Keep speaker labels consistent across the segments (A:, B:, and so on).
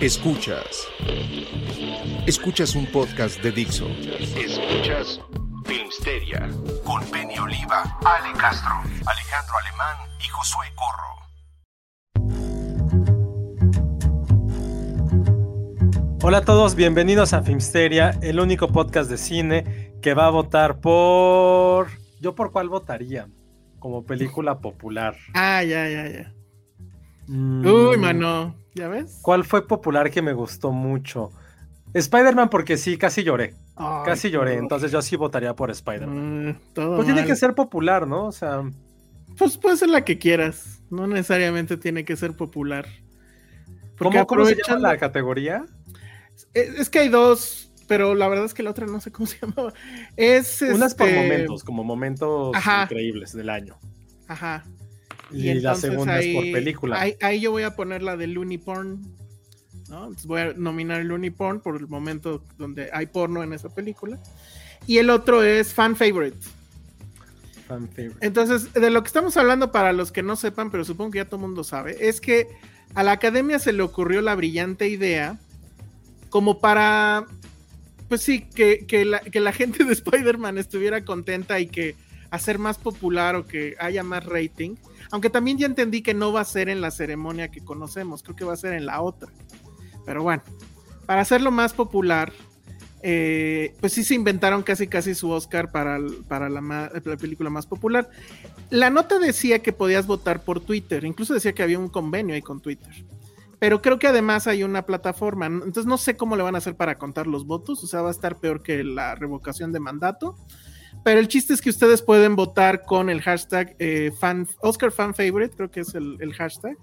A: Escuchas. Escuchas. Un podcast de Dixo. Escuchas Filmsteria con Penny Oliva, Ale Castro, Alejandro Alemán y Josué Corro.
B: Hola a todos, bienvenidos a Filmsteria, el único podcast de cine que va a votar por... ¿Yo por cuál votaría? Como película popular.
C: Ah, ya, ya, ya.
B: Mm,
C: Uy, mano, ¿ya ves?
B: ¿Cuál fue popular que me gustó mucho? Spider-Man porque sí, casi lloré.
C: Ay,
B: casi lloré,
C: no.
B: entonces yo sí votaría por Spider-Man.
C: Mm,
B: Pues tiene que ser popular, ¿no? O sea,
C: Pues puede ser la que quieras. No necesariamente tiene que ser popular. Porque
B: ¿cómo, cómo se llama
C: aprovechando-
B: la categoría?
C: Es, es que hay dos, pero la verdad es que la otra no sé cómo se llamaba. Es
B: Unas por
C: este,
B: momentos, como momentos
C: Ajá.
B: increíbles del año.
C: Ajá.
B: Y, la segunda es por película.
C: Ahí, ahí yo voy a poner la de Looney Porn. ¿no? Entonces voy a nominar Looney Porn por el momento donde hay porno en esa película. Y el otro es Fan Favorite.
B: Fan favorite.
C: Entonces, de lo que estamos hablando para los que no sepan, pero supongo que ya todo el mundo sabe, es que a la academia se le ocurrió la brillante idea como para, pues sí, que, que la, que la gente de Spider-Man estuviera contenta y que hacer más popular o que haya más rating. Aunque también ya entendí que no va a ser en la ceremonia que conocemos, creo que va a ser en la otra. Pero bueno, para hacerlo más popular, eh, pues sí se inventaron casi casi su Oscar para, para la, la película más popular. La nota decía que podías votar por Twitter, incluso decía que había un convenio ahí con Twitter. Pero creo que además hay una plataforma, entonces no sé cómo le van a hacer para contar los votos, o sea, va a estar peor que la revocación de mandato. Pero el chiste es que ustedes pueden votar con el hashtag eh, fan, Oscar Fan Favorite, creo que es el, el hashtag.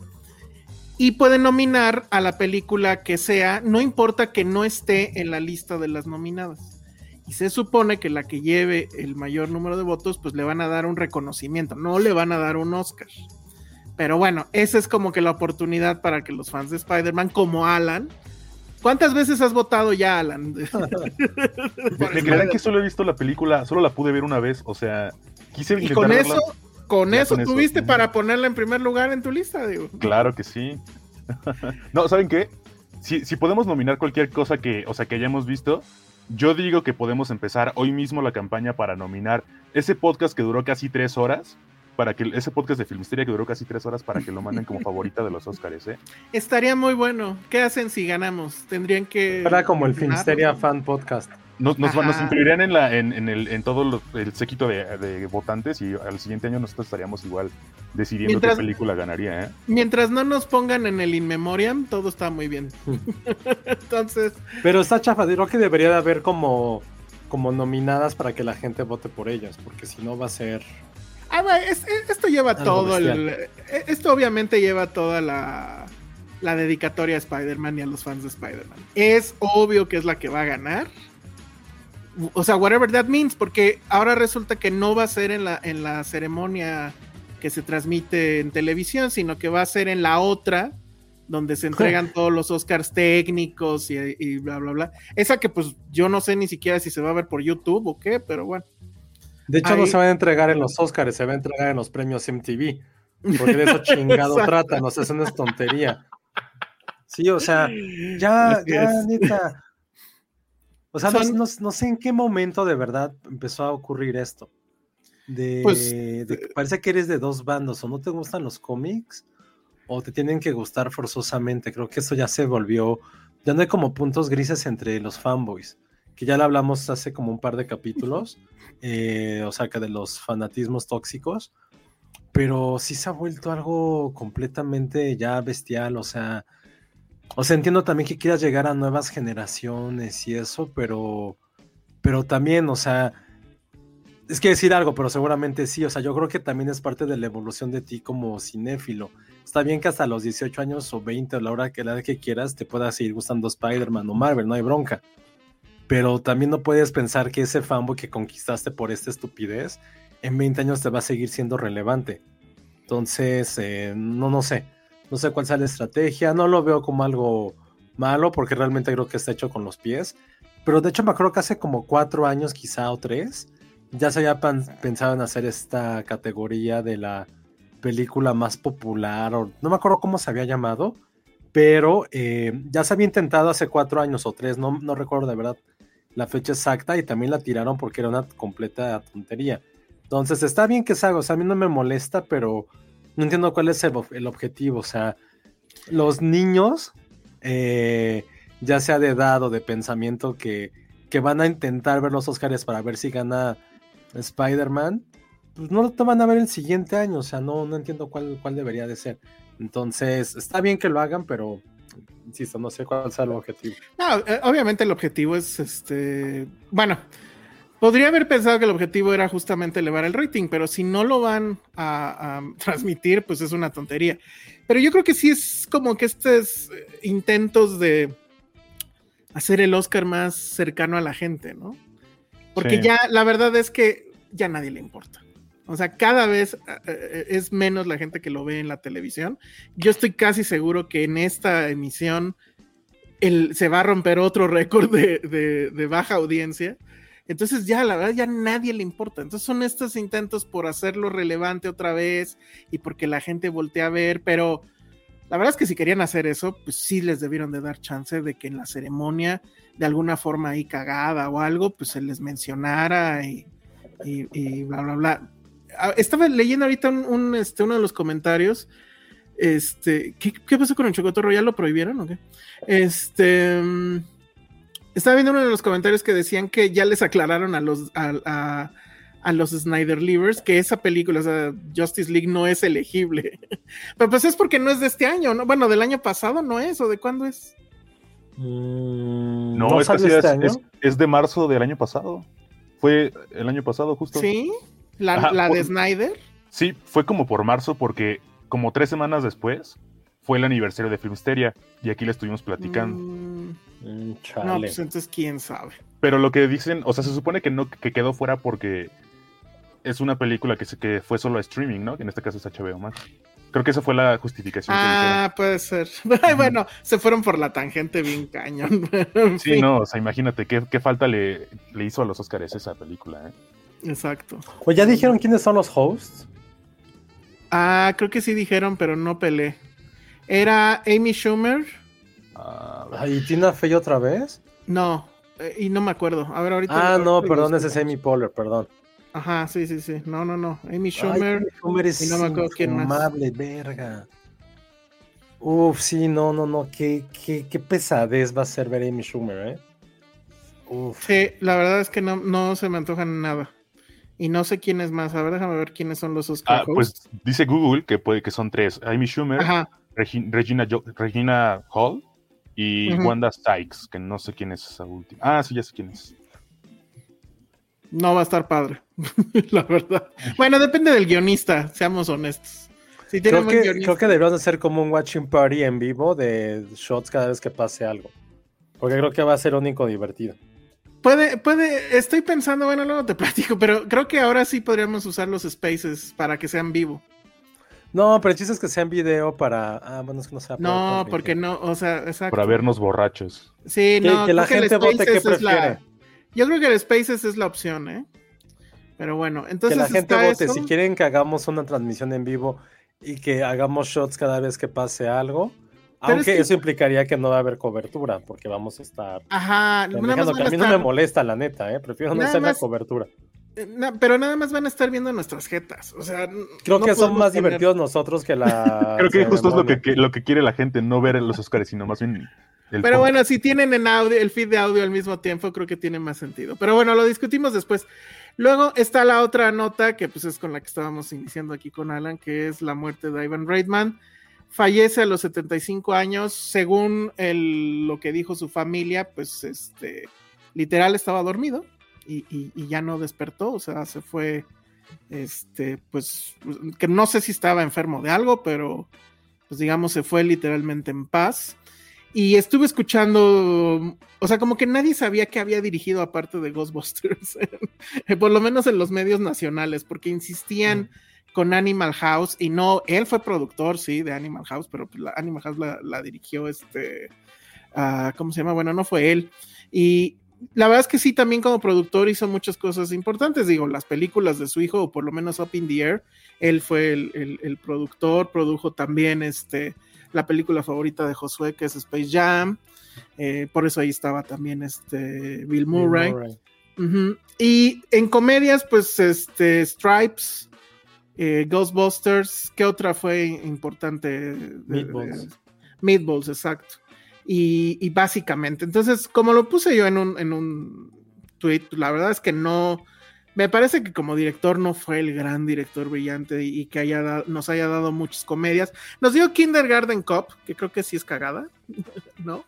C: Y pueden nominar a la película que sea, no importa que no esté en la lista de las nominadas. Y se supone que la que lleve el mayor número de votos, pues le van a dar un reconocimiento, no le van a dar un Oscar. Pero bueno, esa es como que la oportunidad para que los fans de Spider-Man, como Alan, ¿cuántas veces has votado ya, Alan?
D: Me, creerán que solo he visto la película, solo la pude ver una vez, o sea, quise
C: y con
D: verla.
C: eso, con
D: Ya
C: eso
D: con eso,
C: tuviste para ponerla en primer lugar en tu lista, digo.
D: Claro que sí. no, ¿saben qué? Si, si podemos nominar cualquier cosa que, o sea, que hayamos visto, yo digo que podemos empezar hoy mismo la campaña para nominar ese podcast que duró casi tres horas, para que ese podcast de Filmisteria que duró casi tres horas para que lo manden como favorita de los Oscars, ¿eh?
C: Estaría muy bueno. ¿Qué hacen si ganamos? Tendrían que.
B: Era como el
C: ganar,
B: Filmsteria
C: ¿no?
B: Fan Podcast.
D: Nos, nos, incluirían en, la, en, en el, en todo lo- el séquito de, de votantes y al siguiente año nosotros estaríamos igual decidiendo
C: Mientras-
D: qué película ganaría, ¿eh?
C: Mientras no nos pongan en el In Memoriam, todo está muy bien. Entonces,
B: Pero está chafa, creo que debería de haber como, como nominadas para que la gente vote por ellas, porque si no va a ser...
C: ah, bueno, es- es- esto lleva
B: Algo
C: todo el. eh, Esto obviamente lleva toda la. La dedicatoria a Spider-Man y a los fans de Spider-Man. Es obvio que es la que va a ganar. O sea, whatever that means, porque ahora resulta que no va a ser en la, en la ceremonia que se transmite en televisión, sino que va a ser en la otra, donde se entregan todos los Oscars técnicos y, y bla, bla, bla. Esa que pues yo no sé ni siquiera si se va a ver por YouTube o qué, pero bueno.
B: De hecho, no se van a entregar en los Oscars, se va a entregar en los premios MTV. Porque de eso chingado tratan, o sea, eso no es tontería. Sí, o sea, ya, ya, neta. O sea, no, no- no sé en qué momento de verdad empezó a ocurrir esto. De,
C: Pues,
B: de que parece que eres de dos bandos, o no te gustan los cómics, o te tienen que gustar forzosamente. Creo que eso ya se volvió, ya no hay como puntos grises entre los fanboys, que ya lo hablamos hace como un par de capítulos, eh, o sea, que de los fanatismos tóxicos, pero sí se ha vuelto algo completamente ya bestial, o sea, o sea, entiendo también que quieras llegar a nuevas generaciones y eso, pero, pero también, o sea, es que decir algo, pero seguramente sí, o sea, yo creo que también es parte de la evolución de ti como cinéfilo. Está bien que hasta los 18 años o 20 o la hora que la edad que quieras te pueda seguir gustando Spider-Man o Marvel, no hay bronca. Pero también no puedes pensar que ese fanboy que conquistaste por esta estupidez en 20 años te va a seguir siendo relevante. Entonces, eh, no, no sé. No sé cuál sea la estrategia. No lo veo como algo malo porque realmente creo que está hecho con los pies. Pero de hecho me acuerdo que hace como cuatro años quizá o tres ya se había pensado en hacer esta categoría de la película más popular, no me acuerdo cómo se había llamado, pero eh, ya se había intentado hace cuatro años o tres, no, no recuerdo de verdad la fecha exacta, y también la tiraron porque era una completa tontería. Entonces está bien que se haga, o sea, a mí no me molesta, pero no entiendo cuál es el, ob- el objetivo, o sea, los niños, eh, ya sea de edad o de pensamiento, que, que van a intentar ver los Oscars para ver si gana Spider-Man, pues no lo van a ver el siguiente año, o sea, no, no entiendo cuál, cuál debería de ser. Entonces, está bien que lo hagan, pero, insisto, no sé cuál sea el objetivo.
C: No, eh, obviamente el objetivo es este. Bueno, podría haber pensado que el objetivo era justamente elevar el rating, pero si no lo van a, a transmitir, pues es una tontería. Pero yo creo que sí es como que estos eh, intentos de hacer el Oscar más cercano a la gente, ¿no? Porque
D: Sí.
C: ya la verdad es que ya nadie le importa. O sea, cada vez eh, eh, es menos la gente que lo ve en la televisión. Yo estoy casi seguro que en esta emisión se va a romper otro récord de, baja audiencia. Entonces ya, la verdad, ya nadie le importa. Entonces son estos intentos por hacerlo relevante otra vez y porque la gente voltea a ver, pero la verdad es que si querían hacer eso, pues sí les debieron de dar chance de que en la ceremonia, de alguna forma ahí cagada o algo, pues se les mencionara y- y bla, bla, bla. Estaba leyendo ahorita un, un, este, uno de los comentarios. Este, ¿qué, qué pasó con el chocotorro? ¿Ya lo prohibieron o qué? Este. mm, Estaba viendo uno de los comentarios que decían que ya les aclararon a los, a, a- a los Snyder Leavers que esa película, o sea, Justice League, no es elegible. Pero pues es porque no es de este año, ¿no? Bueno, del año pasado no es, o de cuándo es.
B: Mm,
D: No, casi
B: este
D: es,
B: año?
D: es- es de marzo del año pasado. Fue el año pasado, justo.
C: ¿Sí? La,
D: Ajá,
C: la de Snyder.
D: Sí, fue como por marzo, porque como tres semanas después fue el aniversario de Filmsteria y aquí le estuvimos platicando.
C: Mm, no, pues entonces quién sabe.
D: Pero lo que dicen, o sea, se supone que no que quedó fuera porque es una película que, se, que fue solo a streaming, ¿no? Que en este caso es HBO Max. Creo que esa fue la justificación. que
C: Ah, puede ser. Bueno, se fueron por la tangente bien cañón.
D: Sí,
C: fin,
D: no, o sea, imagínate qué, qué falta le, le hizo a los Oscars esa película, ¿eh?
C: Exacto.
B: Pues ya dijeron quiénes son los hosts.
C: Ah, creo que sí dijeron, pero no peleé. Era Amy Schumer.
D: Ah,
B: Ay, ¿y Tina Fey otra vez?
C: No, eh, y no me acuerdo. A ver, ahorita.
B: Ah, no,
C: ahorita
B: perdón, ese es Amy Poehler, perdón.
C: Ajá, sí, sí, sí. No, no, no. Amy
B: Ay,
C: Schumer.
B: Amy Schumer es
C: y no me acuerdo quién más.
B: verga. Uf, sí, no, no, no, qué, qué, qué pesadez va a ser ver a Amy Schumer, ¿eh? Uf.
C: Sí, la verdad es que no, no se me antojan nada. Y no sé quién es más. A ver, déjame ver quiénes son los Oscar
D: ah, pues dice Google que puede que son tres: Amy Schumer. Regi- Regina, Jo- Regina Hall y. Wanda Sykes, que no sé quién es esa última. Ah, sí, ya sé quién es.
C: No va a estar padre. la verdad. Bueno, depende del guionista, seamos honestos. Si
B: Creo que,
C: guionista.
B: creo que deberíamos hacer como un watching party en vivo de shots cada vez que pase algo. Porque creo que va a ser único divertido.
C: Puede, puede, estoy pensando, bueno, luego te platico, pero creo que ahora sí podríamos usar los spaces para que sean vivo.
B: No, pero el chiste es que sea en video para. Ah, bueno, es que no sea.
C: No, porque no, o sea, exacto.
D: Para vernos borrachos.
C: Sí,
B: Que,
C: no,
B: que la gente vote qué
C: Spaces es la-
B: prefiere.
C: Yo creo que el Spaces es la opción, ¿eh? Pero bueno, entonces
B: que la gente
C: está
B: vote.
C: eso.
B: Si quieren que hagamos una transmisión en vivo y que hagamos shots cada vez que pase algo.
C: Pero
B: Aunque
C: es que-
B: eso implicaría que no va a haber cobertura, porque vamos a estar.
C: Ajá, nada más van a
B: a mí no me molesta, la neta, ¿eh? Prefiero no hacer la
C: más-
B: cobertura.
C: pero nada más van a estar viendo nuestras jetas. O sea,
B: creo que son más divertidos nosotros que la.
D: creo que justo es lo que, lo que quiere la gente, no ver los Oscars, sino más bien.
C: pero bueno, si tienen en audio, el feed de audio al mismo tiempo, creo que tiene más sentido. Pero bueno, lo discutimos después. Luego está la otra nota que pues es con la que estábamos iniciando aquí con Alan, que es la muerte de Ivan Reitman. Fallece a los 75 años, según lo que dijo su familia, pues este, literal estaba dormido y, ya no despertó, o sea, se fue, este, pues, que no sé si estaba enfermo de algo, pero pues digamos se fue literalmente en paz. Y estuve escuchando, o sea, como que nadie sabía que había dirigido aparte de Ghostbusters, por lo menos en los medios nacionales, porque insistían con Animal House y no, él fue productor, sí, de Animal House, pero pues, la Animal House la, dirigió este, uh, ¿cómo se llama? Bueno, no fue él. Y la verdad es que sí, también como productor hizo muchas cosas importantes, digo, las películas de su hijo, o por lo menos Up in the Air, él fue el, productor, produjo también este, la película favorita de Josué, que es Space Jam, eh, por eso ahí estaba también este Bill Murray. Y en comedias, pues este Stripes, eh, Ghostbusters, ¿qué otra fue importante?
B: Meatballs.
C: Meatballs, exacto. Y, básicamente, entonces, como lo puse yo en un, en un tweet, la verdad es que no, me parece que como director no fue el gran director brillante y, que haya nos haya dado muchas comedias. Nos dio Kindergarten Cop, que creo que sí es cagada, ¿no?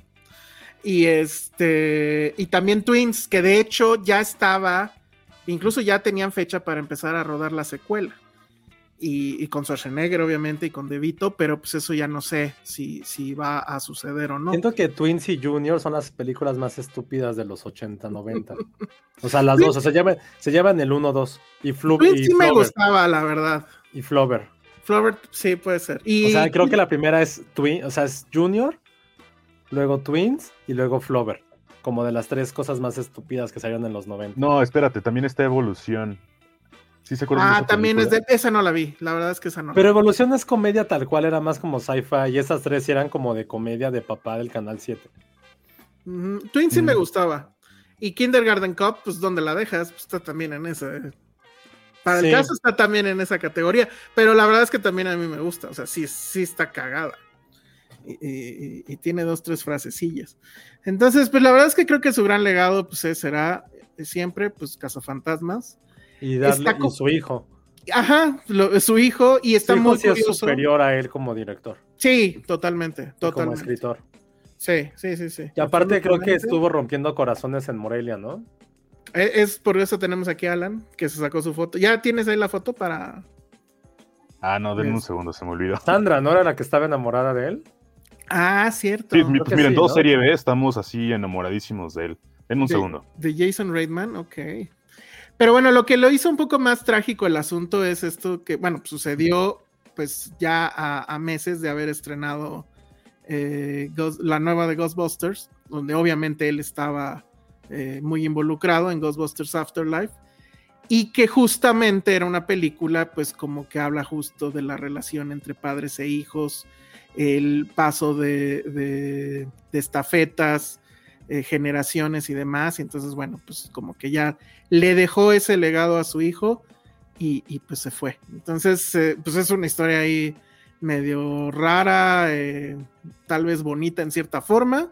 C: Y este, y también Twins, que de hecho ya estaba, incluso ya tenían fecha para empezar a rodar la secuela y, con Schwarzenegger, obviamente, y con DeVito, pero pues eso ya no sé si, si va a suceder o no.
B: Siento que Twins y Junior son las películas más estúpidas de los 80, 90. o sea, las dos, o sea, se llevan, se llevan el 1-2. Y, Flu
C: Twins sí me gustaba, la verdad.
B: Y Flover.
C: Flover, sí, puede ser.
B: Y... O sea, creo que la primera es Twin, o sea, es Junior, luego Twins y luego Flover. Como de las tres cosas más estúpidas que salieron en los 90.
D: No, espérate, también está Evolución
C: ah, también es de esa no la vi, la verdad es que esa no.
B: Pero Evolución es comedia tal cual, era más como sci-fi y esas tres eran como de comedia de papá del canal 7.
C: Twin sí me gustaba. Y Kindergarten Cup, pues donde la dejas, pues está también en esa. Eh. Para el caso está también en esa categoría, pero la verdad es que también a mí me gusta, o sea, sí, sí está cagada. Y, tiene dos, tres frasecillas. Entonces, pues la verdad es que creo que su gran legado, pues será siempre, pues Cazafantasmas.
B: Y darle a su hijo.
C: Ajá, su hijo, y está muy
B: es superior a él como director.
C: Sí, totalmente, totalmente.
B: Como escritor.
C: Sí, sí, sí, sí.
B: Y aparte creo que estuvo rompiendo corazones en Morelia, ¿no?
C: E, es, por eso tenemos aquí a Alan, que se sacó su foto. ¿Ya tienes ahí la foto para...?
D: Ah, no, denme un segundo, se me olvidó.
B: Sandra, ¿no era la que estaba enamorada de él?
C: Ah, cierto.
D: Sí, pues miren, todos Serie B estamos así enamoradísimos de él. Denme un segundo.
C: De Jason Reitman, ok. Pero bueno, lo que lo hizo un poco más trágico el asunto es esto que, bueno, sucedió pues ya a, meses de haber estrenado eh, la nueva de Ghostbusters, donde obviamente él estaba eh, muy involucrado en Ghostbusters Afterlife, y que justamente era una película pues como que habla justo de la relación entre padres e hijos, el paso de, estafetas, eh, generaciones y demás. Y entonces, bueno, pues como que ya le dejó ese legado a su hijo y, pues se fue. Entonces, eh, pues es una historia ahí medio rara, eh, tal vez bonita en cierta forma,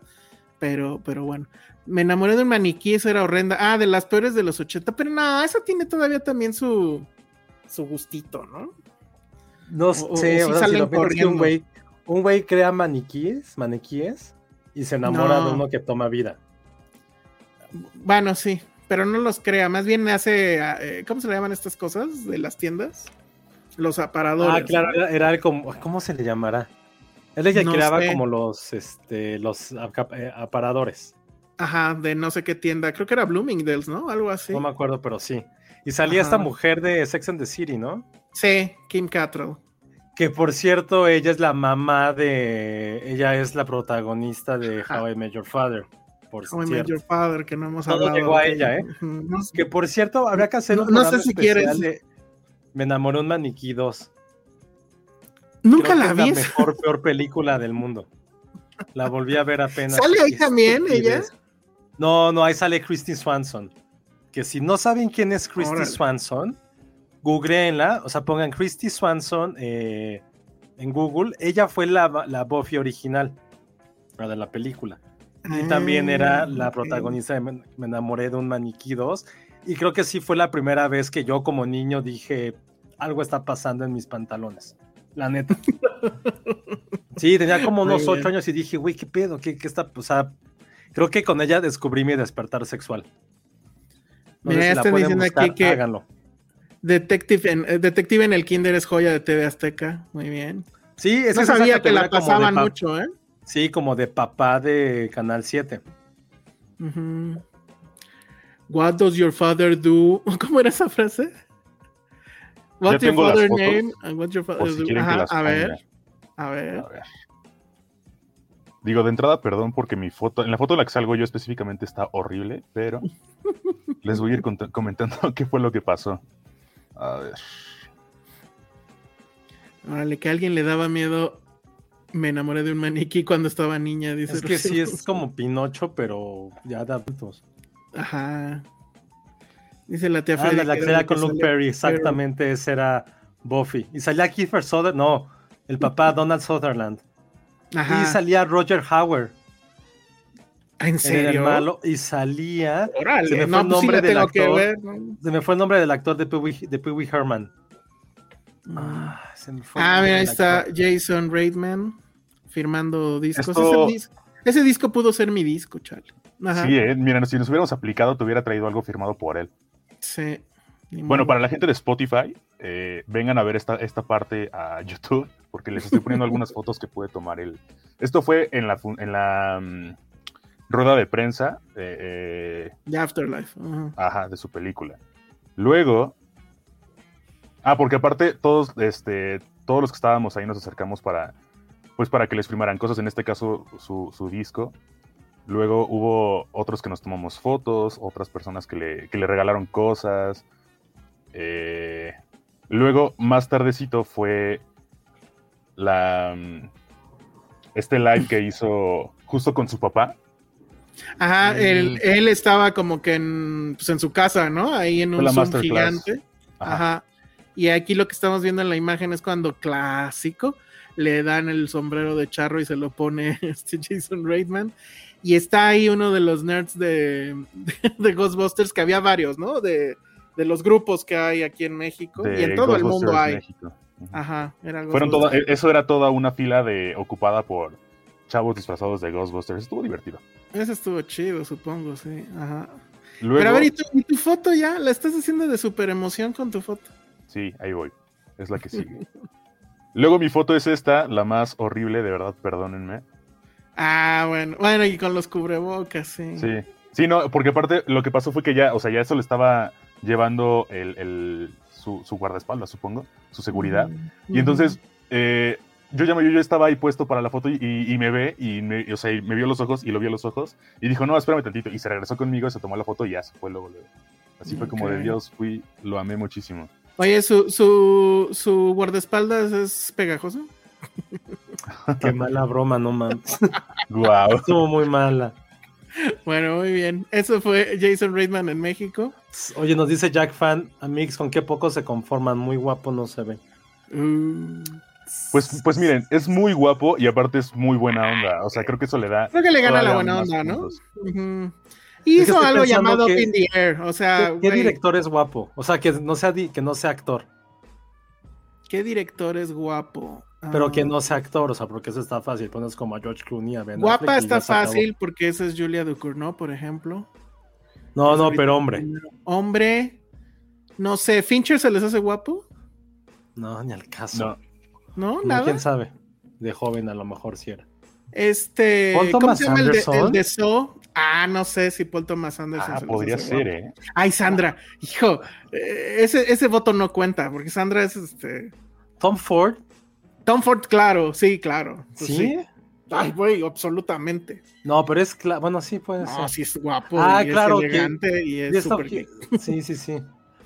C: pero, pero bueno. Me enamoré de un maniquí, eso era horrenda. Ah, de las peores de los 80, pero no, esa tiene todavía también su, su gustito, ¿no?
B: No sé, un güey un güey crea maniquíes, maniquíes y se enamora de uno que toma vida.
C: Bueno, sí, pero no los crea, más bien hace, eh, ¿cómo se le llaman estas cosas de las tiendas? Los aparadores.
B: Ah, claro, era, como, ¿cómo se le llamará? Él es el que creaba como los, este, los eh, aparadores.
C: Ajá, de no sé qué tienda, creo que era Bloomingdale's, ¿no? Algo así.
B: No me acuerdo, pero sí. Y salía esta mujer de Sex and the City, ¿no?
C: Sí, Kim Cattrall.
B: Que por cierto, ella es la mamá de. Ella es la protagonista de How I Met Your Father.
C: Por How I Met Your Father, que no hemos hablado.
B: llegó a ella, ¿eh? que por cierto, habría que hacer
C: un. No, sé si quieres.
B: Me enamoró un maniquí 2.
C: Nunca la vi.
B: Es la mejor, peor película del mundo. La volví a ver apenas.
C: ¿Sale ahí también ella?
B: No, no, ahí sale Christy Swanson que si no saben quién es Christy
C: Órale.
B: Swanson, googleenla, o sea, pongan Christy Swanson eh, en Google. Ella fue la, la Buffy original, la de la película. Y también era la
C: Ah,
B: protagonista de Me, enamoré de un maniquí 2. Y creo que sí fue la primera vez que yo como niño dije, algo está pasando en mis pantalones. La neta. Sí, tenía como
C: Muy
B: unos
C: bien.
B: ocho años y dije, güey, ¿qué pedo? ¿Qué, qué está? O sea, creo que con ella descubrí mi despertar sexual. No
C: Mira,
B: la
C: están diciendo
B: buscar,
C: aquí que-
B: háganlo.
C: Detective en, eh, Detective en el Kinder es joya de TV Azteca. Muy bien.
B: Sí, es
C: no
B: esa
C: sabía que la pasaban
B: pa-
C: mucho, ¿eh?
B: Sí, como de papá de Canal 7.
C: Ujú. What does your father do? ¿Cómo era esa frase? What's your
D: tengo las
C: father
D: fotos,
C: name? and What's your father
D: si
C: do?
D: que
C: Ajá, a ver, a ver.
D: A ver. Digo, de entrada, perdón, porque mi foto, en la foto en la que salgo yo específicamente está horrible, pero les voy a ir comentando qué fue lo que pasó. A ver.
C: Órale, que a alguien le daba miedo. Me enamoré de un maniquí cuando estaba niña, dice.
B: Es que sí, es como Pinocho, pero ya de adultos.
C: Ajá. Dice la tía
B: Ah,
C: Freddy.
B: la, la
C: que era
B: con Luke Perry, exactamente, esa era Buffy. Y salía Kiefer Sutherland, no, el papá Donald Sutherland.
C: Ajá.
B: Y salía Roger Hauer,
C: ¿En
B: él era el
C: serio?
B: malo, y salía,
C: Órale,
B: se me fue
C: no,
B: el
C: pues sí
B: nombre
C: la
B: del
C: tengo que
B: actor.
C: ver. ¿no?
B: se me fue el nombre del actor de Pee Wee, de Pee Wee Herman. Ah, se me fue el
C: Ah, mira, ahí está
B: actor.
C: Jason Reitman firmando discos.
D: Esto-
C: Ese, dis- ese disco pudo ser mi disco, chale. Ajá.
D: Sí, eh, mira, si nos hubiéramos aplicado, te hubiera traído algo firmado por él.
C: Sí.
D: Bueno, para la gente de Spotify, eh, vengan a ver esta, esta parte a YouTube, porque les estoy poniendo algunas fotos que puede tomar él. Esto fue en la, en la mm, rueda de prensa eh, eh,
C: Afterlife. ajá.
D: ajá, de su película. Luego, ah, porque aparte todos, este, todos los que estábamos ahí nos acercamos para, pues para que les firmaran cosas, en este caso su, su disco. Luego hubo otros que nos tomamos fotos, otras personas que le, que le regalaron cosas. Eh, luego, más tardecito, fue la mm, este live que hizo justo con su papá.
C: Ajá, él, él estaba como que en, pues en su casa, ¿no? Ahí en un Zoom gigante.
D: Ajá.
C: Ajá. Y aquí lo que estamos viendo en la imagen es cuando clásico le dan el sombrero de charro y se lo pone este Jason Reitman. Y está ahí uno de los nerds de, de, de Ghostbusters, que había varios, ¿no? De, de los grupos que hay aquí en México. y en todo el mundo hay.
D: México.
C: Ajá, era
D: Fueron toda- e- eso era toda una fila de ocupada por chavos disfrazados de Ghostbusters. Estuvo divertido.
C: Eso estuvo chido, supongo, sí. Ajá.
D: Luego,
C: Pero a ver, ¿y tu, y tu foto ya? ¿La estás haciendo de super emoción con tu foto?
D: sí, ahí voy. Es la que sigue. Luego mi foto es esta, la más horrible, de verdad, perdónenme.
C: Ah, bueno. Bueno, y con los cubrebocas, sí.
D: Sí. Sí, no, porque aparte lo que pasó fue que ya, o sea, ya eso le estaba llevando el, el- su, su guardaespaldas, supongo, su seguridad. Y entonces, eh, yo ya, me- yo ya estaba ahí puesto para la foto y, y- y me ve, y me, o sea, y me vio los ojos y lo vio los ojos, y dijo, no, espérame tantito, y se regresó conmigo, se tomó la foto y ya se fue luego. luego. Así fue como de. Dios, fui, lo amé muchísimo.
C: Oye, ¿su, su, su guardaespaldas es pegajoso?
B: Qué mala broma, no mames.
D: Wow.
B: Estuvo muy mala.
C: Bueno, muy bien. Eso fue Jason Reitman en México.
B: Oye, nos dice Jack Fan, Amix, con qué poco se conforman, muy guapo no se ve.
C: Uh,
D: Pues, pues miren, es muy guapo y aparte es muy buena onda. O sea, creo que eso le da.
C: creo que le gana la buena onda, ¿no?
D: puntos.
B: Es que
C: hizo algo llamado
B: que-
C: Up in the Air. O sea,
B: ¿Qué, director es guapo? O sea, que no sea, di- que no sea actor,
C: ¿qué director es guapo?
B: pero
C: Ah,
B: que no sea actor, o sea, porque eso está fácil. Pones como a George Clooney, a Ben
C: Guapa
B: Affleck
C: está
B: acabó.
C: fácil porque esa es Julia Ducournau, por ejemplo.
B: No,
C: Es
B: no, pero hombre.
C: Hombre, no sé, ¿Fincher se les hace guapo?
B: No, ni al caso.
D: No.
C: ¿No?
B: No,
C: ¿Nada?
B: quién sabe. De joven a lo mejor sí era.
C: Este,
B: Paul
C: ¿cómo
B: Thomas
C: se llama el de,
B: Anderson?
C: el de Saw? Ah, no sé si Paul Thomas Anderson.
D: Ah,
C: se
D: podría ser. ¿eh?
C: Ay, Sandra, hijo, eh, ese, ese voto no cuenta, porque Sandra es este.
B: Tom Ford,
C: Tom Ford, claro, sí, claro. Pues
B: ¿sí?
C: Ay, güey, absolutamente.
B: No, pero es claro. Bueno, sí puede
C: No,
B: ser.
C: sí es guapo,
B: Ah,
C: y
B: claro,
C: es elegante y
B: Y
C: es
B: que-
C: gay.
B: Sí, sí, sí.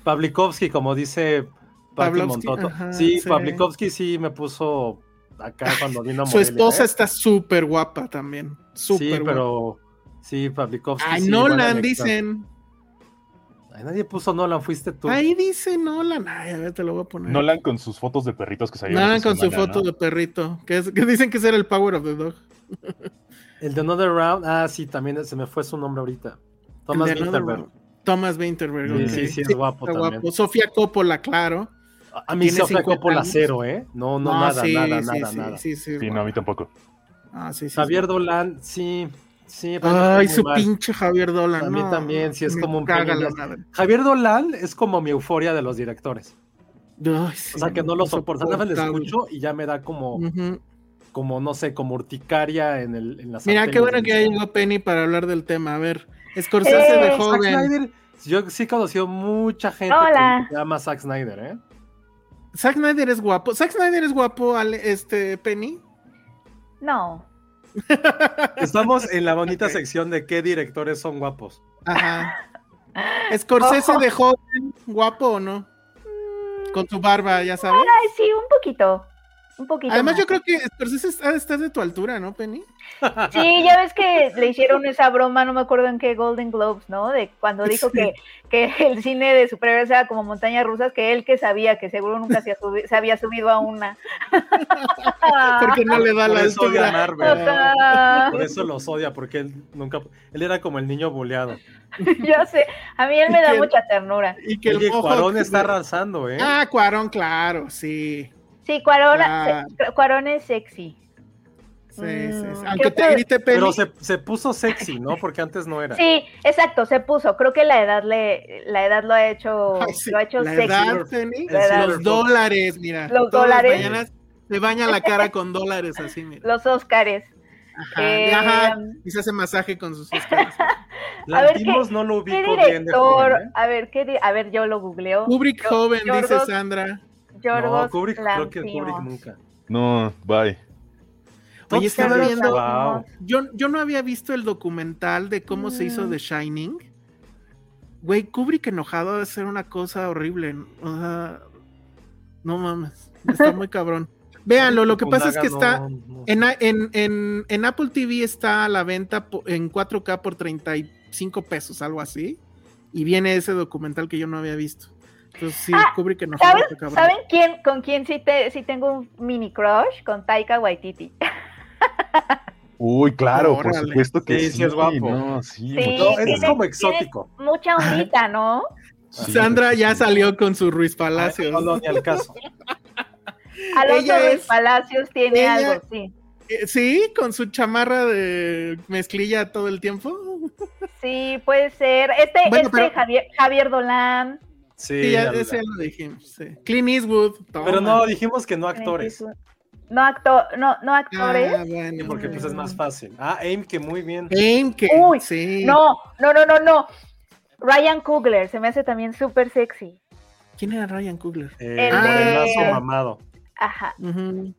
B: Pavlikovsky, como dice
C: Pavlovsky,
B: Montoto.
C: ajá,
B: sí,
C: sí.
B: Pavlikovsky sí me puso acá cuando vino a
C: Su
B: Morelia,
C: esposa
B: ¿eh?
C: está súper guapa también. Súper
B: Sí,
C: guapa.
B: pero. Sí, Pavlikovsky.
C: Ay,
B: sí,
C: Nolan, dicen.
B: Ay, nadie puso Nolan, fuiste tú.
C: Ahí dice Nolan. Ay, a ver, te lo voy a poner.
D: Nolan con sus fotos de perritos que salieron.
C: Nolan con su foto
D: ¿no?
C: de perrito. Que, es- que dicen que ese era el Power of the Dog.
B: El de Another Round, ah, sí, también se me fue su nombre ahorita. Thomas Winterberg.
C: Thomas Winterberg.
B: Sí, sí, sí, es guapo
C: está
B: también.
C: Sofía Coppola, claro.
B: A mí Sofía
C: 50
B: Coppola
C: años.
B: cero, ¿eh? No, no, nada,
C: sí,
B: nada,
C: sí,
B: nada,
C: sí,
B: nada.
C: Sí, sí,
D: Sí, no, a mí tampoco.
C: Ah, sí, sí,
B: Javier. Dolan, sí, sí.
C: Ay, su
B: mal.
C: pinche Javier Dolan.
B: A mí
C: no,
B: también, sí, es como un
C: la.
B: Javier Dolan es como mi euforia de los directores.
C: Ay, sí,
B: O sea, que no lo soporto. Nada más le escucho y ya me da como, como no sé, como urticaria en, el, en la
C: Mira, qué bueno que ya llegó Penny para hablar del tema. A ver, Scorsese de
E: Eh,
B: Zack
C: joven.
B: Snyder, yo sí he conocido mucha gente
E: Hola.
B: que se llama Zack Snyder, ¿eh?
C: Zack Snyder es guapo. Zack Snyder es guapo, Ale- este, Penny.
E: No.
B: Estamos en la bonita sección de qué directores son guapos.
C: Ajá. Scorsese de joven, guapo o no? Con su barba, ya sabes.
E: Ay, sí, un poquito. Un poquito.
C: Además,
E: más.
C: yo creo que Scorsese de estar de tu altura, ¿no, Penny?
E: Sí, ya ves que le hicieron esa broma, no me acuerdo en qué Golden Globes, ¿no? De cuando dijo que, que el cine de superhéroes era como montañas rusas, que él que sabía que seguro nunca se, ha subi- se había subido a una.
C: Porque no le da
B: Por
C: la
B: eso
C: altura.
B: Marvel.
E: Ajá.
B: Por eso los odia, porque él nunca. Él era como el niño buleado.
E: Yo sé, a mí él me da
C: que-
E: mucha ternura.
C: Y que el
B: Oye, Cuarón está arrasando, ¿eh?
C: Ah, Cuarón, claro, sí.
E: Sí, Cuarón, se- Cuarón es sexy.
C: Sí, sí, sí.
E: Mm,
C: Aunque
E: ¿qué
C: te
E: otro-
C: grite Penny.
B: Pero se, se puso sexy, ¿no? Porque antes no era.
E: Sí, exacto, se puso. Creo que la edad le, la edad lo ha hecho,
C: Ay, sí,
E: lo ha hecho
C: la
E: sexy.
C: edad, Penny,
B: La edad.
C: los dólares, mira.
E: Los
C: todas las
E: dólares.
C: mañanas se baña la cara con dólares así, mira.
E: Los Óscares.
C: Ajá,
E: Eh,
C: y, ajá, y se hace masaje con sus Óscares.
E: A ver,
B: Lantimos
E: ¿qué-
B: no lo
E: ¿Qué
B: ubico bien de
E: director?
B: joven, ¿eh?
E: A ver, ¿qué di- a ver, yo lo googleo.
C: Kubrick
E: Yo-
C: joven, dice Sandra.
E: Yorgos
B: No, Kubrick, creo que Kubrick nunca.
D: No, bye.
C: Oye, estaba viendo.
B: Wow.
C: Yo, yo no había visto el documental de cómo se hizo
E: Mm.
C: The Shining. Güey, Kubrick enojado debe ser una cosa horrible. O sea, no mames. Está muy cabrón. Véanlo, lo que pasa es que está. En, en, en, en Apple TV está a la venta en 4K por 35 pesos, algo así. Y viene ese documental que yo no había visto. Entonces sí,
E: Ah,
C: Kubrick enojado.
E: ¿Saben. ¿Saben quién, con quién sí, te, sí tengo un mini crush? Con Taika Waititi.
D: Uy, claro, por supuesto que
B: Sí,
D: sí.
B: sí es guapo.
D: No, sí,
E: Sí,
D: mucho-
B: No, es
E: tiene-
B: como exótico.
E: Mucha ondita, ¿no?
D: sí,
C: Sandra ya
D: sí.
C: salió con su Ruiz
B: Ay,
C: Palacios.
B: No, no, ni al caso.
E: Alonso
C: Ella
E: Ruiz
C: es-
E: Palacios tiene
C: ella-
E: algo, sí.
C: Eh, Sí, con su chamarra de mezclilla todo el tiempo.
E: Sí, puede ser. Este,
C: Bueno,
E: este
C: pero-
E: Javier, Javier Dolan.
B: Sí,
C: Sí, ya, ese ya lo dijimos. sí. Clint Eastwood.
B: pero
C: toma.
B: no, dijimos que no actores.
E: No, acto, no, no actores.
C: Ah, bueno.
B: Porque pues es más fácil. Ah, Aim, que muy bien.
C: Aim, que
E: Uy,
C: sí.
E: No, no, no, no, no. Ryan Coogler se me hace también súper sexy.
C: ¿Quién era Ryan Coogler?
B: Eh,
E: El
B: morenazo
E: de-
B: mamado.
E: Ajá.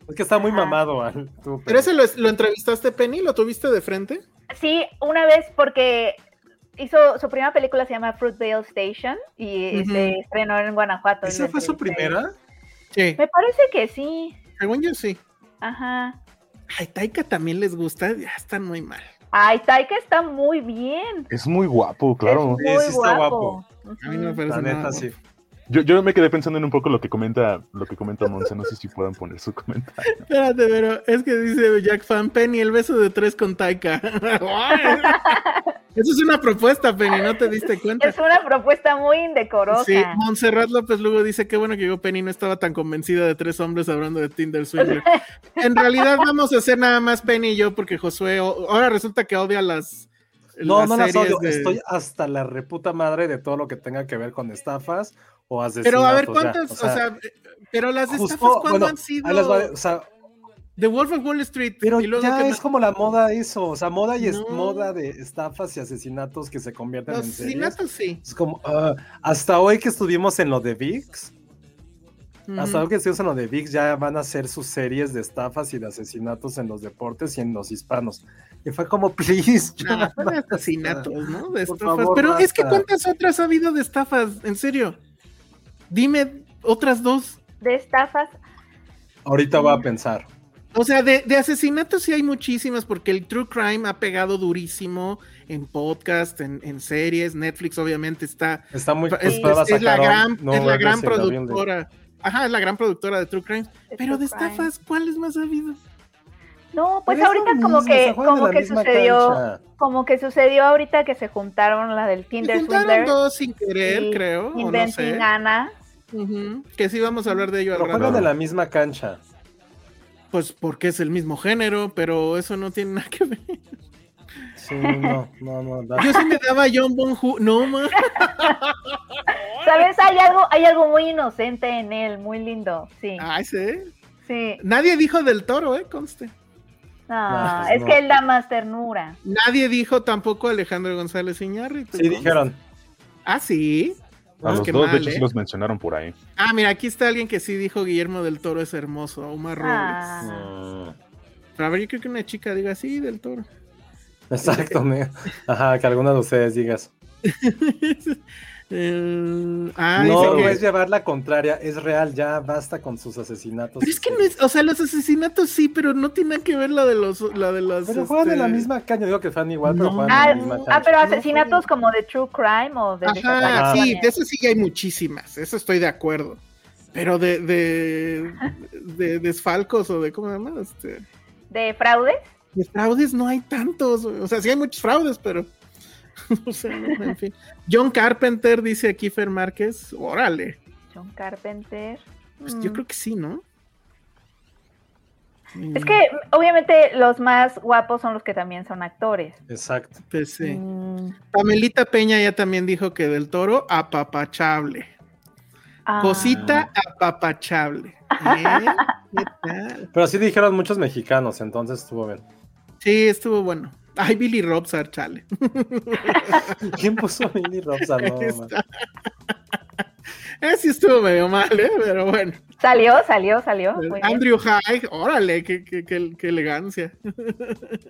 B: Es que está muy
E: Ajá.
B: mamado. al- tú,
C: ¿Pero ese lo, lo entrevistaste, Penny? ¿Lo tuviste de frente?
E: Sí, una vez porque hizo su primera película se llama Fruitvale Station y
C: Ujú.
E: se estrenó en Guanajuato.
B: ¿Esa fue su primera?
C: Sí.
E: Me parece que sí.
C: Según yo sí.
E: Ajá.
C: Ay, Taika también les gusta. Ya están muy mal.
E: Ay, Taika está muy bien.
D: Es muy guapo, claro.
E: Es muy
B: Sí, sí está
E: guapo.
C: A mí no me parece nada
B: neta,
C: guapo.
B: sí.
D: Yo, yo me quedé pensando en un poco lo que comenta, lo que comenta Monse. No sé si puedan poner su comentario.
C: Espérate, pero es que dice Jack Fan Penny, el beso de tres con Taika. Eso es una propuesta, Penny, no te diste cuenta.
E: Es una propuesta muy indecorosa.
C: Sí, Montserrat López luego dice que bueno que yo Penny no estaba tan convencida de tres hombres hablando de Tinder Swinger. En realidad vamos a hacer nada más Penny y yo porque Josué ahora resulta que odia las
B: No, no las
C: series
B: odio.
C: de-
B: Estoy hasta la reputa madre de todo lo que tenga que ver con estafas o asesinatos.
C: Pero a ver cuántas, o sea, pero las
B: justo,
C: estafas cuándo
B: bueno,
C: han sido
B: o sea,
C: The Wolf of Wall Street
B: pero
C: y luego
B: ya
C: que
B: es como la moda eso, o sea, moda y es
C: No.
B: moda de estafas y asesinatos que se convierten
C: los
B: en series.
C: asesinatos sí.
B: Es como, ah, hasta hoy que estuvimos en lo de VIX, hasta hoy que estuvimos en lo de VIX ya van a hacer sus series de estafas y de asesinatos en los deportes y en los hispanos. Y fue como, please, ya,
C: Ah, fueron
B: basta.
C: asesinatos, ¿no? De estafas.
B: favor,
C: Pero es que. ¿cuántas otras ha habido de estafas? En serio. Dime otras dos.
E: De estafas.
B: Ahorita voy a pensar.
C: O sea, de, de asesinatos sí hay muchísimas, porque el True Crime ha pegado durísimo en podcast, en, en series, Netflix obviamente está...
B: Está muy
C: es,
B: pues,
C: es- es la gran,
B: No
C: es la gran productora. Ajá, es la gran productora de True Crime.
E: De
C: Pero de
E: True
C: estafas, ¿cuáles más ha habido?
E: No, pues
B: Pero
E: ahorita como
B: mismo,
E: que,
B: se
E: como que sucedió,
B: cancha.
E: como que sucedió ahorita que se juntaron la del
C: Se
E: Tinder
C: juntaron
E: Swindler
C: dos sin querer,
E: y
C: creo, o no Que sí vamos a hablar de ello al
B: Pero juegan en la misma cancha.
C: Pues porque es el mismo género, pero eso no tiene nada que ver.
B: Sí, no, no, no.
C: Yo sí me daba John Bonhu. No, ma.
E: ¿Sabes? Hay algo, hay algo muy inocente en él, muy lindo. Sí,
C: Ay, sí.
E: sí.
C: Nadie dijo del toro, ¿eh? Conste.
E: No,
B: No, pues
E: es
B: no.
E: que él da más ternura.
C: Nadie dijo tampoco Alejandro González Iñárritu.
B: Sí, dijeron.
C: Ah, sí.
D: A los dos, de
C: mal,
D: hecho,
C: ¿eh?
D: sí los mencionaron por ahí.
C: Ah, mira, aquí está alguien que sí dijo Guillermo del Toro es hermoso, Omar Robles.
E: Ah.
C: Pero a ver, yo creo que una chica diga sí, del Toro.
B: Exacto, Ajá, que alguna de ustedes digas.
C: Ah,
B: no,
C: dice
B: no
C: que-
B: es llevar la contraria, es real, ya basta con sus asesinatos.
C: Pero es que no es, o sea, los asesinatos sí, pero no tiene nada que ver la de los, la de las.
B: Pero juegan en la
C: este,
B: misma caña, digo que fan igual, pero
C: No.
B: juegan
E: Ah,
B: en la misma
E: ah, pero
C: No,
E: asesinatos como de True Crime o de
C: Ajá,
B: Ajá.
C: sí, de eso sí hay muchísimas, eso estoy de acuerdo. Pero de, de, de desfalcos o de, ¿cómo se llama? Este,
E: de fraudes.
C: de fraudes no hay tantos, o sea, sí hay muchos fraudes, pero, o sea, no, en fin. John Carpenter, dice Kiefer Márquez, órale,
E: John Carpenter.
C: pues
E: Mm.
C: yo creo que sí, ¿no?
E: Es que obviamente los más guapos son los que también son actores.
B: Exacto.
C: Pues sí.
E: Mm,
C: Pamelita Peña ya también dijo que del toro, apapachable.
E: ah,
C: Cosita apapachable. ¿Eh? ¿Qué tal?
B: Pero sí dijeron muchos mexicanos, entonces estuvo bien.
C: Sí, estuvo bueno. Ay, Billy Robsar, chale.
B: ¿Quién puso a Billy Robson? No,
C: Ahí
B: man.
C: está. Eh, sí estuvo medio mal, ¿eh? Pero bueno.
E: Salió, salió, salió. Muy.
C: Andrew High, órale, qué, qué- qué- qué elegancia.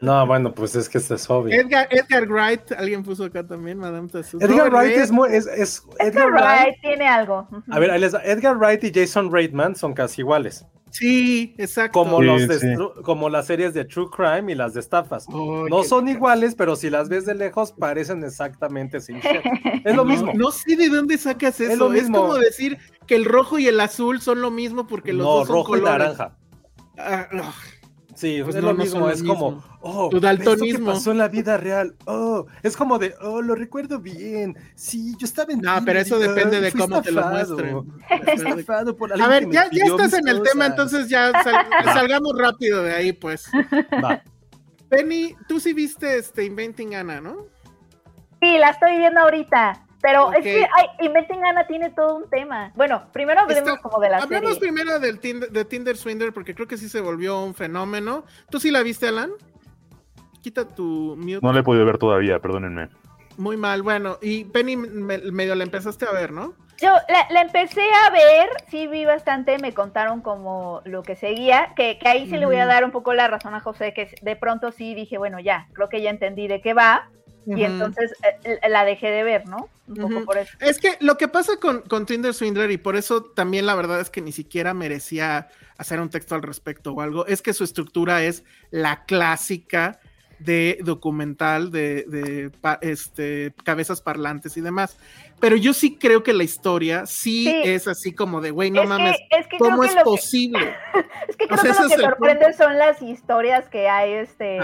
B: No, bueno, pues es que este es obvio.
C: Edgar, Edgar Wright, alguien puso acá también, Madame Tussauds.
B: Edgar Wright es muy. Es, es-
E: Edgar
B: Edgar Wright.
E: Wright tiene algo.
B: A ver. Edgar Wright y Jason Reitman son casi iguales.
C: Sí, exacto.
B: Como,
D: Sí,
B: los de
D: sí.
B: Como las series de True Crime y las de estafas.
C: Ay,
B: No son iguales, pero si las ves de lejos, parecen exactamente sin shit. Es lo
C: No,
B: mismo.
C: No, sé de dónde sacas eso.
B: Es
C: Es,
B: lo mismo.
C: como decir que el rojo y el azul son lo mismo porque los
B: no,
C: dos son
B: rojo y naranja.
C: Ah, no.
B: Sí,
C: Pues
B: es
C: no,
B: lo
C: no
B: mismo,
C: son lo
B: es como,
C: mismo.
B: oh,
C: Tu daltonismo.
B: pasó en la vida real, oh, es como de, oh, lo recuerdo bien, sí, yo estaba en
C: No, pero eso depende de cómo te lo muestren. A ver, ya, ya estás en el tema, entonces ya sal- salgamos rápido de ahí, pues.
B: Va.
C: Penny, tú sí viste este Inventing Anna, ¿no?
E: Sí, la estoy viendo ahorita. Pero es que ay, Inventing Anna tiene todo un tema. Bueno, primero hablemos
C: Está-
E: como de la
C: Hablamos
E: serie.
C: primero del Tinder, de Tinder Swindler porque creo que sí se volvió un fenómeno. ¿Tú sí la viste, Alan? Quita tu mute.
D: No la he podido ver todavía, perdónenme.
C: Muy mal, bueno. Y Penny me- medio la empezaste a ver, ¿no?
E: Yo la, la empecé a ver, sí vi bastante, me contaron como lo que seguía, que, que ahí sí le voy a dar un poco la razón a José, que de pronto sí dije, bueno, ya, creo que ya entendí de qué va, y entonces eh, la dejé de ver, ¿no? Un poco por eso.
C: Es que lo que pasa con, con Tinder Swindler, y por eso también la verdad es que ni siquiera merecía hacer un texto al respecto o algo, es que su estructura es la clásica de documental de, este, cabezas parlantes y demás. Pero yo sí creo que la historia sí,
E: Sí.
C: es así como de, güey, no
E: es,
C: mames,
E: que, es que
C: ¿cómo es
E: que-
C: posible?
E: es que
C: O
E: creo
C: sea,
E: que lo que sorprende son las historias que hay este,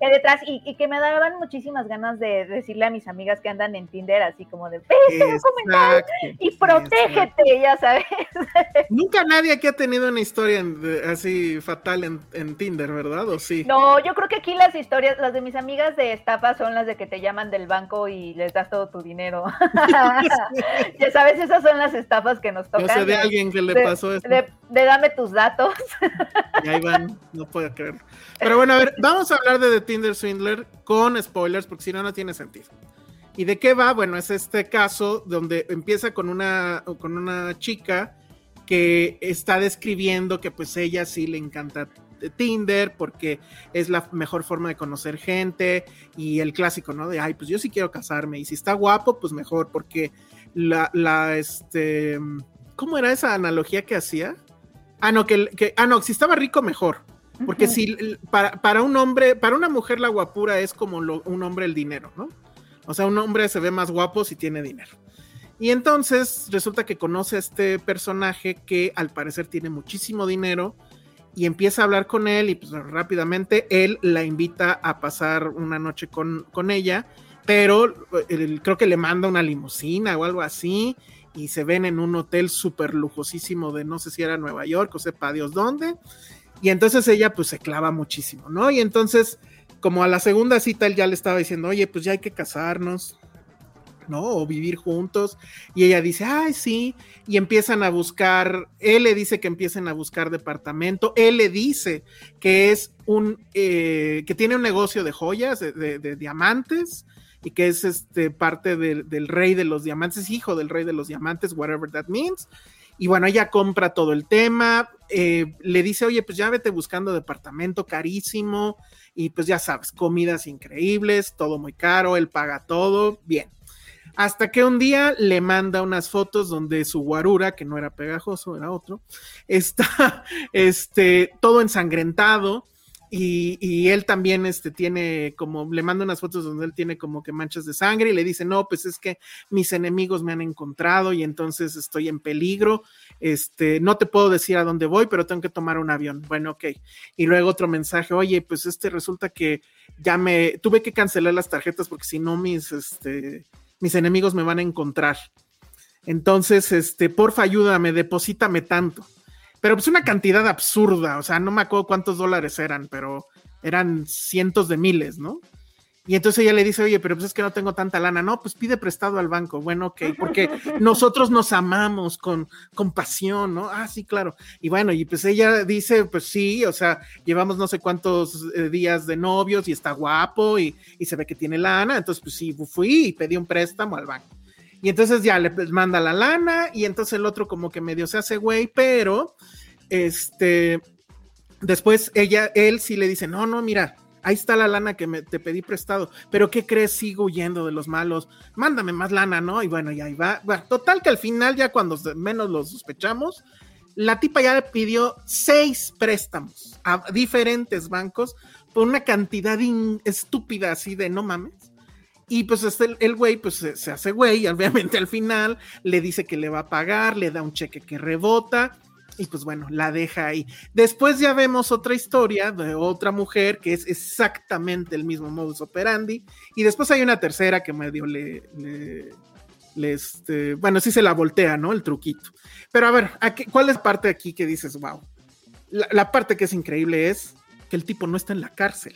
E: que detrás y, y que me daban muchísimas ganas de decirle a mis amigas que andan en Tinder así como de, ve este documental y protégete, ya sabes.
C: Nunca nadie que ha tenido una historia en- así fatal en, en Tinder, ¿verdad? ¿O sí?
E: No, yo creo que aquí las historias, las de mis amigas de estafa son las de que te llaman del banco y les das todo tu dinero. ya sabes, esas son las estafas que nos
C: Yo
E: tocan.
C: sé de alguien que le
E: de-
C: pasó eso.
E: De, de dame tus datos.
C: Y ahí van, no puedo creerlo. Pero bueno, a ver, vamos a hablar de The Tinder Swindler con spoilers, porque si no, no tiene sentido. ¿Y de qué va? Bueno, es este caso donde empieza con una, con una chica que está describiendo que pues ella sí le encanta Tinder porque es la mejor forma de conocer gente y el clásico, ¿no? De, ay, pues yo sí quiero casarme y si está guapo, pues mejor porque la, la, este, ¿cómo era esa analogía que hacía? Ah, no, que, que- ah, no, si estaba rico, mejor. Porque si para, para, un hombre, para una mujer la guapura es como lo, un hombre el dinero, ¿no? O sea, un hombre se ve más guapo si tiene dinero. Y entonces resulta que conoce a este personaje que al parecer tiene muchísimo dinero y empieza a hablar con él y pues rápidamente él la invita a pasar una noche con, con ella, pero creo que le manda una limusina o algo así y se ven en un hotel súper lujosísimo de no sé si era Nueva York o sepa Dios dónde. Y entonces ella pues se clava muchísimo, ¿no? Y entonces como a la segunda cita él ya le estaba diciendo, oye, pues ya hay que casarnos, ¿no? O vivir juntos. Y ella dice, ay, sí. Y empiezan a buscar, él le dice que empiecen a buscar departamento. Él le dice que es un, eh, que tiene un negocio de joyas, de, diamantes. Y que es este parte del rey de los diamantes, hijo del rey de los diamantes, whatever that means. Y bueno, ella compra todo el tema, eh, le dice, oye, pues ya vete buscando departamento carísimo, y pues ya sabes, comidas increíbles, todo muy caro, él paga todo, bien. Hasta que un día le manda unas fotos donde su guarura, que no era pegajoso, era otro, está este, todo ensangrentado, y, él también este, tiene como, le manda unas fotos donde él tiene como que manchas de sangre y le dice, no, pues es que mis enemigos me han encontrado y entonces estoy en peligro. Este, no te puedo decir a dónde voy, pero tengo que tomar un avión. Bueno, ok. Y luego otro mensaje, oye, pues este resulta que ya me, tuve que cancelar las tarjetas porque si no mis, este, mis enemigos me van a encontrar. Entonces, este, porfa, ayúdame, deposítame tanto pero pues una cantidad absurda, o sea, no me acuerdo cuántos dólares eran, pero eran cientos de miles, ¿no? Y entonces ella le dice, oye, pero pues es que no tengo tanta lana. No, pues pide prestado al banco. Bueno, ok, porque nosotros nos amamos con, con pasión, ¿no? Ah, sí, claro. Y bueno, y pues ella dice, pues sí, o sea, llevamos no sé cuántos eh, días de novios y está guapo y, y, se ve que tiene lana. Entonces, pues sí, fui y pedí un préstamo al banco. Y entonces ya le manda la lana y entonces el otro como que medio se hace güey, pero este, después ella, él sí le dice, no, no, mira, ahí está la lana que me, te pedí prestado, pero ¿qué crees? Sigo huyendo de los malos, mándame más lana, ¿no? Y bueno, y ahí va. total que al final, ya cuando menos lo sospechamos, la tipa ya le pidió seis préstamos a diferentes bancos por una cantidad estúpida así de no mames. Y pues este, el güey pues se, hace güey, obviamente al final le dice que le va a pagar, le da un cheque que rebota, y pues bueno, la deja ahí. Después ya vemos otra historia de otra mujer que es exactamente el mismo modus operandi. Y después hay una tercera que medio le, le, este, bueno, sí se la voltea, ¿no? El truquito. Pero a ver, ¿cuál es la parte aquí que dices, wow? La, parte que es increíble es que el tipo no está en la cárcel.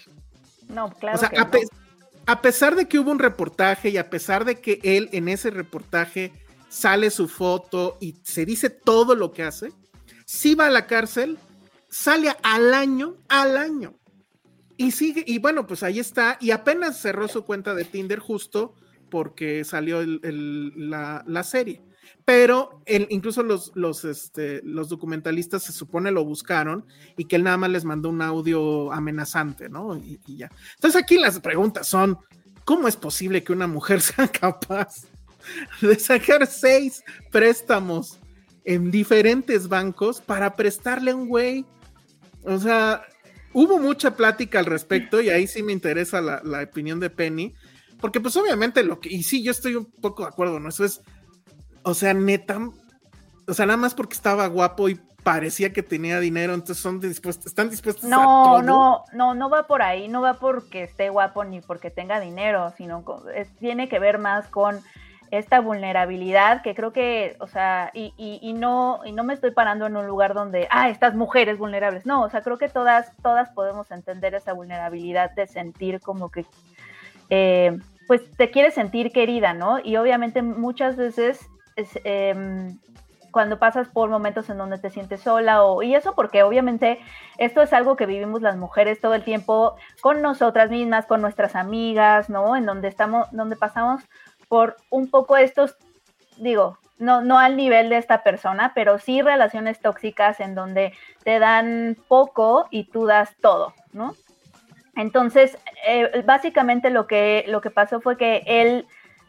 E: No, claro.
C: O sea, a, a pesar de que hubo un reportaje y a pesar de que él en ese reportaje sale su foto y se dice todo lo que hace, si va a la cárcel, sale al año, al año. Y sigue, y bueno, pues ahí está, y apenas cerró su cuenta de Tinder justo porque salió la, serie. Pero incluso los, los, este, los documentalistas se supone lo buscaron y que él nada más les mandó un audio amenazante, ¿no? Y ya. Entonces aquí las preguntas son, ¿cómo es posible que una mujer sea capaz de sacar seis préstamos en diferentes bancos para prestarle a un güey. O sea, hubo mucha plática al respecto y ahí sí me interesa la, opinión de Penny, porque pues obviamente lo que, y sí, yo estoy un poco de acuerdo, ¿no? Eso es, o sea, neta, o sea, nada más porque estaba guapo y parecía que tenía dinero, entonces son dispuestos, están dispuestos
E: no, a todo. No, no, no va por ahí, no va porque esté guapo ni porque tenga dinero, sino tiene que ver más con esta vulnerabilidad que creo que, o sea, y, y, no, y no me estoy parando en un lugar donde, ah, estas mujeres vulnerables, no, o sea, creo que todas, todas podemos entender esa vulnerabilidad de sentir como que, eh, pues te quieres sentir querida, ¿no? Y obviamente muchas veces em, cuando pasas por momentos en donde te sientes sola o y eso porque obviamente esto es algo que vivimos las mujeres todo el tiempo con nosotras mismas, con nuestras amigas, ¿no? En donde estamos, donde pasamos por un poco estos, digo, no, no al nivel de esta persona, pero sí relaciones tóxicas en donde te dan poco y tú das todo, ¿no? Entonces, eh, básicamente lo que, lo que pasó fue que él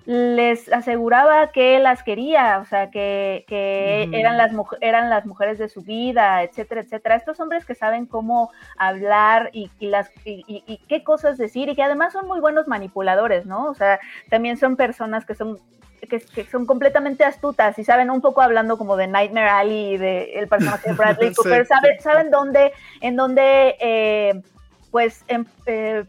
E: les aseguraba que las quería, o sea, que, que eran, las, eran las mujeres de su vida, etcétera, etcétera. Estos hombres que saben cómo hablar y, las, y, qué cosas decir y que además son muy buenos manipuladores, ¿no? O sea, también son personas que son que, son completamente astutas y saben un poco hablando como de Nightmare Alley y de el personaje de Bradley Cooper, saben, saben dónde, en dónde, eh, pues, em, eh,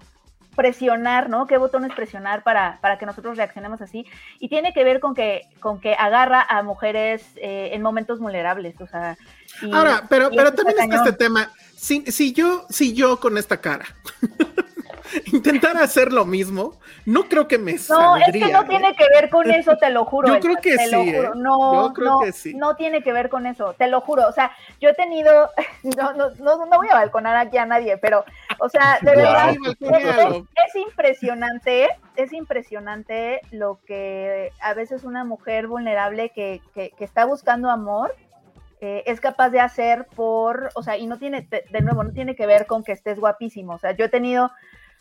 E: presionar, ¿no? ¿Qué botones presionar para, para que nosotros reaccionemos así? Y tiene que ver con que, con que agarra a mujeres eh, en momentos vulnerables, o sea.
C: Ahora, pero, pero también está este tema. Si, si, yo, si yo con esta cara intentar hacer lo mismo, no creo que me
E: No, es que no tiene que ver con eso, te lo juro.
C: Yo creo que sí. ¿eh?
E: No, yo creo que sí. no tiene que ver con eso, te lo juro. O sea, yo he tenido, no, no, no, no voy a balconar aquí a nadie, pero, o sea, de verdad, es, impresionante, es impresionante lo que a veces una mujer vulnerable que, que, que está buscando amor, eh, es capaz de hacer por, o sea, y no tiene, de nuevo, no tiene que ver con que estés guapísimo. O sea, yo he tenido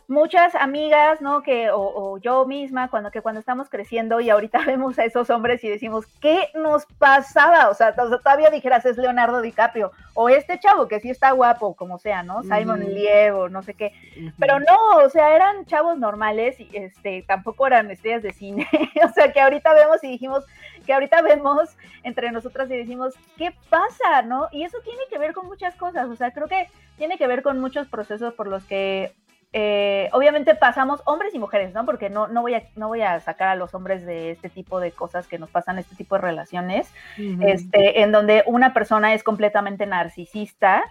E: muchas amigas, ¿no? Que, o, yo misma, cuando, que cuando estamos creciendo y ahorita vemos a esos hombres y decimos, ¿qué nos pasaba? O sea, todavía dijeras, es Leonardo DiCaprio, o este chavo que sí está guapo, como sea, ¿no? Simon uh no sé qué. Pero no, o sea, eran chavos normales y este, tampoco eran estrellas de cine. o sea, que ahorita vemos y dijimos, que ahorita vemos entre nosotras y decimos, ¿qué pasa? ¿No? Y eso tiene que ver con muchas cosas, o sea, creo que tiene que ver con muchos procesos por los que eh, obviamente pasamos hombres y mujeres, ¿no? Porque no, no, voy a, no voy a sacar a los hombres de este tipo de cosas que nos pasan, este tipo de relaciones, este, en donde una persona es completamente narcisista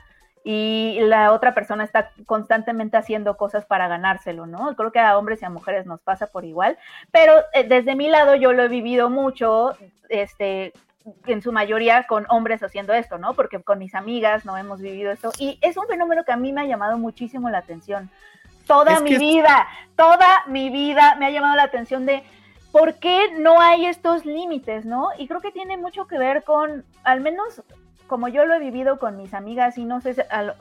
E: y la otra persona está constantemente haciendo cosas para ganárselo, ¿no? Creo que a hombres y a mujeres nos pasa por igual, pero eh, desde mi lado yo lo he vivido mucho, este, en su mayoría con hombres haciendo esto, ¿no? Porque con mis amigas no hemos vivido esto y es un fenómeno que a mí me ha llamado muchísimo la atención toda mi vida, toda mi vida me ha llamado la atención de por qué no hay estos límites, ¿no? Y creo que tiene mucho que ver con, al menos como yo lo he vivido con mis amigas y no sé,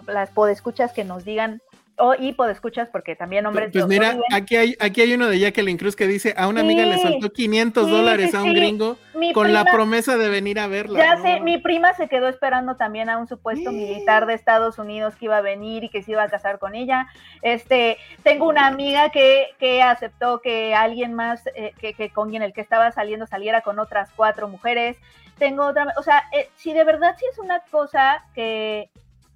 E: las podescuchas que nos digan o y escuchas porque también hombres.
C: Pues mira, aquí hay, aquí hay uno de Jacqueline Cruz que dice, a una amiga le soltó 500 dólares a un gringo con la promesa de venir a verla.
E: Ya sé, mi prima se quedó esperando también a un supuesto militar de Estados Unidos que iba a venir y que se iba a casar con ella. Este, tengo una amiga que, que aceptó que alguien más, eh, que, que, con quien el que estaba saliendo saliera con otras cuatro mujeres. Tengo otra, o sea, eh, si de verdad sí es una cosa que,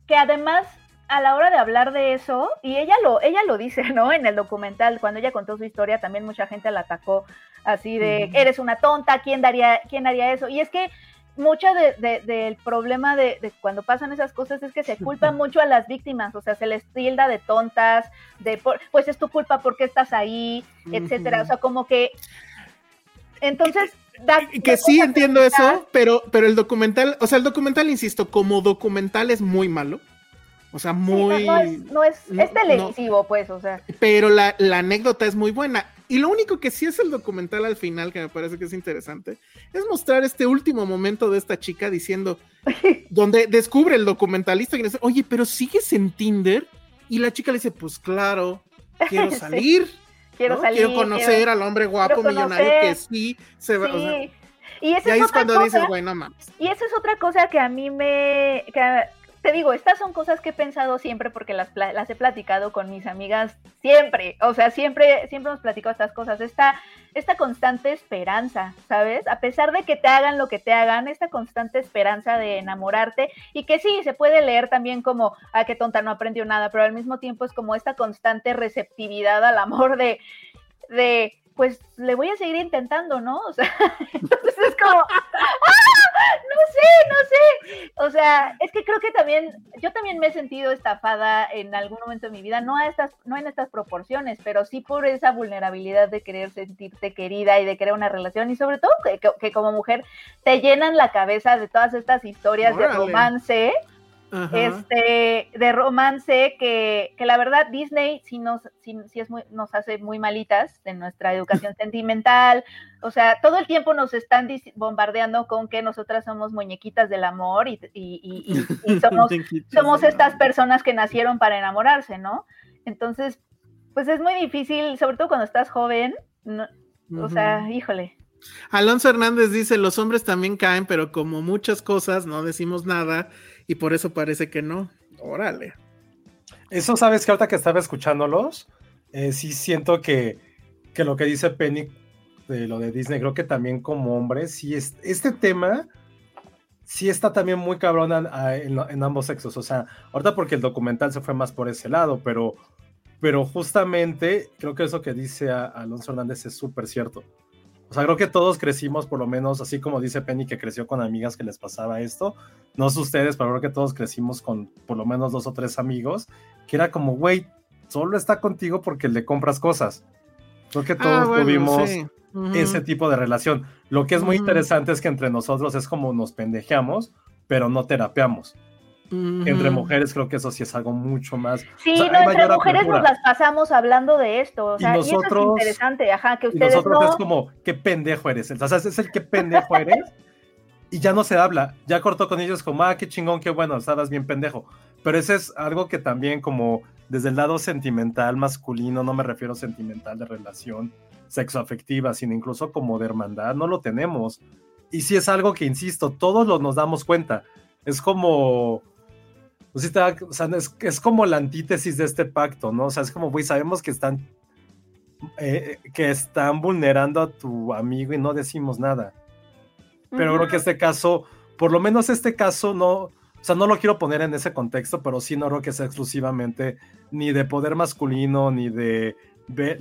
E: que además a la hora de hablar de eso, y ella lo, ella lo dice, ¿no? En el documental, cuando ella contó su historia, también mucha gente la atacó así de, eres una tonta, ¿quién daría, quién haría eso? Y es que mucho del problema de, cuando pasan esas cosas es que se culpa mucho a las víctimas, o sea, se les tilda de tontas, de, pues es tu culpa porque estás ahí, etcétera, o sea, como que... Entonces,
C: que sí entiendo eso, pero, pero el documental, o sea, el documental, insisto, como documental es muy malo. O sea, muy.
E: no, es, no es, es televisivo, pues, o sea.
C: Pero la, anécdota es muy buena. Y lo único que sí es el documental al final, que me parece que es interesante, es mostrar este último momento de esta chica diciendo, donde descubre el documentalista que dice, oye, pero sigues en Tinder. Y la chica le dice, pues claro, quiero salir.
E: Quiero salir.
C: Quiero conocer al hombre guapo millonario que sí se va.
E: y,
C: ahí es, cuando dices, bueno, mames.
E: Y esa es otra cosa que a mí me te digo, estas son cosas que he pensado siempre porque las, las he platicado con mis amigas siempre, o sea, siempre, siempre hemos platicado estas cosas, esta, esta constante esperanza, ¿sabes? A pesar de que te hagan lo que te hagan, esta constante esperanza de enamorarte y que sí, se puede leer también como, ah, qué tonta, no aprendió nada, pero al mismo tiempo es como esta constante receptividad al amor de, de pues le voy a seguir intentando, ¿no? O sea, entonces es como, ¡ah! No sé, no sé. O sea, es que creo que también, yo también me he sentido estafada en algún momento de mi vida, no a estas, no en estas proporciones, pero sí por esa vulnerabilidad de querer sentirte querida y de querer una relación, y sobre todo que, como mujer te llenan la cabeza de todas estas historias de romance este, de romance que, que, la verdad Disney sí nos, sí, es muy, nos hace muy malitas de nuestra educación sentimental, o sea, todo el tiempo nos están bombardeando con que nosotras somos muñequitas del amor y, y, y, somos, somos estas personas que nacieron para enamorarse, ¿no? Entonces, pues es muy difícil, sobre todo cuando estás joven, o sea, híjole.
C: Alonso Hernández dice, los hombres también caen, pero como muchas cosas no decimos nada y por eso parece que no. Órale.
B: Eso sabes que ahorita que estaba escuchándolos, eh, sí siento que, que lo que dice Penny de lo de Disney, creo que también como hombre, sí es, este tema sí está también muy cabrón en, ambos sexos. O sea, ahorita porque el documental se fue más por ese lado, pero, pero justamente creo que eso que dice Alonso Hernández es súper cierto. O sea, creo que todos crecimos, por lo menos, así como dice Penny que creció con amigas que les pasaba esto. No sé ustedes, pero creo que todos crecimos con por lo menos dos o tres amigos, que era como, güey, solo está contigo porque le compras cosas. Creo que todos ah, tuvimos ese tipo de relación. Lo que es muy interesante es que entre nosotros es como nos pendejeamos, pero no terapeamos. Entre mujeres creo que eso sí es algo mucho más.
E: Sí, no, entre mujeres nos las pasamos hablando de esto. O sea, y, nosotros, eso es interesante, ajá, que ustedes nosotros
B: es como, qué pendejo eres. O sea, es el qué pendejo eres. y ya no se habla. Ya cortó con ellos como, ah, qué chingón, qué bueno, estabas bien pendejo. Pero ese es algo que también como desde el lado sentimental masculino, no me refiero sentimental de relación sexoafectiva, sino incluso como de hermandad, no lo tenemos. Y si es algo que, insisto, todos lo nos damos cuenta. Es como, pues o sea, es, como la antítesis de este pacto, ¿no? O sea, es como, güey, sabemos que están, eh, que están vulnerando a tu amigo y no decimos nada. Pero creo que este caso, por lo menos este caso, no, o sea, no lo quiero poner en ese contexto, pero sí no creo que sea exclusivamente ni de poder masculino, ni de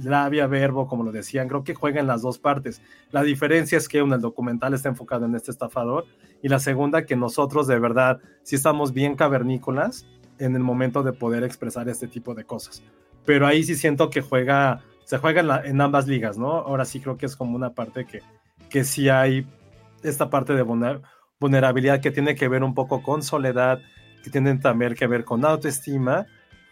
B: labia, verbo, como lo decían, creo que juega en las dos partes. La diferencia es que uno, el documental está enfocado en este estafador y la segunda que nosotros de verdad sí estamos bien cavernícolas en el momento de poder expresar este tipo de cosas. Pero ahí sí siento que juega, se juega en, ambas ligas, ¿no? Ahora sí creo que es como una parte que, que sí hay esta parte de vulnerabilidad que tiene que ver un poco con soledad, que tienen también que ver con autoestima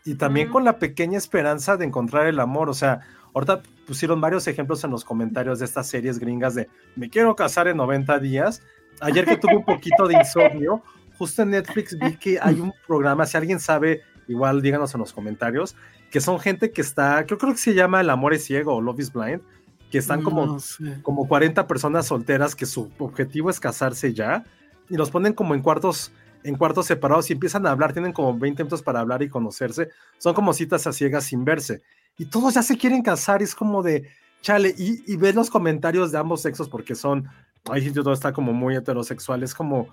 B: y también con la pequeña esperanza de encontrar el amor. O sea, ahorita pusieron varios ejemplos en los comentarios de estas series gringas de me quiero casar en 90 días. Ayer que tuve un poquito de insomnio, justo en Netflix vi que hay un programa, si alguien sabe, igual díganos en los comentarios, que son gente que está, creo, creo que se llama El amor es ciego o Love is blind, que están como, como 40 personas solteras que su objetivo es casarse ya y los ponen como en cuartos en cuartos separados y empiezan a hablar, tienen como 20 minutos para hablar y conocerse, son como citas a ciegas sin verse. Y todos ya se quieren casar, es como de, chale, y, y ves los comentarios de ambos sexos porque son, ahí todo está como muy heterosexual, es como,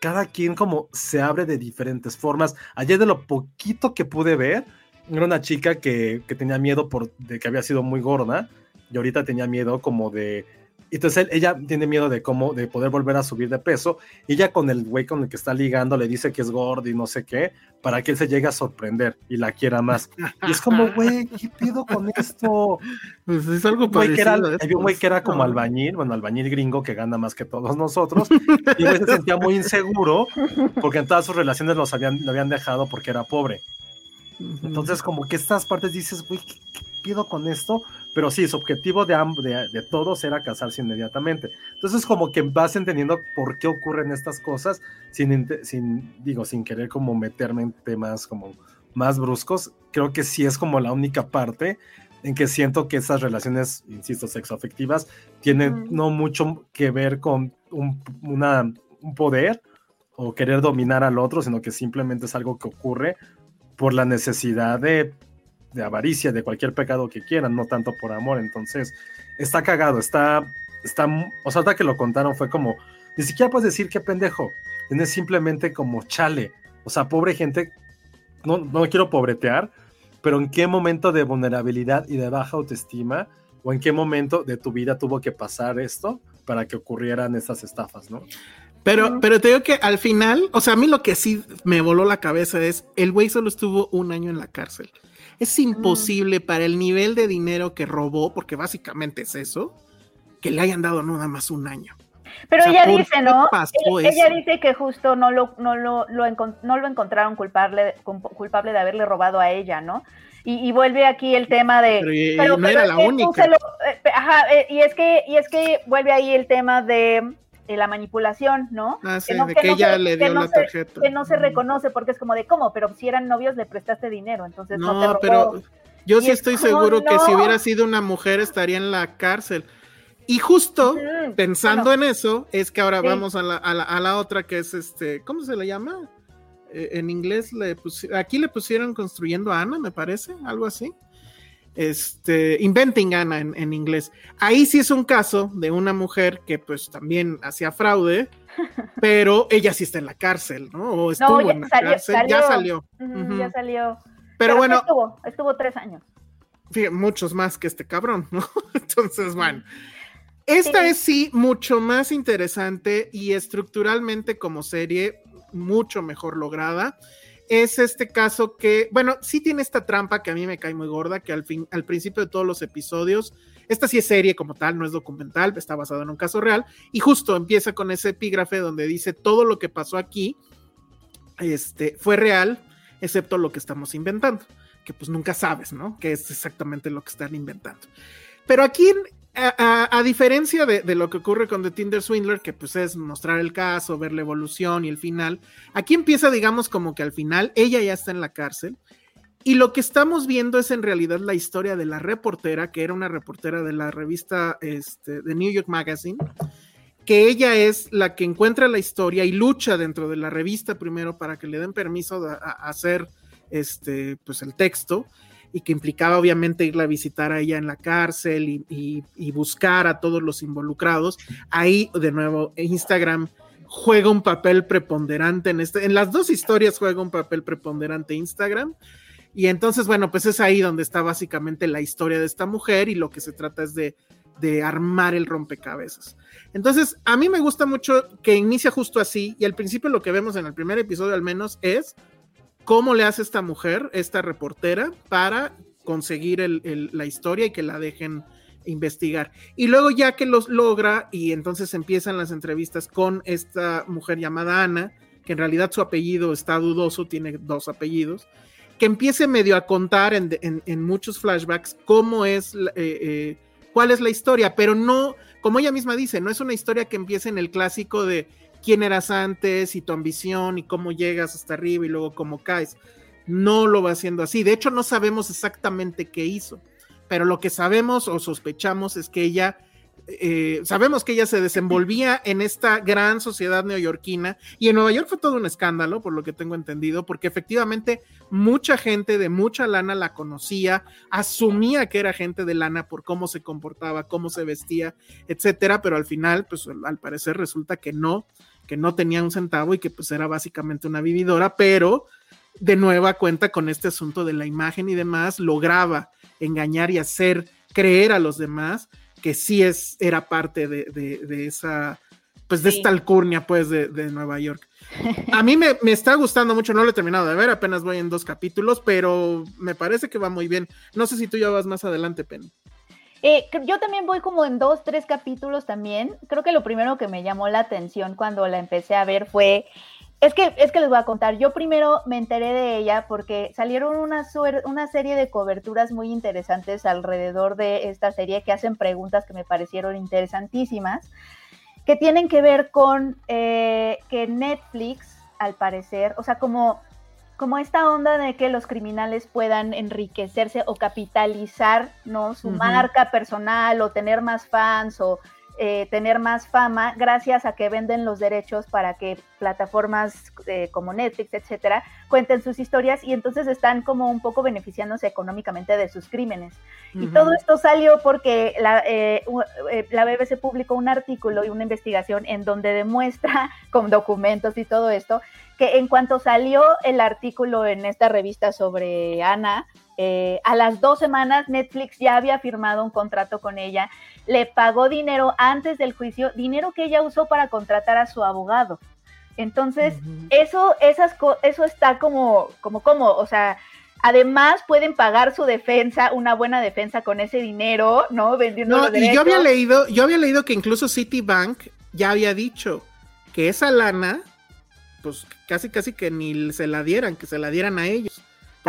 B: cada quien como se abre de diferentes formas. Ayer de lo poquito que pude ver, era una chica que, que tenía miedo por, de que había sido muy gorda y ahorita tenía miedo como de entonces ella tiene miedo de cómo, de poder volver a subir de peso. Y ella con el güey con el que está ligando le dice que es gordo y no sé qué, para que él se llegue a sorprender y la quiera más. Y es como, güey, ¿qué pido con esto?
C: Pues es algo
B: parecido. Había un güey que era como albañil, bueno, albañil gringo que gana más que todos nosotros. Y él se sentía muy inseguro porque en todas sus relaciones los habían, lo habían dejado porque era pobre. Entonces, como que estas partes dices, güey, ¿qué, pido con esto? Pero sí, su objetivo de, de, de, todos era casarse inmediatamente. Entonces, como que vas entendiendo por qué ocurren estas cosas sin, sin, digo, sin querer como meterme en temas como más bruscos. Creo que sí es como la única parte en que siento que esas relaciones, insisto, sexoafectivas, tienen no mucho que ver con un, una, un poder o querer dominar al otro, sino que simplemente es algo que ocurre por la necesidad de, avaricia, de cualquier pecado que quieran, no tanto por amor. Entonces, está cagado, está, está, o sea, hasta que lo contaron fue como, ni siquiera puedes decir qué pendejo, es simplemente como chale, o sea, pobre gente, no, no quiero pobretear, pero en qué momento de vulnerabilidad y de baja autoestima, o en qué momento de tu vida tuvo que pasar esto para que ocurrieran estas estafas, ¿no?
C: Pero, pero te digo que al final, o sea, a mí lo que sí me voló la cabeza es, el güey solo estuvo un año en la cárcel. Es imposible para el nivel de dinero que robó, porque básicamente es eso, que le hayan dado nada más un año.
E: Pero ella dice, ¿no? Ella, dice que justo no lo, no lo, no lo encontraron culpable, culpable de haberle robado a ella, ¿no? Y, vuelve aquí el tema de.
C: Pero, no era la única.
E: Eh, ajá, eh, y es que, y es que vuelve ahí el tema de la manipulación, ¿no?
C: Ah, sí, que de que, ella le dio la tarjeta.
E: que no se reconoce porque es como de cómo, pero si eran novios le prestaste dinero, entonces no,
C: no pero yo sí estoy seguro que si hubiera sido una mujer estaría en la cárcel. Y justo pensando
E: bueno.
C: en eso, es que ahora
E: Sí.
C: vamos a la, a la- a la otra que es este, ¿cómo se le llama? Eh, en inglés le aquí le pusieron construyendo a Ana, me parece, algo así. Este, Inventing Anna en, en inglés. Ahí sí es un caso de una mujer que pues también hacía fraude, pero ella sí está en la cárcel, ¿no? O estuvo
E: ya
C: en la
E: salió-
C: cárcel, ya salió.
E: Ya salió.
C: Pero bueno,
E: Estuvo, estuvo tres años.
C: fíjate, muchos más que este cabrón, ¿no? Entonces, bueno. Esta
E: Sí.
C: es sí mucho más interesante y estructuralmente como serie mucho mejor lograda. Es este caso que, bueno, sí tiene esta trampa que a mí me cae muy gorda, que al, fin, al principio de todos los episodios, esta sí es serie como tal, no es documental, está basado en un caso real, y justo empieza con ese epígrafe donde dice todo lo que pasó aquí este, fue real, excepto lo que estamos inventando, que pues nunca sabes, ¿no? Que es exactamente lo que están inventando. Pero aquí, a, diferencia de, lo que ocurre con The Tinder Swindler, que pues es mostrar el caso, ver la evolución y el final, aquí empieza, digamos, como que al final ella ya está en la cárcel. Y lo que estamos viendo es en realidad la historia de la reportera, que era una reportera de la revista este, de New York Magazine, que ella es la que encuentra la historia y lucha dentro de la revista primero para que le den permiso de, a hacer este, pues el texto y que implicaba obviamente irla a visitar a ella en la cárcel y, buscar a todos los involucrados. Ahí, de nuevo, Instagram juega un papel preponderante en este, en las dos historias juega un papel preponderante Instagram. Y entonces, bueno, pues es ahí donde está básicamente la historia de esta mujer y lo que se trata es de, de armar el rompecabezas. Entonces, a mí me gusta mucho que inicia justo así y al principio lo que vemos en el primer episodio al menos es cómo le hace esta mujer, esta reportera, para conseguir la historia y que la dejen investigar. Y luego ya que los logra y entonces empiezan las entrevistas con esta mujer llamada Ana, que en realidad su apellido está dudoso, tiene dos apellidos, que empiece medio a contar en, muchos flashbacks cómo es, eh, eh, cuál es la historia, pero no, como ella misma dice, no es una historia que empiece en el clásico de quién eras antes y tu ambición y cómo llegas hasta arriba y luego cómo caes. No lo va haciendo así. De hecho, no sabemos exactamente qué hizo, pero lo que sabemos o sospechamos es que ella, eh, sabemos que ella se desenvolvía en esta gran sociedad neoyorquina y en Nueva York fue todo un escándalo, por lo que tengo entendido, porque efectivamente mucha gente de mucha lana la conocía, asumía que era gente de lana por cómo se comportaba, cómo se vestía, etcétera, pero al final, pues al parecer resulta que no, que no tenía un centavo y que pues era básicamente una vividora, pero de nueva cuenta con este asunto de la imagen y demás, lograba engañar y hacer creer a los demás que sí es, era parte de, de- de esa, pues de
E: Sí.
C: esta alcurnia pues de, de Nueva York. A mí me, me está gustando mucho, no lo he terminado de ver, apenas voy en dos capítulos, pero me parece que va muy bien. No sé si tú ya vas más adelante, Penny.
E: Eh, yo también voy como en dos, tres capítulos también. Creo que lo primero que me llamó la atención cuando la empecé a ver fue, es que, es que les voy a contar, yo primero me enteré de ella porque salieron una, una serie de coberturas muy interesantes alrededor de esta serie que hacen preguntas que me parecieron interesantísimas, que tienen que ver con eh, que Netflix, al parecer, o sea, como como esta onda de que los criminales puedan enriquecerse o capitalizar ¿no? su
C: Ujú.
E: marca personal o tener más fans o eh, tener más fama gracias a que venden los derechos para que plataformas eh, como Netflix, etcétera, cuenten sus historias y entonces están como un poco beneficiándose económicamente de sus crímenes. Y todo esto salió porque la, eh, eh, la BBC publicó un artículo y una investigación en donde demuestra con documentos y todo esto que en cuanto salió el artículo en esta revista sobre Ana, eh, a las dos semanas Netflix ya había firmado un contrato con ella, le pagó dinero antes del juicio, dinero que ella usó para contratar a su abogado. Entonces, eso, esas, co- eso está como, como, como, o sea, además pueden pagar su defensa, una buena defensa con ese dinero, ¿no? Vendiendo
C: No,
E: los
C: y yo había leído, yo había leído que incluso Citibank ya había dicho que esa lana, pues casi casi que ni se la dieran, que se la dieran a ellos,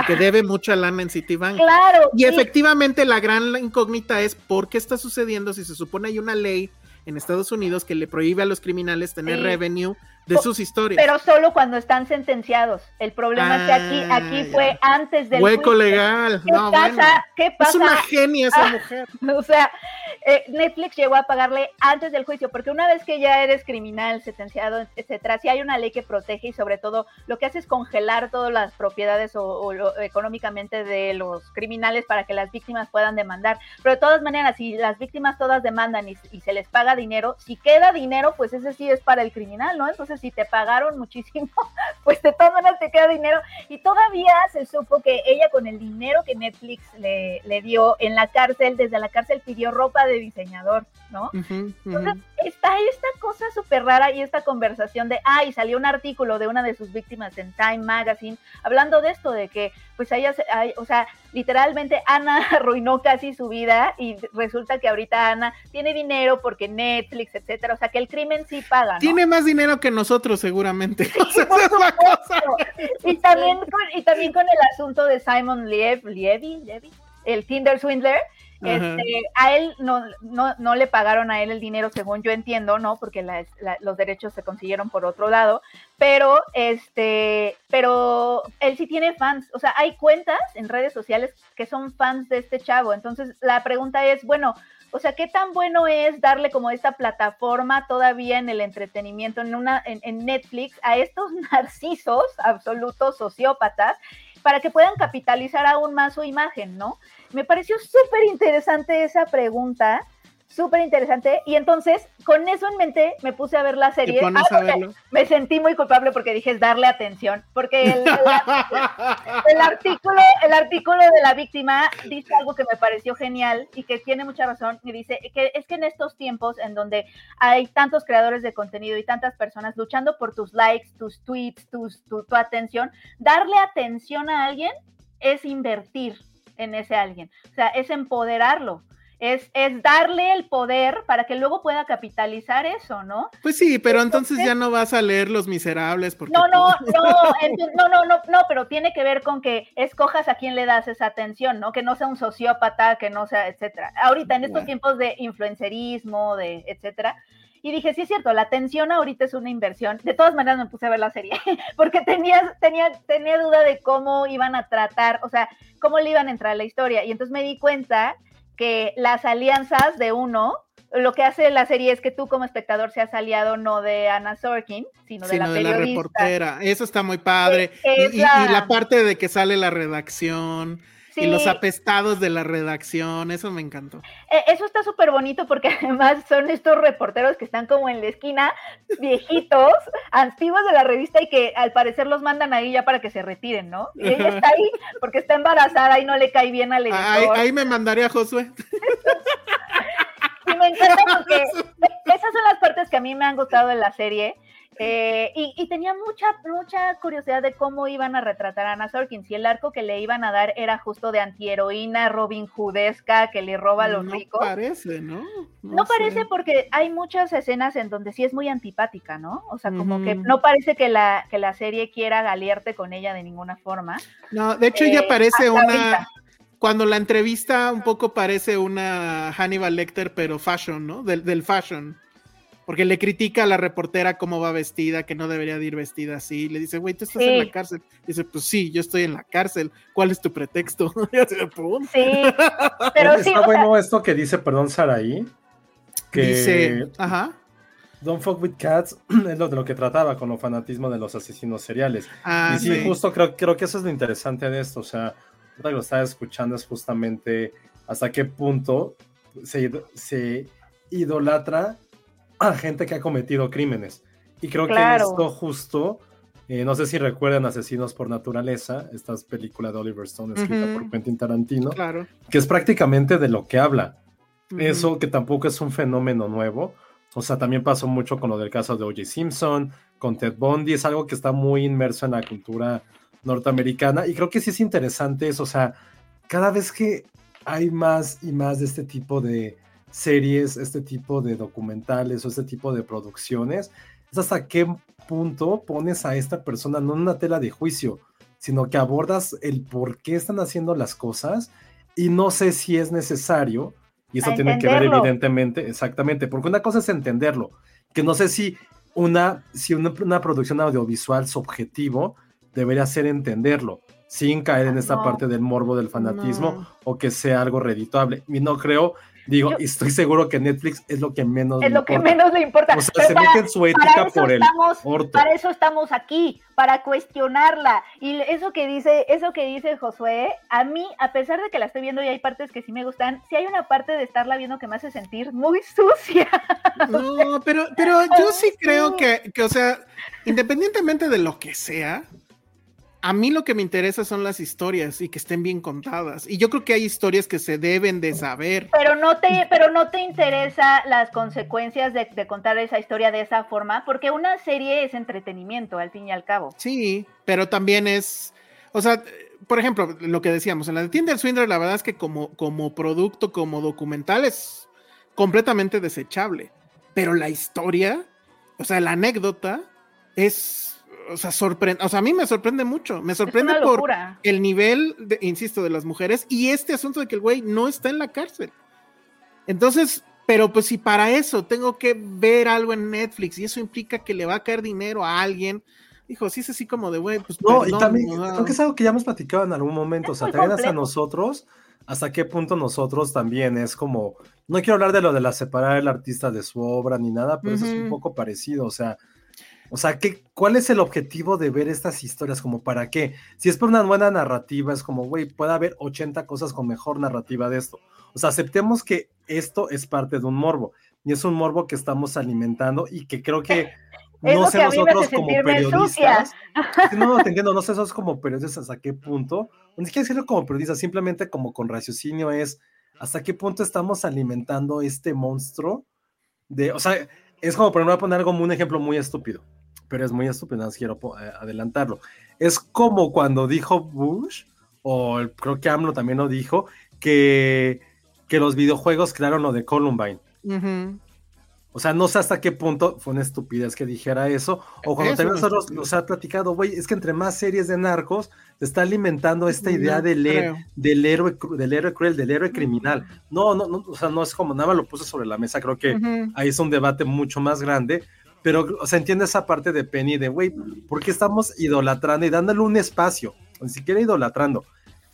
C: porque debe mucha lana en Citibank.
E: Claro.
C: Y
E: sí.
C: efectivamente la gran incógnita es por qué está sucediendo si se supone hay una ley en Estados Unidos que le prohíbe a los criminales tener
E: Sí.
C: revenue de sus historias.
E: Pero solo cuando están sentenciados. El problema es que aquí,
C: Ah,
E: aquí
C: ya.
E: fue antes del
C: Hueco
E: juicio.
C: legal.
E: ¿Qué
C: No,
E: pasa?
C: bueno.
E: ¿Qué pasa?
C: Es una genia esa
E: Ah,
C: mujer.
E: O sea, eh, Netflix llegó a pagarle antes del juicio, porque una vez que ya eres criminal, sentenciado, etcétera, si hay una ley que protege y sobre todo lo que hace es congelar todas las propiedades o, económicamente de los criminales para que las víctimas puedan demandar. Pero de todas maneras, si las víctimas todas demandan y, se les paga dinero, si queda dinero, pues ese sí es para el criminal, ¿no? Entonces, si te pagaron muchísimo, pues de todas maneras te queda dinero. Y todavía se supo que ella con el dinero que Netflix le, le dio en la cárcel, desde la cárcel pidió ropa de diseñador, ¿no? Entonces, está esta cosa súper rara y esta conversación de, ay, salió un artículo de una de sus víctimas en Time Magazine hablando de esto, de que, pues, ella, o sea, literalmente Ana arruinó casi su vida y resulta que ahorita Ana tiene dinero porque Netflix, etcétera, o sea, que el crimen sí paga. ¿no?
C: Tiene más dinero que nosotros, seguramente.
E: y, también con, y también con el asunto de Simon Liev, Levy, el Tinder Swindler este, a él no, no, no, le pagaron a él el dinero, según yo entiendo, ¿no? Porque los derechos se consiguieron por otro lado, pero este, pero él sí tiene fans, o sea, hay cuentas en redes sociales que son fans de este chavo. Entonces, la pregunta es, bueno, o sea, ¿qué tan bueno es darle como esta plataforma todavía en el entretenimiento, en, una, en, en Netflix, a estos narcisos absolutos sociópatas para que puedan capitalizar aún más su imagen, ¿no? Me pareció súper interesante esa pregunta, súper interesante. Y entonces, con eso en mente, me puse a ver la serie. Ah, me sentí muy culpable porque dije es darle atención, porque el, el, artículo, el artículo de la víctima dice algo que me pareció genial y que tiene mucha razón. Y dice que es que en estos tiempos en donde hay tantos creadores de contenido y tantas personas luchando por tus likes, tus tweets, tus, tu, tu atención, darle atención a alguien es invertir en ese alguien. O sea, es empoderarlo. Es, es, darle el poder para que luego pueda capitalizar eso, ¿no?
C: Pues sí, pero entonces, ya no vas a leer Los Miserables. Porque
E: no, no, no, no, no, no, no, pero tiene que ver con que escojas a quién le das esa atención, ¿no? Que no sea un sociópata, que no sea, etcétera. Ahorita, en estos tiempos de influencerismo, de etcétera, y dije, sí es cierto, la atención ahorita es una inversión. De todas maneras me puse a ver la serie, porque tenía, tenía, tenía duda de cómo iban a tratar, o sea, cómo le iban a entrar a la historia. Y entonces me di cuenta que las alianzas de uno, lo que hace la serie es que tú como espectador seas aliado no de Anna Sorkin, sino de la periodista. la reportera.
C: Eso está muy padre. y, la parte de que sale la redacción y los apestados de la redacción, eso me encantó.
E: E, eso está súper bonito porque además son estos reporteros que están como en la esquina, viejitos, antiguos de la revista y que al parecer los mandan ahí ya para que se retiren, ¿no? Y ella está ahí porque está embarazada y no le cae bien al editor.
C: Ahí, ahí me mandaría a Josué.
E: y me encanta porque esas son las partes que a mí me han gustado de la serie eh, y, tenía mucha, mucha curiosidad de cómo iban a retratar a Anna Sorkin. Si el arco que le iban a dar era justo de antiheroína, Robin Hoodesca, que le roba a los
C: no
E: ricos.
C: Parece, ¿no?
E: No, parece porque hay muchas escenas en donde sí es muy antipática, ¿no? O sea, como que no parece que la, que la serie quiera galearte con ella de ninguna forma.
C: No, de hecho ella eh, parece una. Cuando la entrevista un poco parece una Hannibal Lecter, pero fashion, ¿no? Del, del fashion porque le critica a la reportera cómo va vestida, que no debería de ir vestida así. Le dice, güey, tú estás en la cárcel. dice, pues sí, yo estoy en la cárcel. ¿Cuál es tu pretexto?
E: sí, pero sí.
B: Está bueno esto que dice, perdón, Saraí.
C: Que dice, ajá.
B: Don't fuck with cats es lo de lo que trataba con los fanatismo de los asesinos seriales.
C: Ah,
B: y sí, justo creo, creo que eso es lo interesante de esto. O sea, lo que lo estaba escuchando es justamente hasta qué punto se, se idolatra a gente que ha cometido crímenes. Y creo que esto justo, eh, no sé si recuerdan Asesinos por Naturaleza, esta película de Oliver Stone escrita por Quentin Tarantino,
C: claro.
B: que es prácticamente de lo que habla. Eso que tampoco es un fenómeno nuevo. O sea, también pasó mucho con lo del caso de O.J. Simpson, con Ted Bundy, es algo que está muy inmerso en la cultura norteamericana. Y creo que sí es interesante eso, o sea, cada vez que hay más y más de este tipo de, series, este tipo de documentales o este tipo de producciones, es hasta qué punto pones a esta persona no en una tela de juicio, sino que abordas el por qué están haciendo las cosas y no sé si es necesario, y eso tiene que ver evidentemente, exactamente, porque una cosa es entenderlo, que no sé si una, si una, producción audiovisual su objetivo debería ser entenderlo, sin caer en esta parte del morbo del fanatismo o que sea algo redituable. Y no creo Digo, y estoy seguro que Netflix es lo que menos
E: Es
B: le
E: lo que
B: importa.
E: menos le importa.
B: O sea,
E: Pero
B: se
E: para-
B: mete en su ética
E: eso
B: por el
E: estamos-
B: orto.
E: Para eso estamos aquí, para cuestionarla. Y eso que dice, eso que dice Josué, a mí, a pesar de que la estoy viendo y hay partes que sí me gustan, sí hay una parte de estarla viendo que me hace sentir muy sucia.
C: No, pero, pero yo sí creo que, que, o sea, independientemente de lo que sea, a mí lo que me interesa son las historias y que estén bien contadas. Y yo creo que hay historias que se deben de saber.
E: Pero no te, pero no te interesa las consecuencias de, de contar esa historia de esa forma, porque una serie es entretenimiento, al fin y al cabo.
C: Sí, pero también es, o sea, por ejemplo, lo que decíamos, en la de Tinder Swindler, la verdad es que como, como producto, como documental, es completamente desechable. Pero la historia, o sea, la anécdota, es, o sea, sorprende, o sea, a mí me sorprende mucho. Me sorprende por el nivel, de, insisto, de las mujeres y este asunto de que el güey no está en la cárcel. Entonces, pero pues si para eso tengo que ver algo en Netflix y eso implica que le va a caer dinero a alguien, hijo, sí es así como de, güey, pues
B: No, y
C: perdón,
B: también
C: o sea,
B: creo que es algo que ya hemos platicado en algún momento, o sea, también hasta nosotros, hasta qué punto nosotros también es como, no quiero hablar de lo de la separar el artista de su obra ni nada, pero eso es un poco parecido, o sea, o sea, ¿qué, ¿cuál es el objetivo de ver estas historias? Como para qué? Si es por una buena narrativa, es como, güey, puede haber 80 cosas con mejor narrativa de esto. O sea, aceptemos que esto es parte de un morbo, y es un morbo que estamos alimentando y que creo que no sé
E: que
B: nosotros como
E: sucia.
B: periodistas. No, te entiendo, no sé esos como periodistas hasta qué punto, ni siquiera decirlo como periodistas, simplemente como con raciocinio es hasta qué punto estamos alimentando este monstruo de, o sea, es como, pero no voy a poner algo, un ejemplo muy estúpido, pero es muy estúpido, más quiero eh, adelantarlo. Es como cuando dijo Bush, o creo que AMLO también lo dijo, que, que los videojuegos crearon lo de Columbine. O sea, no sé hasta qué punto fue una estupidez que dijera eso. O cuando también nosotros nos ha platicado, güey, es que entre más series de narcos se está alimentando esta
C: No
B: idea
C: creo.
B: del, héroe, del héroe cruel, del héroe criminal. No, no, no, o sea, no es como nada más lo puse sobre la mesa, creo que ahí es un debate mucho más grande. Pero, o sea, entiende esa parte de Penny de, güey, ¿por qué estamos idolatrando y dándole un espacio? Ni siquiera idolatrando.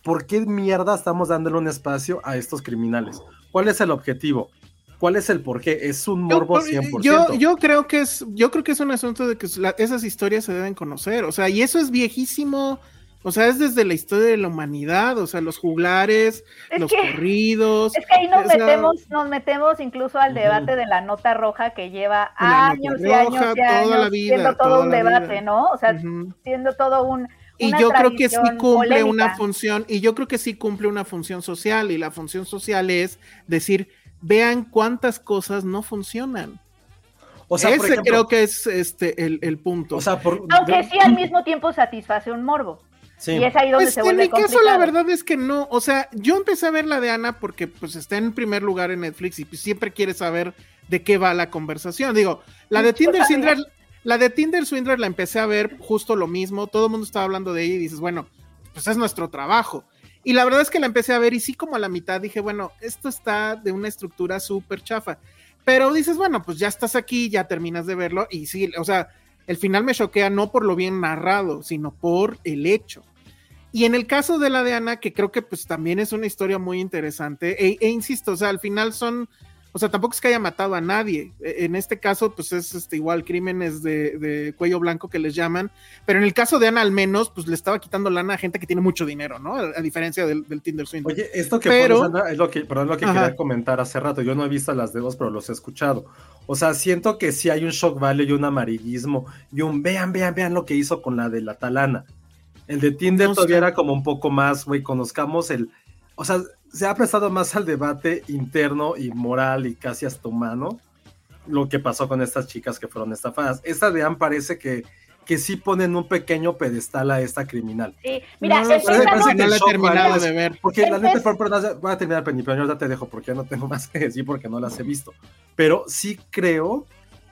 B: ¿Por qué mierda estamos dándole un espacio a estos criminales? ¿Cuál es el objetivo? ¿Cuál es el por qué? Es un morbo
C: por-
B: 100%.
C: Yo, yo creo que es, yo creo que es un asunto de que la- esas historias se deben conocer, o sea, y eso es viejísimo, o sea, es desde la historia de la humanidad, o sea, los juglares,
E: Es
C: los
E: que-
C: corridos.
E: Es que ahí nos
C: o sea,
E: metemos, nos metemos incluso al debate de la nota roja que lleva años y años
C: roja,
E: y años
C: toda la vida,
E: siendo todo un debate,
C: vida.
E: ¿no? O sea,
C: Ujú.
E: siendo todo un
C: Y yo creo que sí cumple una función, y yo creo que sí cumple una función social, y la función social es decir, vean cuántas cosas no funcionan.
B: O sea,
C: Ese
B: por ejemplo,
C: creo que es este el, el punto.
B: o sea, por,
E: Aunque
B: de-
E: sí al mismo tiempo satisface un morbo.
B: Sí.
E: Y es ahí donde
C: Pues,
E: se
C: en mi caso, la verdad es que no. O sea, yo empecé a ver la de Ana porque pues está en primer lugar en Netflix y pues, siempre quieres saber de qué va la conversación. Digo, la de
E: Yo
C: Tinder. Swindler, la de Tinder Swindler la empecé a ver justo lo mismo. Todo el mundo estaba hablando de ella y dices, bueno, pues es nuestro trabajo. Y la verdad es que la empecé a ver y sí como a la mitad dije, bueno, esto está de una estructura súper chafa. Pero dices, bueno, pues ya estás aquí, ya terminas de verlo y sí, o sea, el final me choquea no por lo bien narrado, sino por el hecho. Y en el caso de la de Ana, que creo que pues también es una historia muy interesante, e, e insisto, o sea, al final son, o sea, tampoco es que haya matado a nadie. E- En este caso, pues es este, igual crímenes de, de cuello blanco que les llaman, pero en el caso de Ana al menos, pues le estaba quitando lana a gente que tiene mucho dinero, ¿no? A, a diferencia del, del Tinder Swindler.
B: Oye, esto que
C: Pero-
B: pones, Sandra, es lo que, perdón, lo que
C: Ajá.
B: quería comentar hace rato. Yo no he visto las de dos, pero los he escuchado. O sea, siento que sí hay un shock value y un amarillismo y un vean, vean, vean lo que hizo con la de la talana. El de Tinder
C: No
B: todavía era como un poco más, güey, conozcamos el. O sea, se ha prestado más al debate interno y moral y casi hasta humano lo que pasó con estas chicas que fueron estafadas. Esta de Anne parece que, que sí ponen un pequeño pedestal a esta criminal.
E: Sí, mira,
C: no,
B: parece que
C: no la he terminado de
B: es-
C: ver.
B: Porque la neta,
E: Entonces-
B: por, perdón, voy a terminar, Penny, pero yo ya te dejo porque ya no tengo más que decir porque no las he visto. Pero sí creo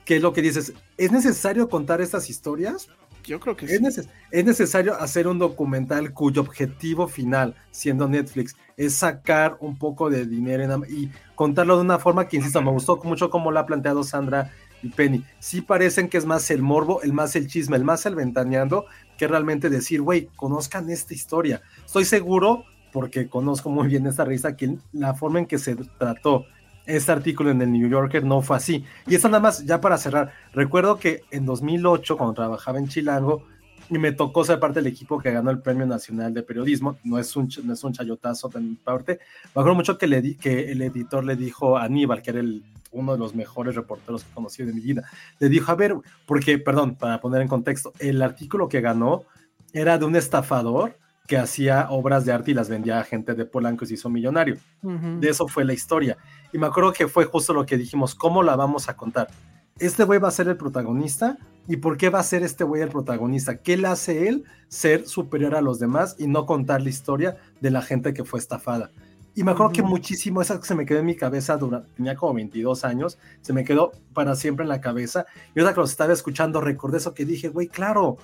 B: que lo que dices, ¿es necesario contar estas historias?
C: Yo creo que
B: Es,
C: sí.
B: neces- es necesario hacer un documental cuyo objetivo final, siendo Netflix, es sacar un poco de dinero en y contarlo de una forma que, insisto, me gustó mucho como lo ha planteado Sandra y Penny. Sí parecen que es más el morbo, el más el chisme, el más el ventaneando, que realmente decir, güey, conozcan esta historia. Estoy seguro, porque conozco muy bien esta revista, que la forma en que se trató este artículo en el New Yorker no fue así. Y eso nada más, ya para cerrar, recuerdo que en 2008, cuando trabajaba en Chilango, y me tocó ser parte del equipo que ganó el Premio Nacional de Periodismo, no es un, no es un chayotazo de mi parte, me acuerdo mucho que, le que el editor le dijo a Aníbal, que era el, uno de los mejores reporteros que he conocido de mi vida, le dijo, a ver, porque, perdón, para poner en contexto, el artículo que ganó era de un estafador que hacía obras de arte y las vendía a gente de Polanco y se hizo millonario. De eso fue la historia. Y me acuerdo que fue justo lo que dijimos, ¿cómo la vamos a contar? ¿Este güey va a ser el protagonista? ¿Y por qué va a ser este güey el protagonista? ¿Qué le hace él ser superior a los demás y no contar la historia de la gente que fue estafada? Y me acuerdo que muchísimo, esa que se me quedó en mi cabeza, durante, tenía como 22 años, se me quedó para siempre en la cabeza. Y ahora que los estaba escuchando, recordé eso que dije, güey, claro,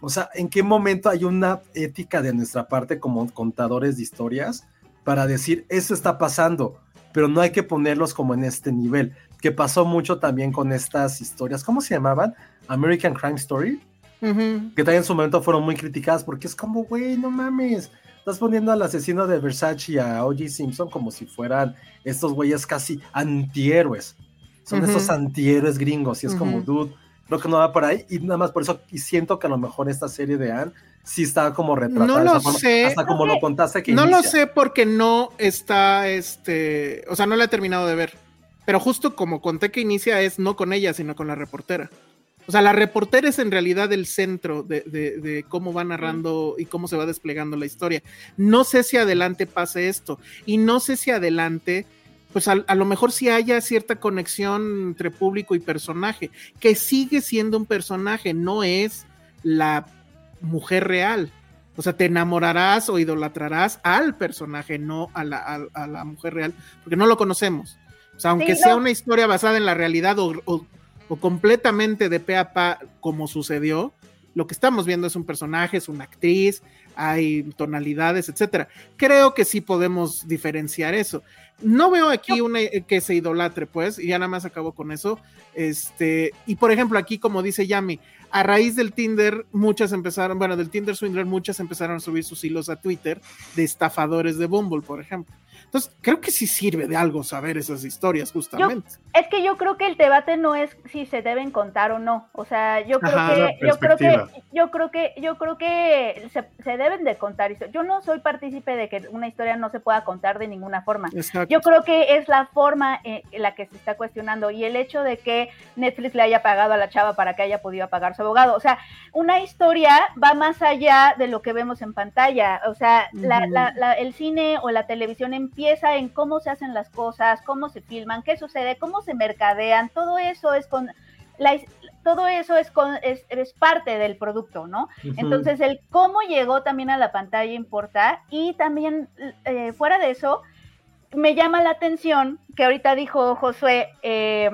B: o sea, ¿en qué momento hay una ética de nuestra parte como contadores de historias para decir, eso está pasando, pero no hay que ponerlos como en este nivel? Que pasó mucho también con estas historias, ¿cómo se llamaban? American Crime Story, que también en su momento fueron muy criticadas porque es como, güey, no mames, estás poniendo al asesino de Versace y a O.J. Simpson como si fueran estos güeyes casi antihéroes. Son estos antihéroes gringos y es como, dude creo que no va por ahí y nada más por eso y siento que a lo mejor esta serie de Anne sí está como retratada
C: no lo sé
B: hasta como lo contaste que
C: no lo sé porque no está este o sea no la he terminado de ver pero justo como conté que inicia es no con ella sino con la reportera. O sea la reportera es en realidad el centro de, de, de cómo va narrando y cómo se va desplegando la historia. No sé si adelante pase esto y no sé si adelante pues a, a, lo mejor sí haya cierta conexión entre público y personaje, que sigue siendo un personaje, no es la mujer real. O sea, te enamorarás o idolatrarás al personaje, no a la, a, a la mujer real, porque no lo conocemos. O sea, aunque sí, sea no. una historia basada en la realidad o, o, o, completamente de pe a pa como sucedió, lo que estamos viendo es un personaje, es una actriz, hay tonalidades, etcétera. Creo que sí podemos diferenciar eso. No veo aquí una que se idolatre, pues, y ya nada más acabo con eso. Este, y por ejemplo, aquí, como dice Yami, a raíz del Tinder, muchas empezaron, bueno, del Tinder Swindler, muchas empezaron a subir sus hilos a Twitter de estafadores de Bumble, por ejemplo. Entonces, creo que sí sirve de algo saber esas historias, justamente.
E: Yo, es que yo creo que el debate no es si se deben contar o no. O sea, yo creo Ajá, que, yo creo que, yo creo que, yo creo que se, se, deben de contar. Yo no soy partícipe de que una historia no se pueda contar de ninguna forma. Exacto. Yo creo que es la forma en la que se está cuestionando y el hecho de que Netflix le haya pagado a la chava para que haya podido pagar su abogado. O sea, una historia va más allá de lo que vemos en pantalla. O sea, la, la, la, el cine o la televisión empieza empieza en cómo se hacen las cosas, cómo se filman, qué sucede, cómo se mercadean, todo eso es con la, todo eso es, con, es, es, parte del producto, ¿no? Uh -huh. Entonces, el cómo llegó también a la pantalla importa y también eh, fuera de eso, me llama la atención que ahorita dijo Josué eh,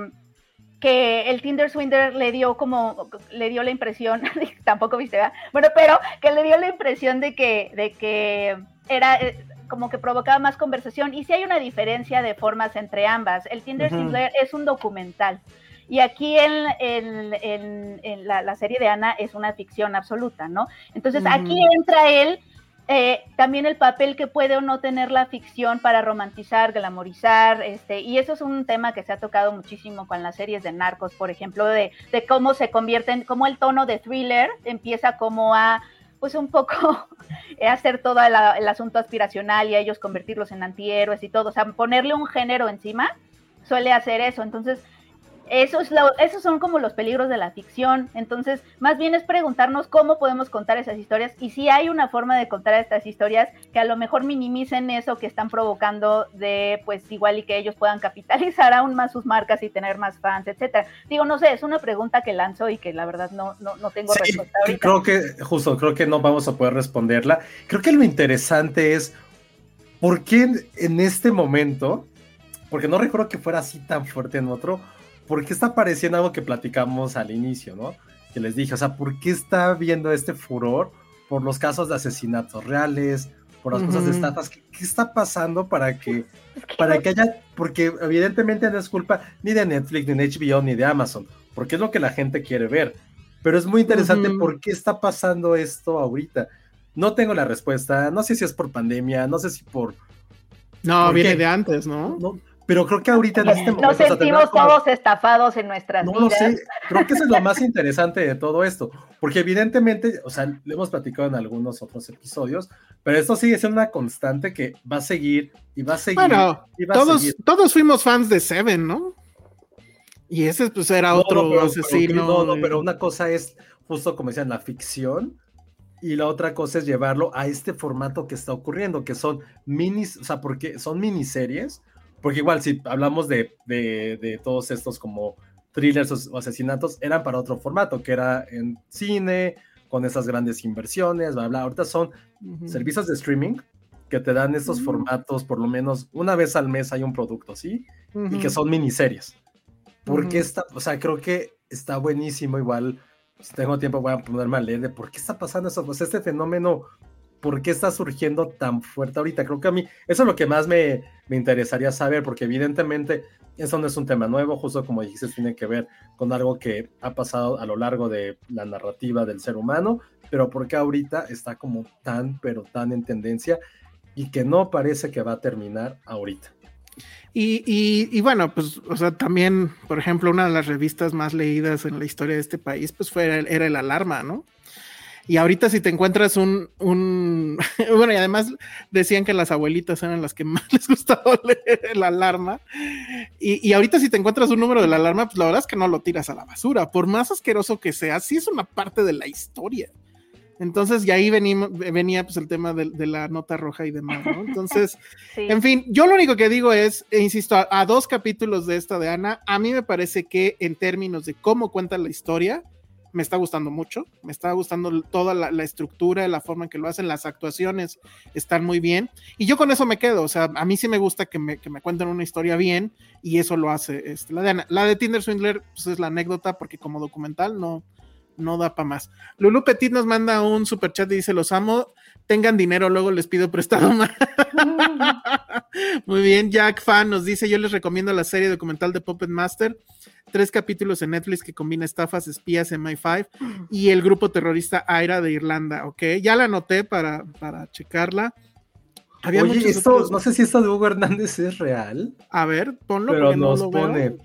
E: que el Tinder Swinder le dio como, le dio la impresión, tampoco viste, ¿verdad? Bueno, pero que le dio la impresión de que, de que era eh, como que provocaba más conversación y si sí hay una diferencia de formas entre ambas. El Tinder uh -huh. Es un documental y aquí en, en, en, en la, la, serie de Ana es una ficción absoluta, ¿no? Entonces uh -huh. aquí entra él eh, también el papel que puede o no tener la ficción para romantizar, glamorizar, este, y eso es un tema que se ha tocado muchísimo con las series de narcos, por ejemplo, de, de cómo se convierten, cómo el tono de thriller empieza como a pues un poco hacer todo la, el asunto aspiracional y a ellos convertirlos en antihéroes y todo, o sea, ponerle un género encima suele hacer eso, entonces eso es lo, esos son como los peligros de la ficción, entonces más bien es preguntarnos cómo podemos contar esas historias y si hay una forma de contar estas historias que a lo mejor minimicen eso que están provocando de pues igual y que ellos puedan capitalizar aún más sus marcas y tener más fans, etcétera. Digo, no sé, es una pregunta que lanzo y que la verdad no, no, no tengo sí, respuesta ahorita.
B: Creo que, justo, creo que no vamos a poder responderla. Creo que lo interesante es por qué en este momento, porque no recuerdo que fuera así tan fuerte en otro, ¿por qué está apareciendo algo que platicamos al inicio, ¿no? Que les dije, o sea, ¿por qué está viendo este furor por los casos de asesinatos reales, por las uh -huh. cosas de estafas? ¿Qué, ¿Qué, está pasando para que, para que haya, porque evidentemente no es culpa ni de Netflix, ni de HBO, ni de Amazon, porque es lo que la gente quiere ver. Pero es muy interesante uh -huh. por qué está pasando esto ahorita. No tengo la respuesta, no sé si es por pandemia, no sé si por...
C: No, viene de antes, ¿no?
B: no Pero creo que ahorita en este momento.
E: Nos sentimos todos estafados en nuestras
B: no
E: vidas.
B: lo sé, creo que eso es lo más interesante de todo esto, porque evidentemente, o sea, lo hemos platicado en algunos otros episodios, pero esto sigue siendo una constante que va a seguir y va a seguir.
C: Bueno,
B: y va a
C: todos,
B: seguir.
C: todos fuimos fans de Seven, ¿no? Y ese pues era
B: No,
C: otro
B: no, pero-
C: asesino.
B: pero- no, no, pero una cosa es, justo como decían, la ficción, y la otra cosa es llevarlo a este formato que está ocurriendo, que son minis, o sea, porque son miniseries, porque igual si hablamos de, de, de todos estos como thrillers o- asesinatos, eran para otro formato, que era en cine, con esas grandes inversiones, bla, bla. Ahorita son
C: Ujú.
B: servicios de streaming que te dan estos
C: Mm.
B: formatos, por lo menos una vez al mes hay un producto, ¿sí? y que son miniseries. Porque está, o sea, creo que está buenísimo. Igual, si tengo tiempo, voy a ponerme a leer de por qué está pasando eso. Pues este fenómeno, ¿por qué está surgiendo tan fuerte ahorita? Creo que a mí, eso es lo que más me, me interesaría saber, porque evidentemente eso no es un tema nuevo, justo como dijiste, tiene que ver con algo que ha pasado a lo largo de la narrativa del ser humano, pero porque ahorita está como tan, pero tan en tendencia y que no parece que va a terminar ahorita.
C: Y, y- bueno, pues, o sea, también, por ejemplo, una de las revistas más leídas en la historia de este país, pues fue era el Alarma, ¿no? Y ahorita si te encuentras un, un bueno, y además decían que las abuelitas eran las que más les gustaba leer el alarma. Y, y ahorita si te encuentras un número del alarma, pues la verdad es que no lo tiras a la basura. Por más asqueroso que sea, sí es una parte de la historia. Entonces, y ahí venimos, venía pues el tema de, de la nota roja y demás, ¿no? Entonces,
E: Sí.
C: en fin, yo lo único que digo es, e insisto, a, a dos capítulos de esta de Ana, a mí me parece que en términos de cómo cuenta la historia, me está gustando mucho, me está gustando toda la, estructura, la forma en que lo hacen, las actuaciones están muy bien, y yo con eso me quedo, o sea, a mí sí me gusta que me, que me cuenten una historia bien, y eso lo hace este, la de Ana. La de Tinder Swindler, pues es la anécdota, porque como documental no, no da para más. Lulu Petit nos manda un super chat y dice, los amo, tengan dinero, luego les pido prestado más. Muy bien, Jack Fan nos dice, yo les recomiendo la serie documental de Puppet Master, tres capítulos en Netflix que combina estafas, espías, MI5 y el grupo terrorista Aira de Irlanda, ok, ya la anoté para, para checarla. Había
B: Oye, esto,
C: otros-
B: no sé si esto de Hugo Hernández es real,
C: A ver, ponlo
B: pero
C: no
B: nos
C: veo.
B: pone.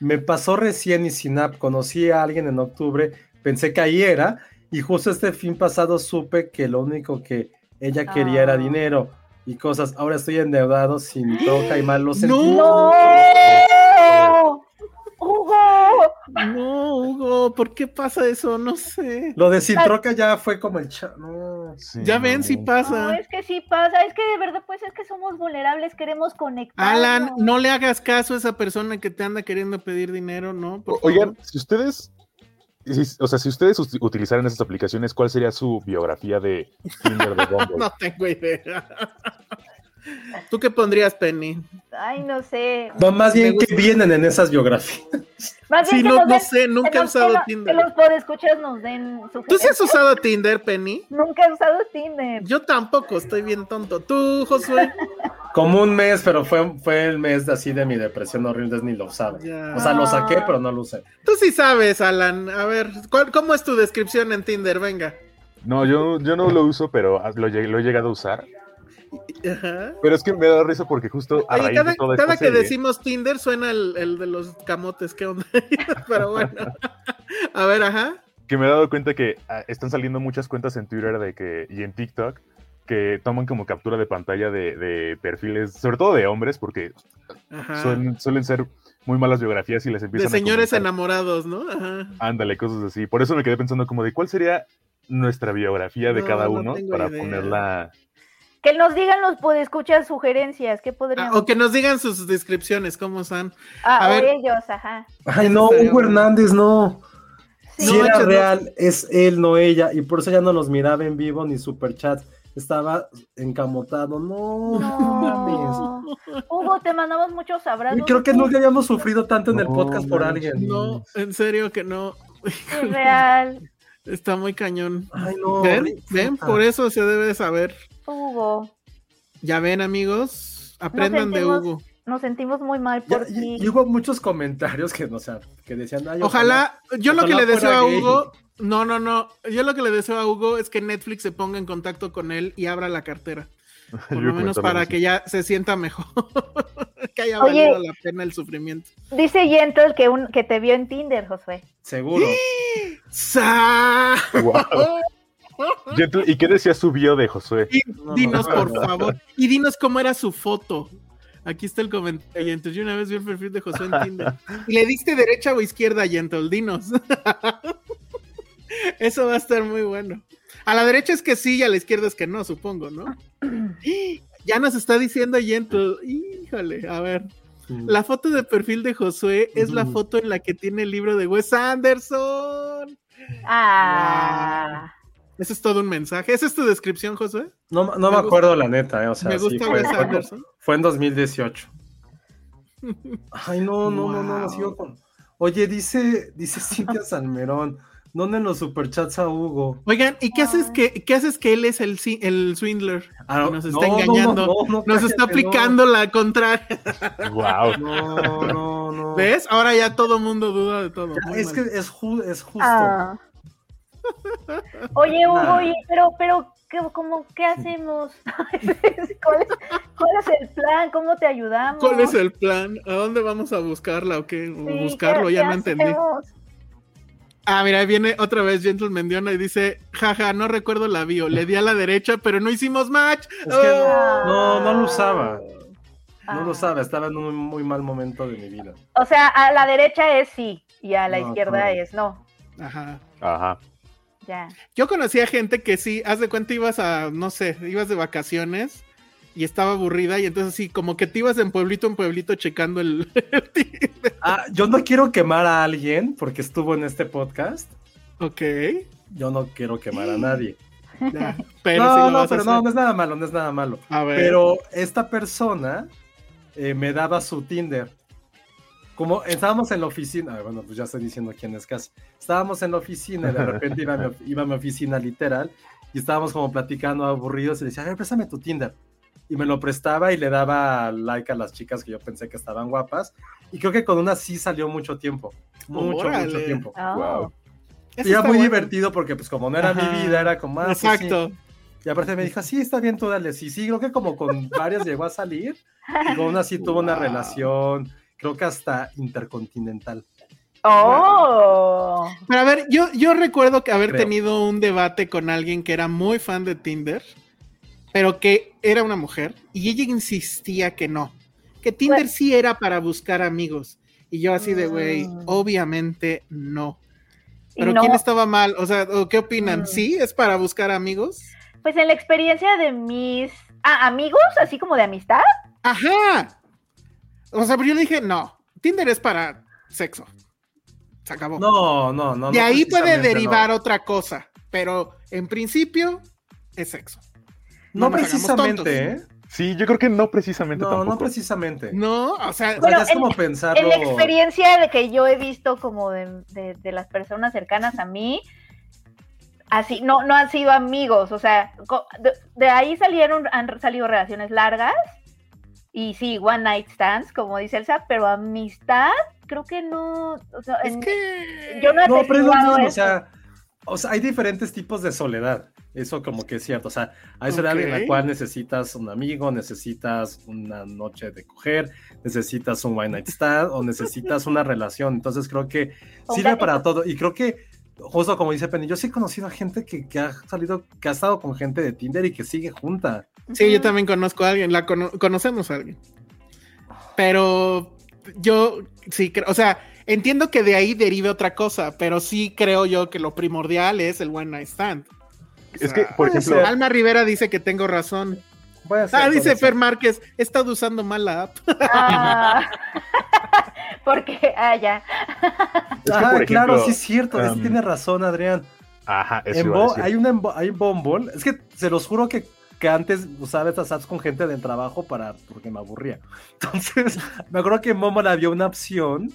B: Me pasó recién y Sinap, conocí a alguien en octubre, pensé que ahí era, y justo este fin pasado supe que lo único que ella quería era
E: Ah.
B: dinero y cosas. Ahora estoy endeudado sin troca y mal lo sentí.
C: No.
E: ¡Hugo!
C: No, Hugo, ¿por qué pasa eso? No sé.
B: Lo de sin troca ya fue como el cha- no.
D: Sí,
C: Ya
D: no,
C: ven si
D: no.
E: No,
C: pasa.
E: es que sí pasa, es que de verdad pues es que somos vulnerables, queremos conectar.
C: Alan, no le hagas caso a esa persona que te anda queriendo pedir dinero, ¿no?
D: Oigan, si ustedes, si- o sea, si ustedes us- utilizaran esas aplicaciones, ¿cuál sería su biografía de Tinder de Bumble?
C: No tengo idea. ¿Tú qué pondrías, Penny?
E: Ay, no sé.
B: No, más bien que vienen en esas biografías.
E: Más
C: Sí,
E: bien que
C: no,
E: nos
C: no
E: den-
C: sé, nunca
E: que
C: he usado
E: que
C: Tinder.
E: Que los podescuchas nos den
C: ¿Tú sí has usado Tinder, Penny?
E: Nunca he usado Tinder.
C: Yo tampoco, estoy bien tonto. ¿Tú, Josué?
B: Como un mes, pero fue, fue el mes de así de mi depresión horrible, ni lo usaba.
C: Ya.
B: O sea, lo saqué, pero no lo usé.
C: Tú sí sabes, Alan. A ver, ¿cuál- ¿cómo es tu descripción en Tinder? Venga.
D: No, yo, yo no lo uso, pero lo he llegado a usar.
C: Ajá.
D: Pero es que me da risa porque justo a
C: Oye,
D: raíz
C: cada,
D: de toda
C: cada
D: esta
C: que
D: serie-
C: decimos Tinder suena el, el de los camotes, ¿qué onda? Pero bueno. A ver, ajá.
D: que me he dado cuenta que ah, están saliendo muchas cuentas en Twitter de que, y en TikTok que toman como captura de pantalla de, de perfiles, sobre todo de hombres, porque suelen, suelen ser muy malas biografías y les
C: De
D: empiezan
C: señores
D: a comentar.
C: enamorados, ¿no? Ajá.
D: Ándale, cosas así. Por eso me quedé pensando como de cuál sería nuestra biografía de
C: No,
D: cada
C: no
D: uno para
C: idea.
D: ponerla.
E: Que nos digan los podescuchas sugerencias, ¿qué
C: Ah,
E: podríamos?
C: o que nos digan sus descripciones, cómo están.
E: Ah,
C: a
E: o
C: ver.
E: ellos, ajá.
B: Ay, no, Hugo. Hernández, no.
E: Sí.
B: Si
C: No,
B: era
C: no.
B: real, es él, no ella, y por eso ya no los miraba en vivo ni superchats. Estaba encamotado. No.
E: Hugo, te mandamos muchos abrazos.
B: Creo que nunca habíamos sufrido tanto en el podcast por alguien.
C: No, en serio que no.
E: Es real.
C: Está muy cañón.
B: Ay, no.
C: ¿Ven? ¿Ven? Por eso se debe de saber.
E: Hugo,
C: Ya ven, amigos. Aprendan de Hugo.
E: nos sentimos muy mal por
B: y,
E: ti.
B: y hubo muchos comentarios que, o sea, que decían, ay,
C: Ojalá, yo lo que le deseo a
B: gay.
C: Hugo, no, no, no, yo lo que le deseo a Hugo es que Netflix se ponga en contacto con él y abra la cartera. Por lo menos para que ya se sienta mejor. que haya
E: Oye.
C: valido la pena el sufrimiento.
E: Dice Gentle que, un, que te vio en Tinder, Josué.
B: Seguro.
C: ¡Sa!
D: Gentle, ¿Y qué decía su bio de Josué?
B: No,
C: dinos,
B: no,
C: por
B: no.
C: favor. Y dinos cómo era su foto. Aquí está el comentario. Entonces, yo una vez vi el perfil de Josué en Tinder. ¿Y le diste derecha o izquierda, Gentle? Dinos. Eso va a estar muy bueno. A la derecha es que sí y a la izquierda es que no, supongo, ¿no? Ya nos está diciendo Gentle. Híjole, a ver. La foto de perfil de Josué es la foto en la que tiene el libro de Wes Anderson.
E: Ah.
C: Eso es todo un mensaje. ¿Esa es tu descripción, Josué?
B: No, no
C: Me
B: me
C: gusta-
B: acuerdo la neta, eh, o sea,
C: Me
B: sí,
C: gusta
B: fue,
C: Wes
B: fue-
C: Anderson.
B: fue en 2018. Ay, no, no, no, no,
C: Wow.
B: sigo con. Oye, dice, dice Cintia Salmerón, ¿dónde en los superchats a Hugo?
C: Oigan, ¿y qué haces que, qué haces que él es el, el swindler?
B: Ah,
C: nos
B: no,
C: está
B: no,
C: engañando.
B: no, no,
C: Nos está
B: cállate,
C: aplicando la contraria.
D: Wow.
B: No, no, no.
C: ¿Ves? Ahora ya todo mundo duda de todo.
B: Ya, es que
C: mal.
B: es, ju- es justo.
E: Ah. Oye, Hugo,
B: Nah.
E: pero, pero, ¿qué, cómo, ¿qué hacemos? ¿Cuál, es, cuál es el plan? ¿Cómo te ayudamos?
C: ¿Cuál es el plan? ¿A dónde vamos a buscarla o qué?
E: Sí,
C: buscarlo,
E: ¿qué-
C: ya
E: qué
C: no entendí.
E: hacemos?
C: Ah, mira, ahí viene otra vez Gentle Mendiona y dice, jaja, no recuerdo la bio, le di a la derecha, pero no hicimos match.
B: Es que
C: Oh.
B: no, no lo usaba. No
E: Ah.
B: lo usaba, estaba en un muy mal momento de mi vida.
E: O sea, a la derecha es sí y a la
B: No,
E: izquierda
B: claro.
E: es no.
C: Ajá.
D: Ajá.
E: Ya.
C: Yo conocía gente que sí, haz de cuenta ibas a, no sé, ibas de vacaciones y estaba aburrida y entonces sí, como que te ibas en pueblito en pueblito checando el...
B: Ah, yo no quiero quemar a alguien porque estuvo en este podcast.
C: ok.
B: Yo no quiero quemar a nadie.
C: ya, Pero
B: no,
C: sí lo
B: no, pero no,
C: hacer.
B: no es nada malo, no es nada malo.
C: A ver.
B: Pero esta persona eh, me daba su Tinder. Como estábamos en la oficina, ah, bueno, pues ya estoy diciendo quién es casi. Estábamos en la oficina y de repente iba a mi, iba a mi oficina literal y estábamos como platicando aburridos y decía, a ver, préstame tu Tinder. Y me lo prestaba y le daba like a las chicas que yo pensé que estaban guapas. Y creo que con una sí salió mucho tiempo. Mucho,
C: Órale.
B: mucho tiempo.
E: Oh.
D: Wow.
C: Eso
B: Y era muy
C: bueno.
B: divertido porque pues como no era
C: Ajá.
B: mi vida, era como... ah, pues, sí.
C: Exacto.
B: Y aparte me dijo, sí, está bien, tú dale. Sí, sí, creo que como con varias llegó a salir. Y con una sí tuvo una
C: Wow.
B: relación, creo que hasta intercontinental.
E: Oh.
C: Pero a ver, yo, yo recuerdo que haber
B: Creo.
C: tenido un debate con alguien que era muy fan de Tinder, pero que era una mujer, y ella insistía que no, que Tinder
E: Bueno.
C: sí era para buscar amigos. Y yo así de, güey,
E: Mm.
C: obviamente no. Pero
E: no,
C: ¿quién estaba mal? O sea, ¿o ¿qué opinan?
E: Mm.
C: ¿Sí es para buscar amigos?
E: Pues en la experiencia de mis ah, amigos, así como de amistad.
C: Ajá. O sea, pero yo le dije, no, Tinder es para sexo. Se acabó.
B: No, no, no.
C: de
B: no
C: ahí puede derivar
B: no.
C: otra cosa, pero en principio es sexo.
B: No, precisamente. ¿eh?
D: Sí, yo creo que no precisamente
B: No,
D: tampoco.
B: no precisamente.
C: No, o sea,
E: Bueno,
B: es
E: en-
B: como pensarlo.
E: En la experiencia de que yo he visto como de, de- de las personas cercanas a mí, así, no, no han sido amigos, o sea, co- de, de ahí salieron, han salido relaciones largas, y sí, one night stands, como dice Elsa, pero amistad, creo que no, o sea,
C: es
E: en-
C: que
E: yo no he
B: No, pero es lo
E: atestiguado
B: mismo, o sea, o sea, hay diferentes tipos de soledad. Eso como que es cierto. O sea, hay soledad en la cual necesitas un amigo, necesitas una noche de coger, necesitas un one night stand o necesitas una relación. Entonces creo que sirve para todo. Y creo que, justo como dice Penny, yo sí he conocido a gente que, que ha salido, que ha estado con gente de Tinder y que sigue junta.
C: sí, yo también conozco a alguien, la cono- conocemos a alguien. Pero yo sí creo, o sea, entiendo que de ahí derive otra cosa, pero sí creo yo que lo primordial es el one night stand.
D: Es que, por ejemplo.
C: Alma Rivera dice que tengo razón.
B: Voy a hacer
C: Ah, dice
B: eso.
C: Fer Márquez, he estado usando mal la app.
E: Ah, porque, ah, ya.
D: es que,
B: Ah,
D: por
B: claro, sí es cierto, sí
D: um,
B: tiene razón, Adrián.
D: Ajá, eso
B: En
D: iba a
B: Bo-
D: decir.
B: hay una hay Bumble. Es que se los juro que, que antes usaba estas apps con gente del trabajo para porque me aburría. Entonces, me acuerdo que en Bumble había una opción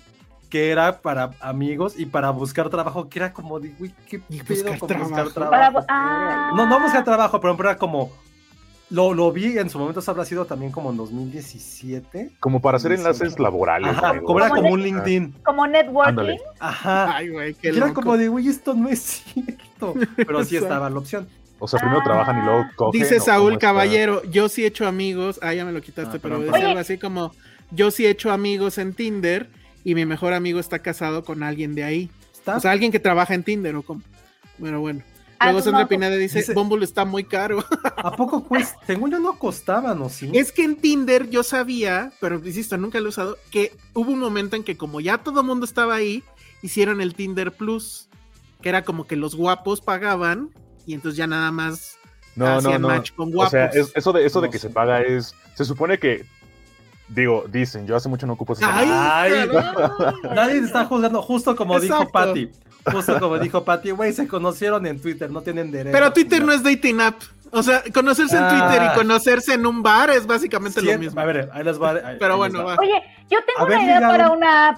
B: que era para amigos y para buscar trabajo, que era como de, uy, qué pedo
C: buscar
B: con
C: trabajo.
B: buscar trabajo.
E: Para ah.
B: No, no buscar trabajo, pero era como. Lo, lo vi en su momento, eso habrá sido también como en 2017.
D: Como para hacer enlaces
B: sí.
D: laborales.
B: Ajá,
D: amigo.
B: como era
E: Como
B: un LinkedIn.
E: Como networking.
D: Ándale.
B: Ajá.
C: Ay, güey, qué
B: Y era
C: loco.
B: como de, uy, esto no es cierto. Pero sí estaba la opción.
D: O sea, primero
E: Ah.
D: trabajan y luego cogen.
C: Dice
D: ¿o cómo
C: Saúl
D: está?
C: Caballero, yo sí he hecho amigos. Ah, ya me lo quitaste,
B: Ah,
C: pero
B: perdón,
C: decía algo así como, yo sí he hecho amigos en Tinder y mi mejor amigo está casado con alguien de ahí.
B: ¿Está?
C: O sea, alguien que trabaja en Tinder o como. Pero bueno.
E: Ah,
C: Luego
E: no,
C: Sandra
E: no,
C: Pineda dice,
B: dice-
C: Bumble está muy caro.
B: ¿A poco cuesta? Según yo no costaban, ¿o sí?
C: Es que en Tinder yo sabía, pero insisto, nunca lo he usado, que hubo un momento en que como ya todo mundo estaba ahí, hicieron el Tinder Plus, que era como que los guapos pagaban y entonces ya nada más
D: No, no,
C: hacían
D: no.
C: match con
D: O
C: guapos.
D: sea, es- eso de, eso de
B: No
D: que se paga es. Se supone que. Digo, dicen, yo hace mucho no ocupo ese
C: Ay,
B: Ay. Nadie te está juzgando, justo como dijo. Patty. Justo como dijo Patty, güey, se conocieron en Twitter, no tienen derecho.
C: Pero Twitter no es dating app. O sea, conocerse en
B: Ah.
C: Twitter y conocerse en un bar es básicamente lo mismo.
B: A ver, ahí les va. ahí-
C: Pero
B: ahí
C: bueno, va.
E: Oye, yo tengo una idea
B: ligado-
E: para una app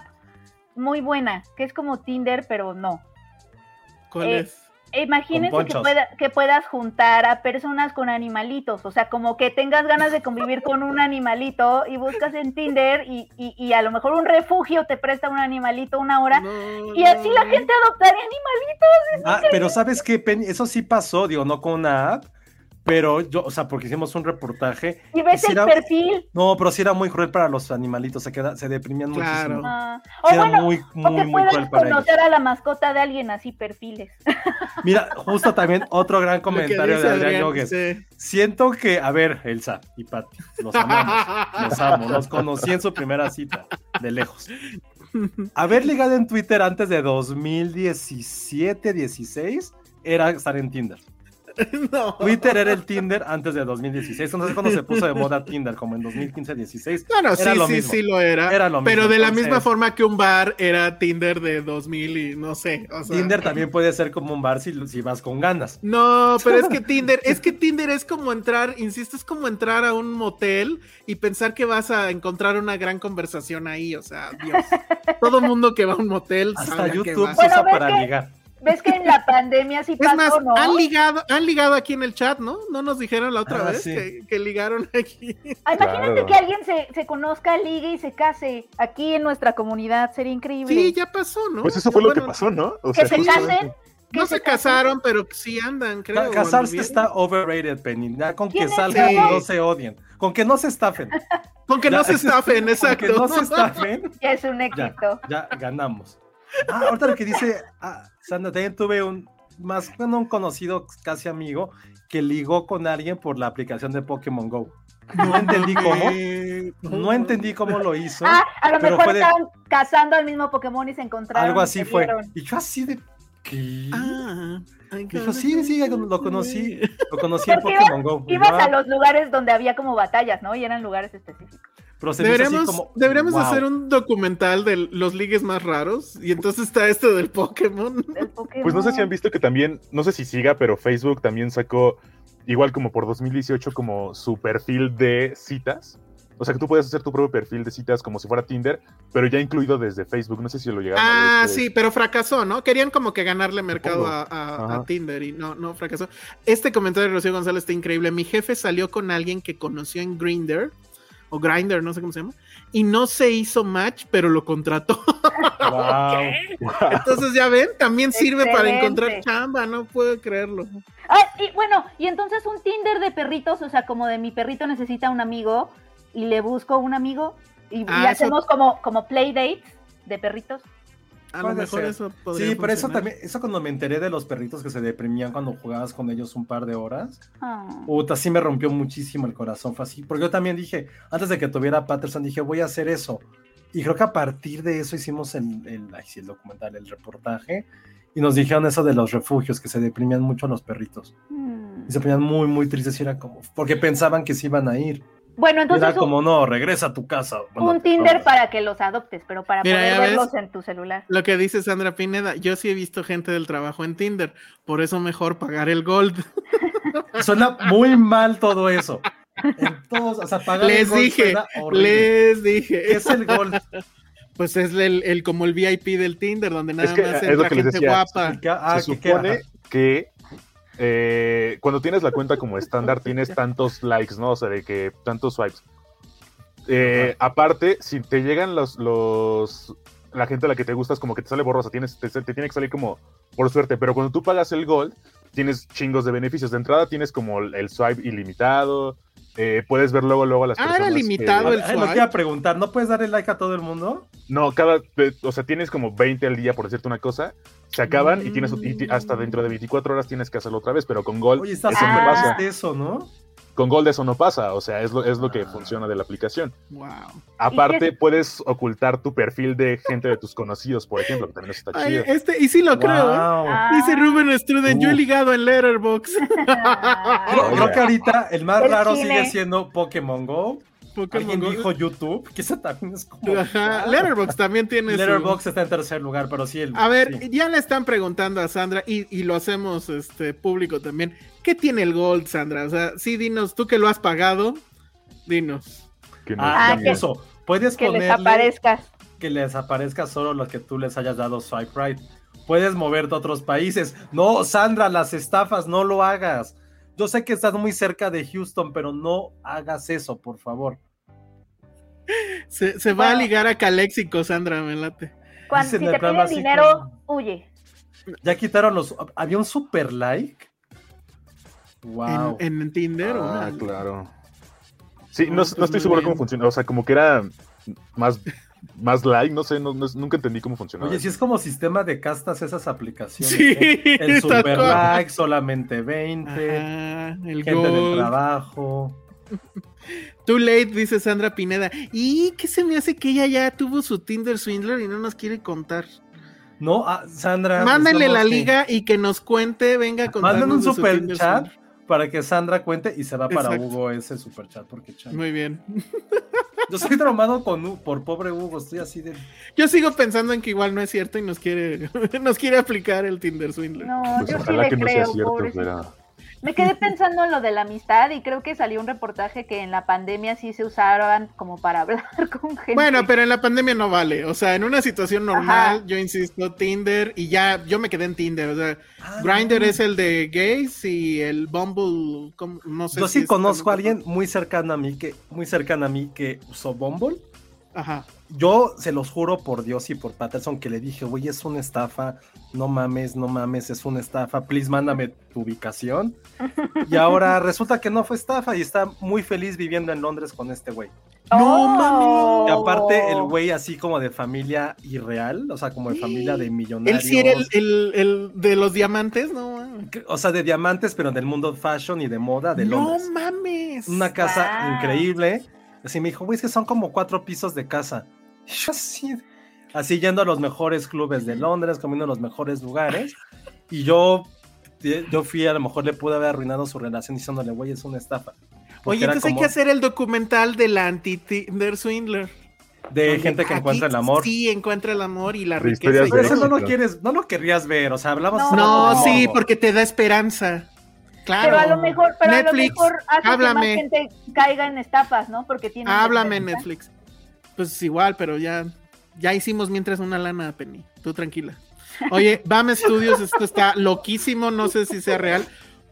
E: muy buena, que es como Tinder, pero no.
C: ¿Cuál
E: eh,
C: es?
E: Imagínense que, pueda- que puedas juntar a personas con animalitos, o sea, como que tengas ganas de convivir con un animalito y buscas en Tinder y, y- y a lo mejor un refugio te presta un animalito una hora
C: No,
E: y así la gente adoptaría animalitos.
B: Ah, pero ¿sabes qué, Penny? Eso sí pasó, digo, no con una app, pero yo, o sea, porque hicimos un reportaje.
E: Y ves el
B: era-
E: perfil.
B: No, pero sí era muy cruel para los animalitos, se, queda, se deprimían
C: Claro.
B: muchísimo.
E: ah,
B: Sí
E: o
B: era
E: bueno,
B: muy,
E: o
B: muy,
E: que
B: muy cruel para ellos.
E: conocer a la mascota de alguien así perfiles.
B: Mira, justo también otro gran comentario de Adrián
C: Adrián,
B: Yogues.
C: sí.
B: Siento que, a ver, Elsa y Pati, los amamos, los amo, los conocí en su primera cita, de lejos. Haber ligado en Twitter antes de 2017, 16, era estar en Tinder.
C: No.
B: Twitter era el Tinder antes de 2016. No sé cuándo se puso de moda Tinder, como en 2015, 16.
C: Bueno, sí,
B: Era lo
C: sí,
B: mismo.
C: sí lo era.
B: Era lo
C: pero
B: mismo,
C: de la
B: entonces-
C: misma forma que un bar era Tinder de 2000 y no sé. O sea,
B: Tinder también puede ser como un bar si, si vas con ganas.
C: No, pero es que Tinder, es que Tinder es como entrar, insisto, es como entrar a un motel y pensar que vas a encontrar una gran conversación ahí, o sea, Dios. Todo mundo que va a un motel
B: Hasta
C: sabe
B: YouTube
C: va.
B: se usa
E: Bueno, ¿ves
B: para
E: que-
B: ligar.
E: ¿Ves que en la pandemia sí
C: Es
E: pasó,
C: más,
E: no?
C: han ligado, han ligado aquí en el chat, ¿no? No nos dijeron la otra
B: Ah,
C: vez
B: sí.
C: que, que ligaron aquí.
E: Ah, Imagínate
D: Claro.
E: que alguien se, se conozca, ligue y se case aquí en nuestra comunidad, sería increíble.
C: Sí, ya pasó, ¿no?
D: Pues eso fue lo que pasó, ¿no? O
E: que se casen.
C: No se
E: casen.
C: casaron, pero sí andan, creo.
B: Casarse está overrated, Penny. Ya con que
E: ¿Quién es
B: salgan y no se odien. Con que no se estafen.
C: Con que
B: Ya,
C: no se estafen,
B: Con
C: exacto.
B: que no se estafen,
E: Ya es un
B: ya,
E: éxito.
B: ya ganamos. Ah, ahorita lo que dice ah, Sandra, también tuve un más bueno, un conocido casi amigo que ligó con alguien por la aplicación de Pokémon Go. No entendí cómo. No entendí cómo lo hizo.
E: Ah, a lo
B: pero
E: mejor
B: fue de-
E: estaban cazando al mismo Pokémon y se encontraron.
B: Algo así fue.
E: vieron.
B: Y yo así de ¿qué?
C: Ah,
B: Dijo, sí, sí, lo conocí. Lo conocí en Pokémon Go.
E: Ibas
B: ah,
E: a los lugares donde había como batallas, ¿no? Y eran lugares específicos.
C: Deberíamos,
B: como,
C: deberíamos
B: wow.
C: hacer un documental de los ligues más raros y entonces está este del Pokémon.
D: Pues no sé si han visto que también, no sé si siga, pero Facebook también sacó, igual como por 2018, como su perfil de citas. O sea que tú puedes hacer tu propio perfil de citas como si fuera Tinder, pero ya incluido desde Facebook. No sé si lo llegaron a ver
C: Ah, sí, pero fracasó, ¿no? Querían como que ganarle mercado a, a- a. Tinder y no, no fracasó. Este comentario de Rocío González está increíble. Mi jefe salió con alguien que conoció en Grinder o Grinder, no sé cómo se llama, y no se hizo match, pero lo contrató.
B: Wow.
C: Entonces ya ven, también sirve para encontrar chamba, no puedo creerlo.
E: Ah, y bueno, y entonces un Tinder de perritos, o sea, como de mi perrito necesita un amigo y le busco un amigo y, y
C: Ah, eso-
E: hacemos como, como play dates de perritos.
C: A lo mejor
B: ser.
C: eso podría
B: Sí, pero eso también, eso cuando me enteré de los perritos que se deprimían cuando jugabas con ellos un par de horas,
E: Ah.
B: puta, sí me rompió muchísimo el corazón, fue así, porque yo también dije, antes de que tuviera Patterson, dije, voy a hacer eso, y creo que a partir de eso hicimos el, el, ay, sí, el documental, el reportaje, y nos dijeron eso de los refugios, que se deprimían mucho los perritos,
E: Hmm.
B: y se ponían muy, muy tristes, y era como, porque pensaban que se iban a ir,
E: Bueno, entonces
B: era como, no, regresa a tu casa.
E: un,
B: Bueno,
E: un Tinder
B: no.
E: para que los adoptes, pero para
C: Mira,
E: poder
C: ves.
E: verlos en tu celular.
C: Lo que dice Sandra Pineda, yo sí he visto gente del trabajo en Tinder, por eso mejor pagar el Gold.
B: Suena muy mal todo eso. En todos, o sea, pagar el
C: Les
B: gol
C: dije, les
B: ¿Qué
C: dije.
B: es el gol?
C: Pues es el, el- como el VIP del Tinder, donde nada
D: que
C: más
D: es lo
C: entra
D: les
C: gente
D: decía.
C: guapa.
B: ¿Qué- ah,
D: Se supone que eh, cuando tienes la cuenta como estándar tienes tantos likes, ¿no? O sea, de que tantos swipes. Eh, aparte, si te llegan los, los la gente a la que te gustas, como que te sale borrosa, tienes, te, te tiene que salir como por suerte, pero cuando tú pagas el gold, tienes chingos de beneficios. De entrada tienes como el, el swipe ilimitado, eh, puedes ver luego, luego a las
C: Ah, era
D: personas. que-
C: limitado el
B: Ay, lo que
C: swipe.
B: iba a preguntar, ¿no puedes darle like a todo el mundo?
D: No, cada, eh, o sea, tienes como 20 al día, por decirte una cosa, se acaban y tienes y ti- hasta dentro de 24 horas tienes que hacerlo otra vez, pero con Gold
B: Oye, está
D: no
B: triste eso, ¿no?
D: Con Gold eso no pasa, o sea, es lo, es lo que
B: Ah.
D: funciona de la aplicación.
C: Wow.
D: Aparte,
E: qué-
D: puedes ocultar tu perfil de gente de tus conocidos, por ejemplo, que también está
C: Ay,
D: chido.
C: este, y sí lo creo, ¿eh?
B: Wow.
E: Ah.
C: Dice Ruben Struden, yo he ligado en Letterboxd.
E: Ah.
B: Creo, creo que ahorita el más
E: El
B: raro
E: cine.
B: sigue siendo Pokémon Go.
C: Pokémon
B: Alguien
C: Go.
B: dijo YouTube, que eso también es como.
C: Ajá, Letterboxd también tiene su-
B: Letterboxd está en tercer lugar, pero sí el.
C: A ver,
B: sí.
C: ya le están preguntando a Sandra y, y lo hacemos este público también. ¿Qué tiene el Gold, Sandra? O sea, sí, dinos, tú que lo has pagado, dinos.
D: Que no-
B: Ah,
E: que-
B: puso. Puedes
E: que les
B: ponerle
E: aparezcas.
B: que les aparezca solo lo que tú les hayas dado swipe right. Puedes moverte a otros países. No, Sandra, las estafas, no lo hagas. Yo sé que estás muy cerca de Houston, pero no hagas eso, por favor.
C: Se, se va a ligar a Caléxico, Sandra, me late.
E: Cuando,
B: Dicen
E: si te piden dinero, huye.
B: Ya quitaron los. Había un super like. Wow.
C: En, en Tinder. ¿o
D: Ah, claro. Sí, no,
C: No,
D: no
C: pues
D: estoy seguro
C: bien.
D: cómo funciona. O sea, como que era más, más like, no sé, no- no- nunca entendí cómo funcionaba.
B: Oye, si es como sistema de castas esas aplicaciones.
C: Sí,
B: ¿eh? El super like, solamente 20.
C: Ajá, el
B: gente del
C: Gold.
B: trabajo.
C: Too late, dice Sandra Pineda. ¿Y qué se me hace que ella ya tuvo su Tinder Swindler y no nos quiere contar?
B: No, ah, Sandra.
C: Mándale
B: pues,
C: la liga y que nos cuente, venga contarnos
B: Manden un super chat
C: Swindler.
B: Para que Sandra cuente y se va para
C: Exacto.
B: Hugo ese super chat. Porque.
C: Muy bien.
B: Yo estoy traumado con, por pobre Hugo. Estoy así de.
C: Yo sigo pensando en que igual no es cierto y nos quiere, nos quiere aplicar el Tinder Swindler.
E: No,
D: Pues
E: yo sí
D: ojalá
E: le
D: que no sea cierto,
E: Me quedé pensando en lo de la amistad y creo que salió un reportaje que en la pandemia sí se usaban como para hablar con gente.
C: Bueno, pero en la pandemia no vale. O sea, en una situación normal,
E: Ajá.
C: yo insisto, Tinder, y ya, yo me quedé en Tinder. O sea,
B: Ah,
C: Grindr
B: no.
C: es el de gays y el Bumble, ¿cómo? no sé.
B: Yo
C: si
B: sí conozco a alguien muy cercano a mí que muy cercano a mí que usó Bumble.
C: Ajá.
B: Yo se los juro por Dios y por Patterson que le dije, güey, es una estafa, no mames, no mames, es una estafa, please mándame tu ubicación. Y ahora resulta que no fue estafa y está muy feliz viviendo en Londres con este güey.
C: No
E: Oh.
B: Y aparte el güey así como de familia irreal, o sea, como de familia de
C: Él
B: millonarios.
C: sí era el, el- el de los diamantes, ¿no?
B: O sea, de diamantes, pero del mundo fashion y de moda de
C: no
B: Londres.
C: mames.
B: Una casa increíble. Así me dijo, güey, es que son como cuatro pisos de casa. Y yo así, así yendo a los mejores clubes de Londres, comiendo en los mejores lugares. Y yo, yo fui, a lo mejor le pude haber arruinado su relación diciéndole, güey, es una estafa. Porque
C: Oye, entonces hay que hacer el documental de la anti-Tinder Swindler.
B: De gente que encuentra el amor.
C: Sí, encuentra el amor y la
D: De
C: riqueza.
B: Pero eso no lo quieres, no lo querrías ver. O sea, hablamos.
E: No.
C: No, sí, porque te da esperanza. Claro.
E: Pero a lo mejor, pero
C: Netflix,
E: a lo mejor hace
C: háblame.
E: que más gente caiga en estafas, ¿no? Porque tiene
C: Háblame Netflix. Pues igual, pero ya, ya hicimos mientras una lana, Penny. Tú tranquila. Oye, BAM Studios, esto está loquísimo, no sé si sea real.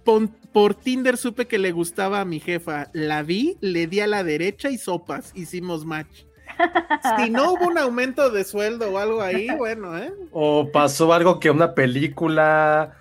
C: Pon- por Tinder supe que le gustaba a mi jefa. La vi, le di a la derecha y sopas. Hicimos match. Si no hubo un aumento de sueldo o algo ahí, bueno, ¿eh?
B: O pasó algo que una película.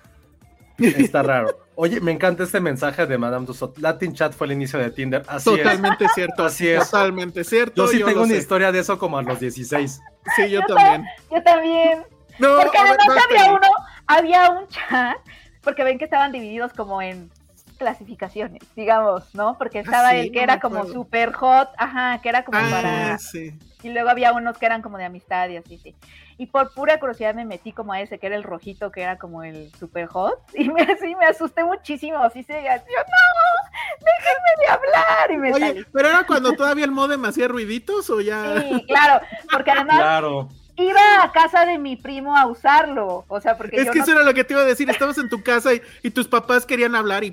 B: Está raro. Oye, me encanta este mensaje de Madame Tussauds. Latin Chat fue el inicio de Tinder. Así es.
C: Totalmente cierto.
B: Así es.
C: Totalmente cierto.
B: Yo sí tengo una
C: sé.
B: historia de eso como a los 16.
C: Sí, yo también.
E: Yo también.
C: No,
E: Porque
C: ver,
E: además había uno, había un chat, porque ven que estaban divididos como en clasificaciones, digamos, ¿no? Porque estaba
C: Ah, sí,
E: el que
C: no
E: era como super hot, ajá, que era como
C: Ah,
E: para...
C: sí.
E: Y luego había unos que eran como de amistad y así, sí. Y por pura curiosidad me metí como a ese, que era el rojito, que era como el super hot, y me, así me asusté muchísimo, así se yo, no, déjenme de hablar, y me
C: Oye,
E: salí.
C: pero era cuando todavía el modem hacía ruiditos o ya.
E: Sí, claro, porque además
B: Claro.
E: Iba a casa de mi primo a usarlo, o sea, porque
C: Es
E: yo
C: que
E: no
C: eso era lo que te iba a decir. Estabas en tu casa y, y tus papás querían hablar y.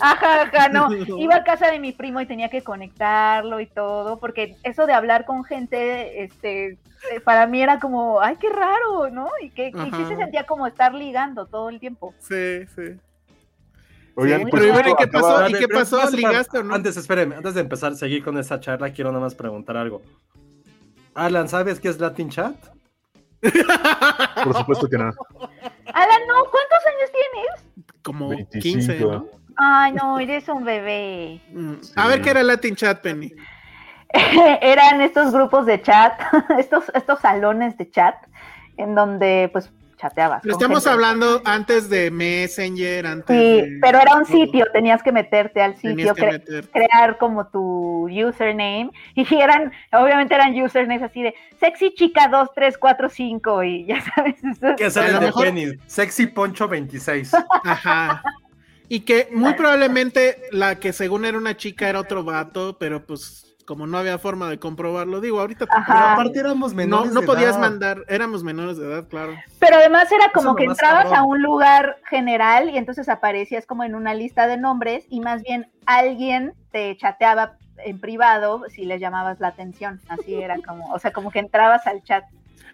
E: Ajá, ajá, no. Iba a casa de mi primo y tenía que conectarlo y todo, porque eso de hablar con gente, este, eh, para mí era como, ay, qué raro, ¿no? Y que, y sí se sentía como estar ligando todo el tiempo.
C: Sí, sí.
D: Oigan,
E: Sí,
D: pues
C: pero
D: justo
C: ¿y qué pasó? ¿Y qué pasó? ¿Ligaste o no?
B: Antes, espéreme, antes de empezar a seguir con esta charla, quiero nada más preguntar algo. Alan, ¿sabes qué es Latin Chat?
D: Por supuesto que no.
E: Alan, no, ¿cuántos años tienes?
C: Como
D: 25.
C: 15, ¿no?
E: Ay, no, eres un bebé.
C: Mm, A ver qué era Latin Chat, Penny.
E: Eran estos grupos de chat, estos, estos salones de chat, en donde pues chateabas.
C: Pero estamos
E: gente.
C: hablando antes de Messenger, antes
E: Sí,
C: de-
E: pero era un sitio, tenías que meterte al sitio,
C: que
E: cre- crear como tu username, y eran, obviamente eran usernames así de sexy chica 2345, y ya sabes, eso-
B: Que
C: A
B: sale de
C: mejor-
B: Penny. Sexy Poncho 26.
C: Ajá. Y que muy probablemente la que según era una chica era otro vato, pero pues como no había forma de comprobarlo, digo, ahorita.
B: Pero aparte éramos
C: no,
B: menores.
C: no
B: de
C: podías
B: edad.
C: mandar, éramos menores de edad, claro.
E: Pero además era como
B: Eso
E: que entrabas
B: cabrón.
E: a un lugar general y entonces aparecías como en una lista de nombres y más bien alguien te chateaba en privado si le llamabas la atención. Así era como, o sea, como que entrabas al chat.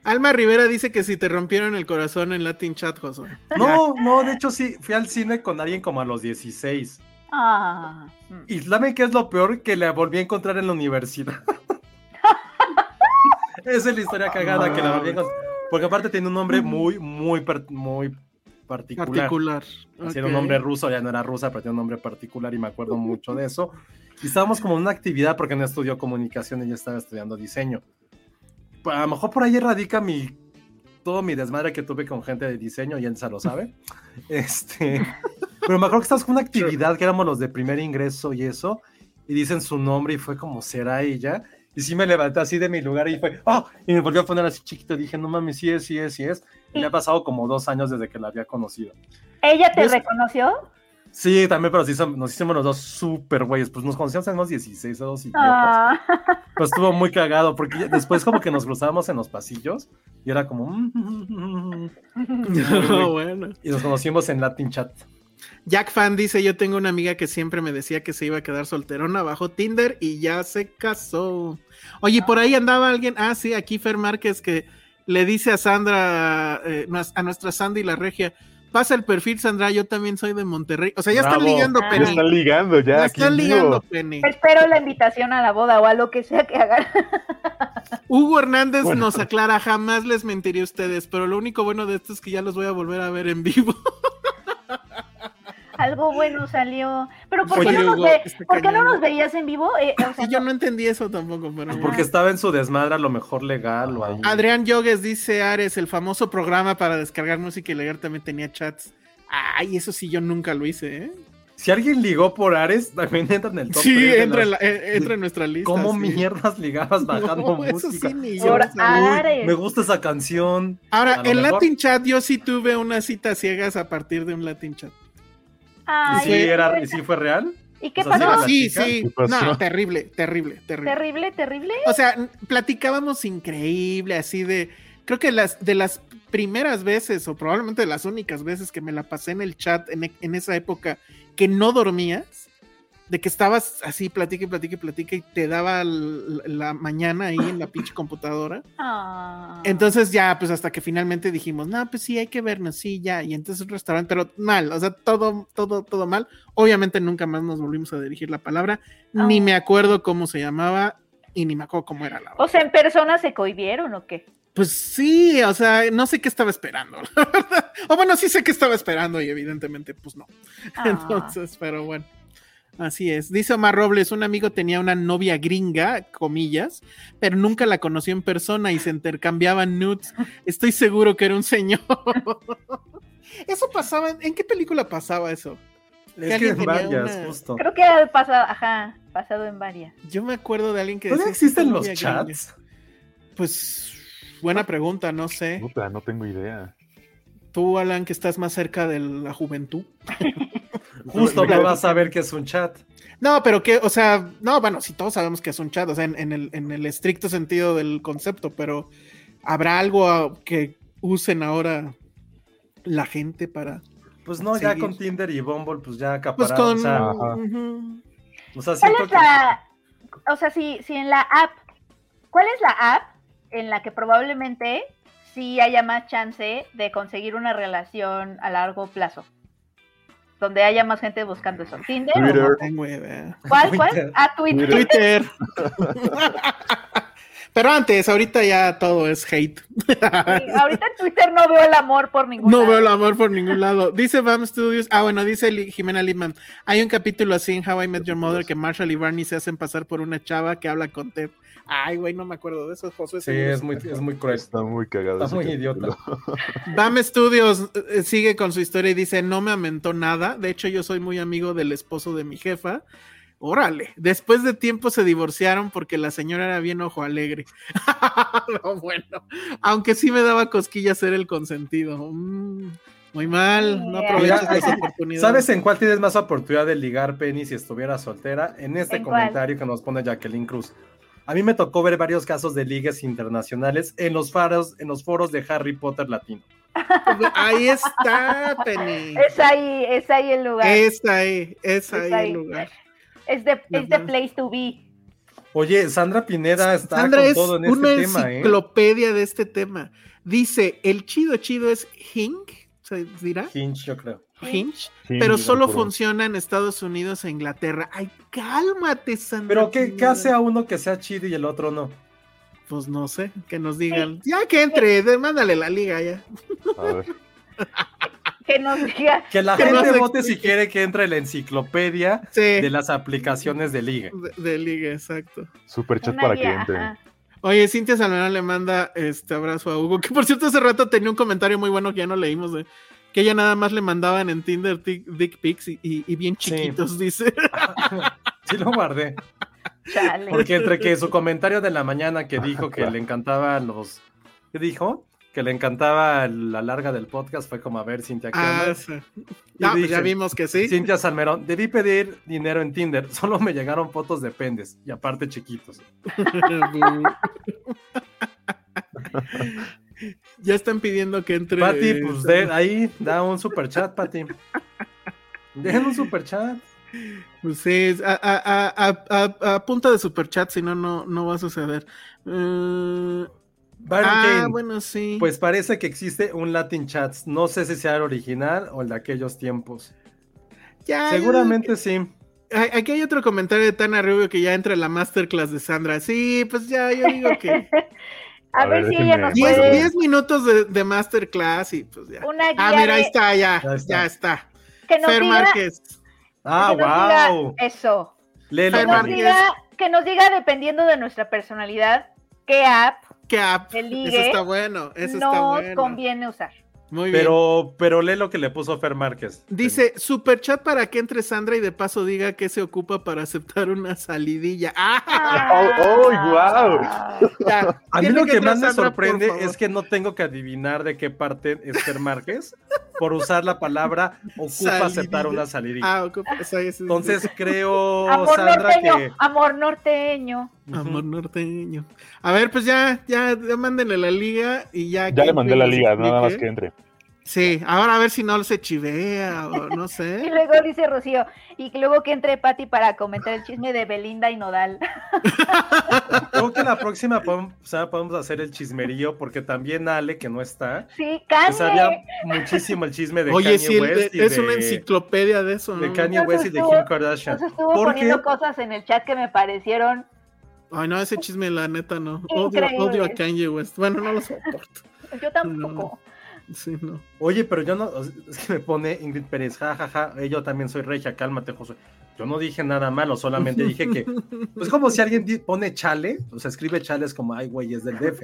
C: Alma Rivera dice que si te rompieron el corazón en Latin Chat, Josué.
B: No, no, de hecho sí, fui al cine con alguien como a los 16.
E: Ah, mm.
B: Y ¿saben qué es lo peor? Que la volví a encontrar en la universidad. Esa es la historia cagada que la volví a encontrar. Porque aparte tiene un nombre muy, muy, par- muy particular.
C: Particular.
B: Así era un nombre ruso, ya no era rusa, pero tenía un nombre particular y me acuerdo mucho de eso. Y estábamos como en una actividad porque no estudió comunicación, ella estaba estudiando diseño. Pues, A lo mejor por ahí radica mi todo mi desmadre que tuve con gente de diseño y él se lo sabe. Este, pero me acuerdo que estábamos con una actividad que éramos los de primer ingreso y eso, y dicen su nombre y fue como será ella. Y sí me levanté así de mi lugar y fue, ¡oh! Y me volvió a poner así chiquito. Dije, no mames, sí es, sí es, sí es. Y me ha pasado como dos años desde que la había conocido.
E: ¿Ella te
C: ¿Ves?
E: reconoció?
B: Sí, también, pero sí nos hicimos los dos súper güeyes. Pues nos conocíamos en los 16, a dos idiotas.
E: Ah,
B: Pues estuvo muy cagado, porque después como que nos cruzábamos en los pasillos y era como... "Mm, mm, mm, mm".
C: No, bueno.
B: Y nos conocimos en Latin Chat.
C: Jack Fan dice, yo tengo una amiga que siempre me decía que se iba a quedar solterona bajo Tinder y ya se casó. Oye, y por ahí andaba alguien, ah, sí, aquí Fer Márquez que le dice a Sandra, eh, a nuestra Sandy la regia, pasa el perfil Sandra, yo también soy de Monterrey. O sea, ya están ligando,
E: Ah.
D: Ya
C: Penny.
D: están ligando, ya.
C: Están ligando, Penny.
E: espero la invitación a la boda o a lo que sea que hagan.
C: Hugo Hernández
D: Bueno.
C: nos aclara, jamás les mentiré a ustedes, pero lo único bueno de esto es que ya los voy a volver a ver en vivo.
E: Algo bueno salió. Pero ¿por qué,
C: Oye,
E: no, nos
C: Hugo,
E: ve-
C: está
E: ¿por qué no
C: cañón.
E: nos veías en vivo? Eh, o sea,
C: Sí, yo no entendí eso tampoco, pero
B: Pues porque estaba en su desmadre a lo mejor legal o ahí.
C: Adrián Yogues dice Ares, el famoso programa para descargar música ilegal también tenía chats. Ay, eso sí yo nunca lo hice, ¿eh?
B: Si alguien ligó por Ares, también entra en el top
C: Sí, entra, en la- eh, entra en nuestra lista.
B: ¿Cómo
C: sí.
B: mierdas ligabas bajando
C: No, eso
B: música?
C: sí ni yo.
B: Uy,
E: Ares.
B: me gusta esa canción.
C: Ahora, en
B: mejor-
C: Latin Chat yo sí tuve una cita ciegas a partir de un Latin Chat.
B: ¿Y
E: Ay,
B: sí, era. ¿y sí fue real?
E: ¿Y qué
B: o sea,
E: pasó?
C: Sí, sí. No, terrible, terrible, terrible.
E: Terrible, terrible.
C: O sea, platicábamos increíble, así de. Creo que las de las primeras veces, o probablemente de las únicas veces que me la pasé en el chat en, e- en esa época, que no dormías, de que estabas así, platique, platique, platique, y te daba la mañana ahí en la pinche computadora.
E: Ah.
C: Entonces ya, pues hasta que finalmente dijimos, no, pues sí, hay que vernos, sí, ya. Y entonces un restaurante, pero mal, o sea, todo, todo, todo mal. Obviamente nunca más nos volvimos a dirigir la palabra, ni
E: Ah.
C: me acuerdo cómo se llamaba y ni me acuerdo cómo era la
E: O sea, ¿en persona se cohibieron o qué?
C: pues sí, o sea, no sé qué estaba esperando, la verdad. O bueno, sí sé qué estaba esperando y evidentemente, pues no.
E: Ah.
C: Entonces, pero bueno. Así es. Dice Omar Robles, un amigo tenía una novia gringa, comillas, pero nunca la conoció en persona y se intercambiaban nudes. Estoy seguro que era un señor. Eso pasaba, ¿en, qué película pasaba eso?
B: Es que en varias,
C: una-
B: justo.
E: Creo que ha pasado, ajá, pasado en varias.
C: Yo me acuerdo de alguien que
B: ¿Todavía
C: decía,
B: existen
C: "Esta
B: los
C: novia gringa".
B: chats?
C: Pues buena pregunta, no sé.
D: Puta, no tengo idea.
C: Tú, Alan, que estás más cerca de la juventud.
B: Justo no vas a ver que es un chat.
C: No, pero que, o sea, no, bueno, sí todos sabemos que es un chat, o sea, en, en el, en el estricto sentido del concepto, pero ¿habrá algo que usen ahora la gente para...
B: Pues no, ya con Tinder y Bumble, pues ya
C: Pues
B: acapararon.
C: con...
B: O sea, o
E: ¿Cuál es
B: que-
E: la, o sea, si, si en la app, ¿cuál es la app en la que probablemente sí haya más chance de conseguir una relación a largo plazo? Donde haya más gente buscando eso. ¿Tinder? o
D: Twitter.
C: No tengo idea.
E: ¿Cuál, cuál?
B: Twitter.
E: Ah, Twitter.
C: Twitter. Pero antes, ahorita ya todo es hate.
E: Sí, ahorita en Twitter no veo el amor por ningún
C: No
E: lado.
C: veo el amor por ningún lado. Dice Bam Studios. Ah, bueno, dice Li- Jimena Lipman. Hay un capítulo así en How I Met Your Mother que Marshall y Barney se hacen pasar por una chava que habla con Ted. Ay, güey, no me acuerdo de eso.
B: Sí, es muy, es muy cruel.
D: Está muy cagado.
B: Está muy idiota.
C: Bam Studios eh, sigue con su historia y dice, no me aumentó nada. De hecho, yo soy muy amigo del esposo de mi jefa. Órale, después de tiempo se divorciaron porque la señora era bien ojo alegre. No, bueno, aunque sí me daba cosquilla ser el consentido. Mm, muy mal, no aprovechas
B: Oiga,
C: las oportunidades.
B: ¿Sabes en cuál tienes más oportunidad de ligar, Penny, si estuviera soltera? En este
E: ¿En cuál?
B: comentario que nos pone Jacqueline Cruz. A mí me tocó ver varios casos de ligues internacionales en los faros, en los foros de Harry Potter latino.
C: Ahí está, Penny.
E: Es ahí, es ahí el lugar. Es,
C: Es ahí, es ahí
E: ahí.
C: el lugar.
E: The, es the place to be.
B: Oye, Sandra Pineda está
C: Sandra
B: con
C: es
B: todo en
C: una
B: este tema, ¿eh?
C: enciclopedia de este tema. Dice, el chido chido es Hink, ¿se dirá?
B: Hinch, yo creo.
C: Hinch,
D: Sí,
C: pero solo funciona en Estados Unidos e Inglaterra. Ay, cálmate, Sandra.
B: Pero ¿qué, qué hace a uno que sea chido y el otro no?
C: Pues no sé, que nos digan. Ya que entre, mándale la liga ya.
D: A ver.
E: Que nos diga.
B: Que la
C: Que
B: gente vote si quiere que entre la enciclopedia
C: Sí,
B: de las aplicaciones de ligue.
C: de, de liga, exacto.
D: Super chat
E: una
D: para
E: guía,
D: que entre.
E: ajá.
C: Oye, Cintia Salmerón le manda este abrazo a Hugo, que por cierto hace rato tenía un comentario muy bueno que ya no leímos de que ella nada más le mandaban en Tinder tic- dick pics y, y- y bien
B: Sí.
C: chiquitos, dice.
B: Sí lo guardé. Porque entre que su comentario de la mañana que dijo que le encantaban los... ¿Qué dijo? Que le encantaba la larga del podcast fue como a ver, Cintia, ¿qué
C: Ah, sí. No, pues
B: dije,
C: ya vimos que sí.
B: Cintia Salmerón, debí pedir dinero en Tinder, solo me llegaron fotos de pendes y aparte chiquitos.
C: ya están pidiendo que entre.
B: Pati, pues de, ahí da un super chat, Pati. Dejen un super chat.
C: Pues sí, a, a, a, a, punta de superchat, si no, no, no va a suceder. Eh,
B: Byron
C: ah,
B: Kane,
C: bueno, sí.
B: Pues parece que existe un Latin Chats. No sé si sea el original o el de aquellos tiempos.
C: Ya,
B: Seguramente sí.
C: Aquí hay otro comentario de Tana Rubio que ya entra en la masterclass de Sandra. Sí, pues ya, yo digo que
E: A,
D: A
E: ver, si ella nos
C: 10
E: puede.
C: 10 minutos de, de masterclass y pues ya.
E: Una
C: Ah, mira, ahí está, ya,
B: Ya está.
C: ya está.
E: Que nos
C: Fer
E: diga.
C: Márquez.
B: Ah,
E: que nos diga
B: wow.
E: Eso.
B: Léelo.
C: Fer
E: Que nos, diga, que nos diga, dependiendo de nuestra personalidad, qué app
C: ¿Qué app?
E: El ligue
C: Eso está bueno, eso está
E: nos
C: bueno.
E: conviene usar.
C: Muy bien.
B: Pero, pero lee lo que le puso Fer Márquez.
C: Dice, super chat para que entre Sandra y de paso diga que se ocupa para aceptar una salidilla. ¡Ah!
D: ¡Oh, guau!
C: Ya,
B: A mí lo que
C: entrar
B: más me sorprende es que no tengo que adivinar de qué parte es Fer Márquez por usar la palabra ocupa aceptar una salidilla.
C: Ah,
B: Entonces creo,
E: amor
B: Sandra,
E: norteño,
B: que
E: amor norteño.
C: Amor norteño. A ver, pues ya, ya, ya mándenle la liga y ya.
D: Ya le mandé la liga, nada más que entre.
C: Sí, ahora a ver si no se chivea o no
E: Y
C: sé.
E: luego dice Rocío, y luego que entre Patty para comentar el chisme de Belinda y Nodal.
B: creo que la próxima podemos, o sea, podemos hacer el chismerío porque también Ale, que no está,
E: Sí,
B: sabía
E: Kanye.
B: muchísimo el chisme de
C: Oye,
B: Kanye
C: sí,
B: West y
C: es
B: de,
C: una enciclopedia de eso,
B: de
C: ¿no?
B: Kanye
E: Nos
B: West y de Kim Kardashian.
E: Nos estuvo
B: Porque
E: poniendo cosas en el chat que me parecieron.
C: Ay, no, ese chisme, la neta, no. Odio, odio a Kanye West. Bueno, no lo soporto.
E: Yo tampoco.
C: Sí, no.
B: Oye, pero yo no, es que me pone Ingrid Pérez, jajaja, eh, yo también soy regia, cálmate, José. Yo no dije nada malo, solamente dije que, pues como si alguien pone chale, o sea, escribe chale es como, ay, güey, es del DF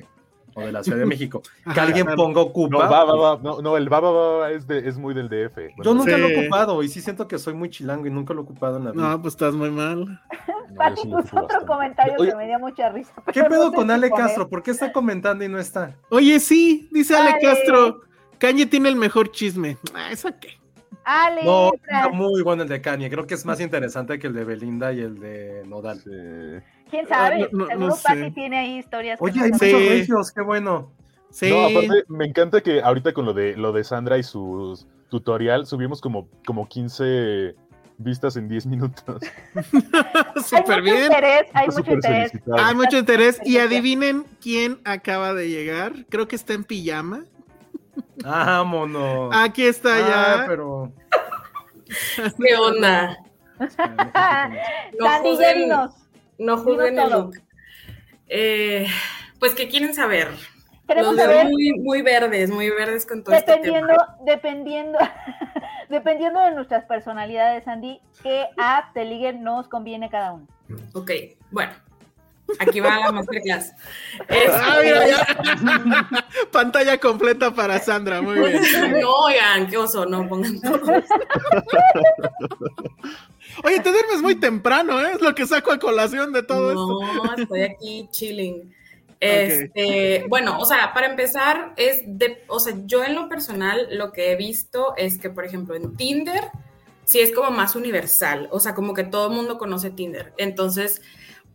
B: o de la Ciudad de México. Que alguien ponga ocupa.
D: No, va, va, va. No, no, el va, va, va, va es, de, es muy del DF.
B: Yo nunca lo he ocupado y sí siento que soy muy chilango y nunca lo he ocupado en la vida.
C: No, pues estás muy mal.
D: no,
E: puso
D: ocupo
E: otro
D: bastante.
E: comentario
D: Oye,
E: que me dio mucha risa.
B: ¿Qué pedo
E: no sé
B: con
E: si
B: Ale
E: poner.
B: Castro? ¿Por qué está comentando y no está?
C: Oye, sí, dice Ale
E: Ale.
C: Castro. Kanye tiene el mejor chisme. Ah, ¿eso qué?
E: Ale,
B: No, está muy bueno el de Kanye. Creo que es más interesante que el de Belinda y el de Nodal.
D: sí.
E: ¿Quién sabe?
C: Ah, no, no,
E: Seguro
C: no sé.
E: Patty tiene ahí historias.
B: Oye, hay muchos regios, qué bueno.
C: Sí.
D: No, aparte, me encanta que ahorita con lo de lo de Sandra y su tutorial subimos como, como 15 vistas en 10 minutos.
E: Hay
C: Súper
E: mucho
C: bien.
E: interés, hay
D: Está
E: mucho interés.
D: solicitado.
C: Hay mucho interés. Y adivinen quién acaba de llegar. Creo que está en pijama.
B: Vámonos.
C: Aquí está
B: Ah,
C: ya.
B: pero.
F: ¿Qué onda? No juzguen, no juzguen el look. Eh, Pues, ¿qué quieren saber?
E: Queremos
F: Los
E: saber,
F: muy, muy verdes, muy verdes con todo este
E: dependiendo,
F: tema.
E: dependiendo, dependiendo de nuestras personalidades, Andy, qué app de ligue nos conviene cada uno.
F: Ok, bueno. Aquí va la masterclass. Este,
C: Ah, mira, ya. Pantalla completa para Sandra, muy bien.
F: No, oigan, qué oso, no pongan.
C: Oye, te duermes muy temprano, ¿eh? Es lo que saco a colación de todo esto.
F: No, estoy aquí chilling. Este, bueno, o sea, para empezar, es de, o sea, yo en lo personal lo que he visto es que, por ejemplo, en Tinder, sí es como más universal, o sea, como que todo el mundo conoce Tinder. Entonces,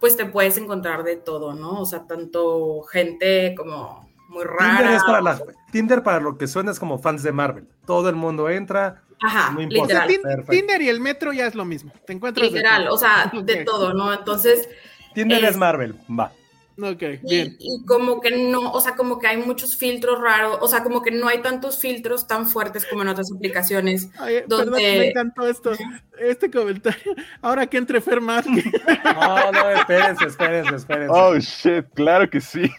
F: pues te puedes encontrar de todo, ¿no? O sea, tanto gente como muy rara.
B: Tinder, es para la- Tinder para lo que suena es como fans de Marvel. Todo el mundo entra.
F: Ajá,
B: no
F: literal.
B: Perfecto.
C: Tinder y el metro ya es lo mismo. Te encuentras de
F: Literal,
C: todo.
F: o sea, de todo, ¿no? Entonces,
B: Tinder
F: Es-
B: es Marvel. Va.
C: Ok,
F: Y,
C: bien.
F: y como que no, o sea, como que hay muchos filtros raros, o sea, como que no hay tantos filtros tan fuertes como en otras aplicaciones.
C: Oye,
F: donde-
C: perdón, me encantó esto, este comentario. Ahora que entre Fer más
B: No, no, espérense, espérense, espérense.
D: Oh, shit, claro que sí.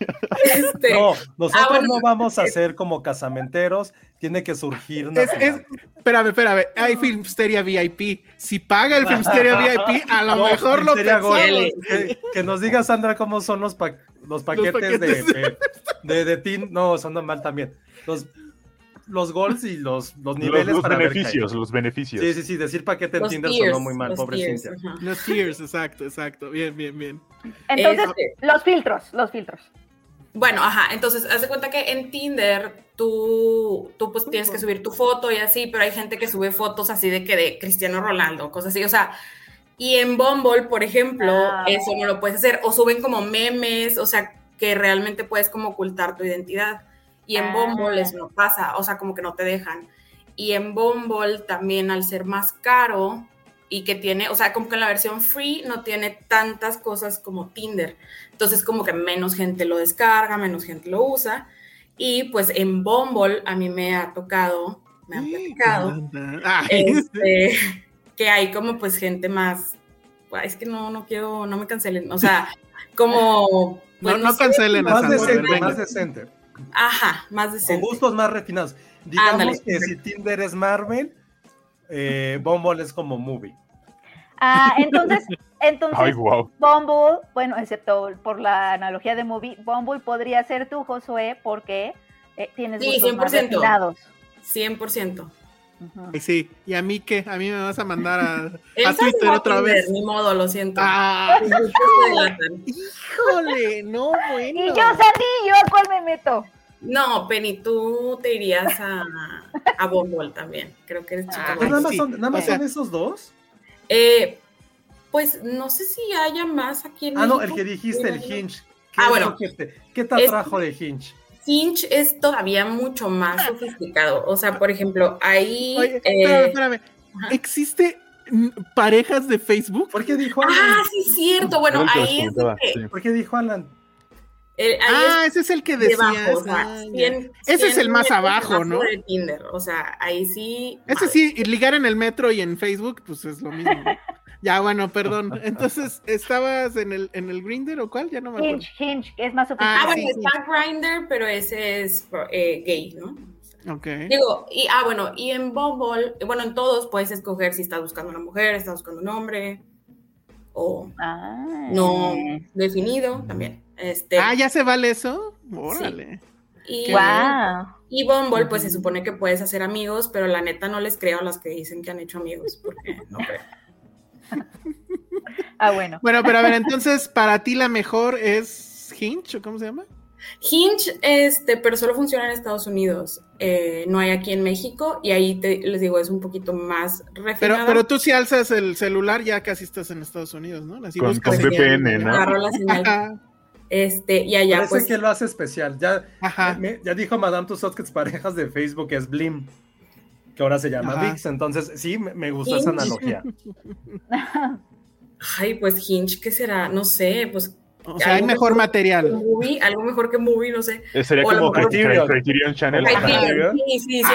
F: Este,
B: No, nosotros
F: Ah, bueno.
B: no vamos a ser como casamenteros. Tiene que surgir
C: Es, es,
B: natural.
C: espérame, espérame. Hay Filmsteria VIP. Si paga el Filmsteria VIP, a lo
B: No,
C: mejor lo pensamos.
B: gol. Que, que nos diga Sandra cómo son los, pa- los paquetes,
C: paquetes.
B: de, de, de, de Tin- No, son mal también. Los, los goals y los, los
D: Los,
B: niveles
D: los
B: para hay.
D: beneficios, los beneficios.
B: Sí, sí, sí. Decir paquete en
F: los
B: Tinder
F: tiers,
B: sonó muy mal,
F: los
B: pobre
F: tiers,
B: Cintia.
C: Los tiers, exacto, exacto. Bien, bien, bien.
E: Entonces,
F: Este.
E: los filtros, los filtros.
F: Bueno, ajá, entonces haz de cuenta que en Tinder tú, tú pues tienes que subir tu foto y así, pero hay gente que sube fotos así de que de Cristiano Ronaldo, cosas así, o sea, y en Bumble, por ejemplo,
E: Ah.
F: eso no lo puedes hacer, o suben como memes, o sea, que realmente puedes como ocultar tu identidad, y en
E: Ah.
F: Bumble eso no pasa, o sea, como que no te dejan, y en Bumble también al ser más caro, y que tiene, o sea, como que en la versión free no tiene tantas cosas como Tinder. Entonces como que menos gente lo descarga, menos gente lo usa. Y pues en Bumble a mí me ha tocado, me han platicado, este, que hay como pues gente más, es que no, no quiero, no me cancelen, o sea, como... pues,
C: no, no
F: sé,
C: cancelen
B: Más decente, más decente.
F: Ajá, más
B: Con
F: decente.
B: gustos más refinados. Digamos
F: Ándale.
B: que si Tinder es Marvel, eh, Bumble es como movie.
E: Ah, entonces, entonces,
D: Ay, wow.
E: Bumble, bueno, excepto por la analogía de movie, Bumble podría ser tú, Josué, porque eh, tienes
F: Sí,
E: gustos más
F: 100%.
E: refinados.
F: 100%.
E: Ujú.
C: Ay, sí, ¿y a mí qué? A mí me vas a mandar a, a Twitter otra
F: Tinder,
C: vez.
F: Ni modo, lo siento.
C: Ah, híjole, no, bueno.
E: Y yo, Sandy, ¿yo a cuál me meto?
F: No, Penny, tú te irías a, a Bumble también. Creo que eres chica.
C: Ah,
B: Pues nada más, son, nada más son esos dos.
F: Eh, pues no sé si haya más aquí en
B: Ah, no, el que dijiste, el Hinge. ¿Qué
F: Ah,
B: es
F: bueno.
B: lo que te- ¿Qué te
F: Es-
B: atrajo de Hinge?
F: Hinge es todavía mucho más sofisticado. O sea, por ejemplo, ahí.
C: Oye,
F: eh,
C: espérame, espérame.
F: ajá.
C: ¿Existe parejas de Facebook?
B: ¿Por qué dijo
F: Ah,
B: Alan?
F: sí, cierto. Bueno, ahí es que.
D: sí.
B: ¿Por qué dijo Alan?
F: Eh, ahí
C: Ah,
F: es
C: ese es el que decías.
F: debajo, o sea,
C: ah, ya.
F: 100
C: Ese es
F: 100
C: el más abajo, ¿no?
F: de Tinder. O sea, ahí sí.
C: Ese
F: mal.
C: sí, y ligar en el metro y en Facebook, pues es lo mismo. ya, bueno, perdón. Entonces, ¿estabas en el, en el Grinder o cuál? Ya no me acuerdo.
E: Hinge, Hinge, que es más
F: Ah,
E: sofisticado.
F: bueno,
C: sí, sí.
F: está Grindr, pero ese es eh, gay, ¿no?
C: Ok.
F: Digo, y ah, bueno, y en Bumble, bueno, en todos puedes escoger si estás buscando una mujer, estás buscando un hombre, o
E: Ah.
F: no definido también. Este,
C: Ah, ¿ya se vale eso? Órale.
F: y,
E: Wow.
F: y Bumble, pues se supone que puedes hacer amigos, pero la neta no les creo a las que dicen que han hecho amigos, porque no creo.
E: Ah, bueno.
C: Bueno, pero a ver, entonces, para ti la mejor es Hinge, ¿o cómo se llama?
F: Hinge, este, pero solo funciona en Estados Unidos, eh, no hay aquí en México, y ahí te- les digo, es un poquito más
C: Pero,
F: refinado.
C: pero tú si alzas el celular ya casi estás en Estados Unidos, ¿no? Así
D: Con- con VPN, ¿no?
F: Agarró la señal. Este, y allá,
B: Parece
F: pues,
B: que lo hace especial. Ya,
C: ajá.
B: me- ya dijo Madame Tussauds que parejas de Facebook es Blim, que ahora se llama
C: Ajá.
B: VIX. Entonces, sí, me, me gustó esa analogía.
F: Ay, pues Hinge, ¿qué será? No sé, pues
C: O sea, hay mejor
F: que
C: material.
F: Movie, algo mejor que movie, no sé.
D: Eh, Sería
F: O
D: como
F: mejor-
D: Criterion, Criterion Channel.
F: Criterion, Sí, sí, 100%.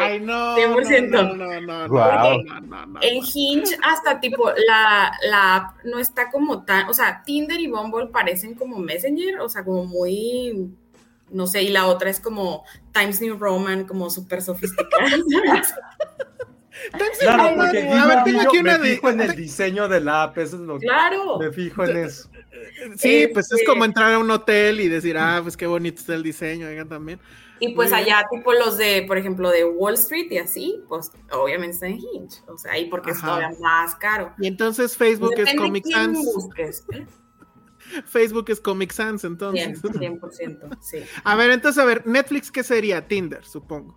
C: Ay, no.
F: 100%.
C: No, no, no, no,
D: Guau.
C: no, no, no.
F: En Hinge hasta tipo la, la app no está como tan, o sea, Tinder y Bumble parecen como Messenger, o sea, como muy, no sé, y la otra es como Times New Roman, como súper sofisticada.
B: Claro, porque
C: a ver, tengo
B: yo
C: aquí una
B: me
C: de-
B: fijo en el diseño de la app, eso es lo que
F: claro.
B: me fijo en eso.
C: Sí, pues es como entrar a un hotel y decir, ah, pues qué bonito está el diseño, oigan también.
F: Y pues
C: Muy bien.
F: allá, tipo los de, por ejemplo, de Wall Street y así, pues obviamente está en Hinge, o sea, ahí porque es todavía más caro.
C: Y entonces Facebook es Comic Sans.
F: busques, ¿eh?
C: Facebook es Comic Sans, entonces.
F: 100%, 100%, sí.
C: A ver, entonces, a ver, Netflix, ¿qué sería? Tinder, supongo.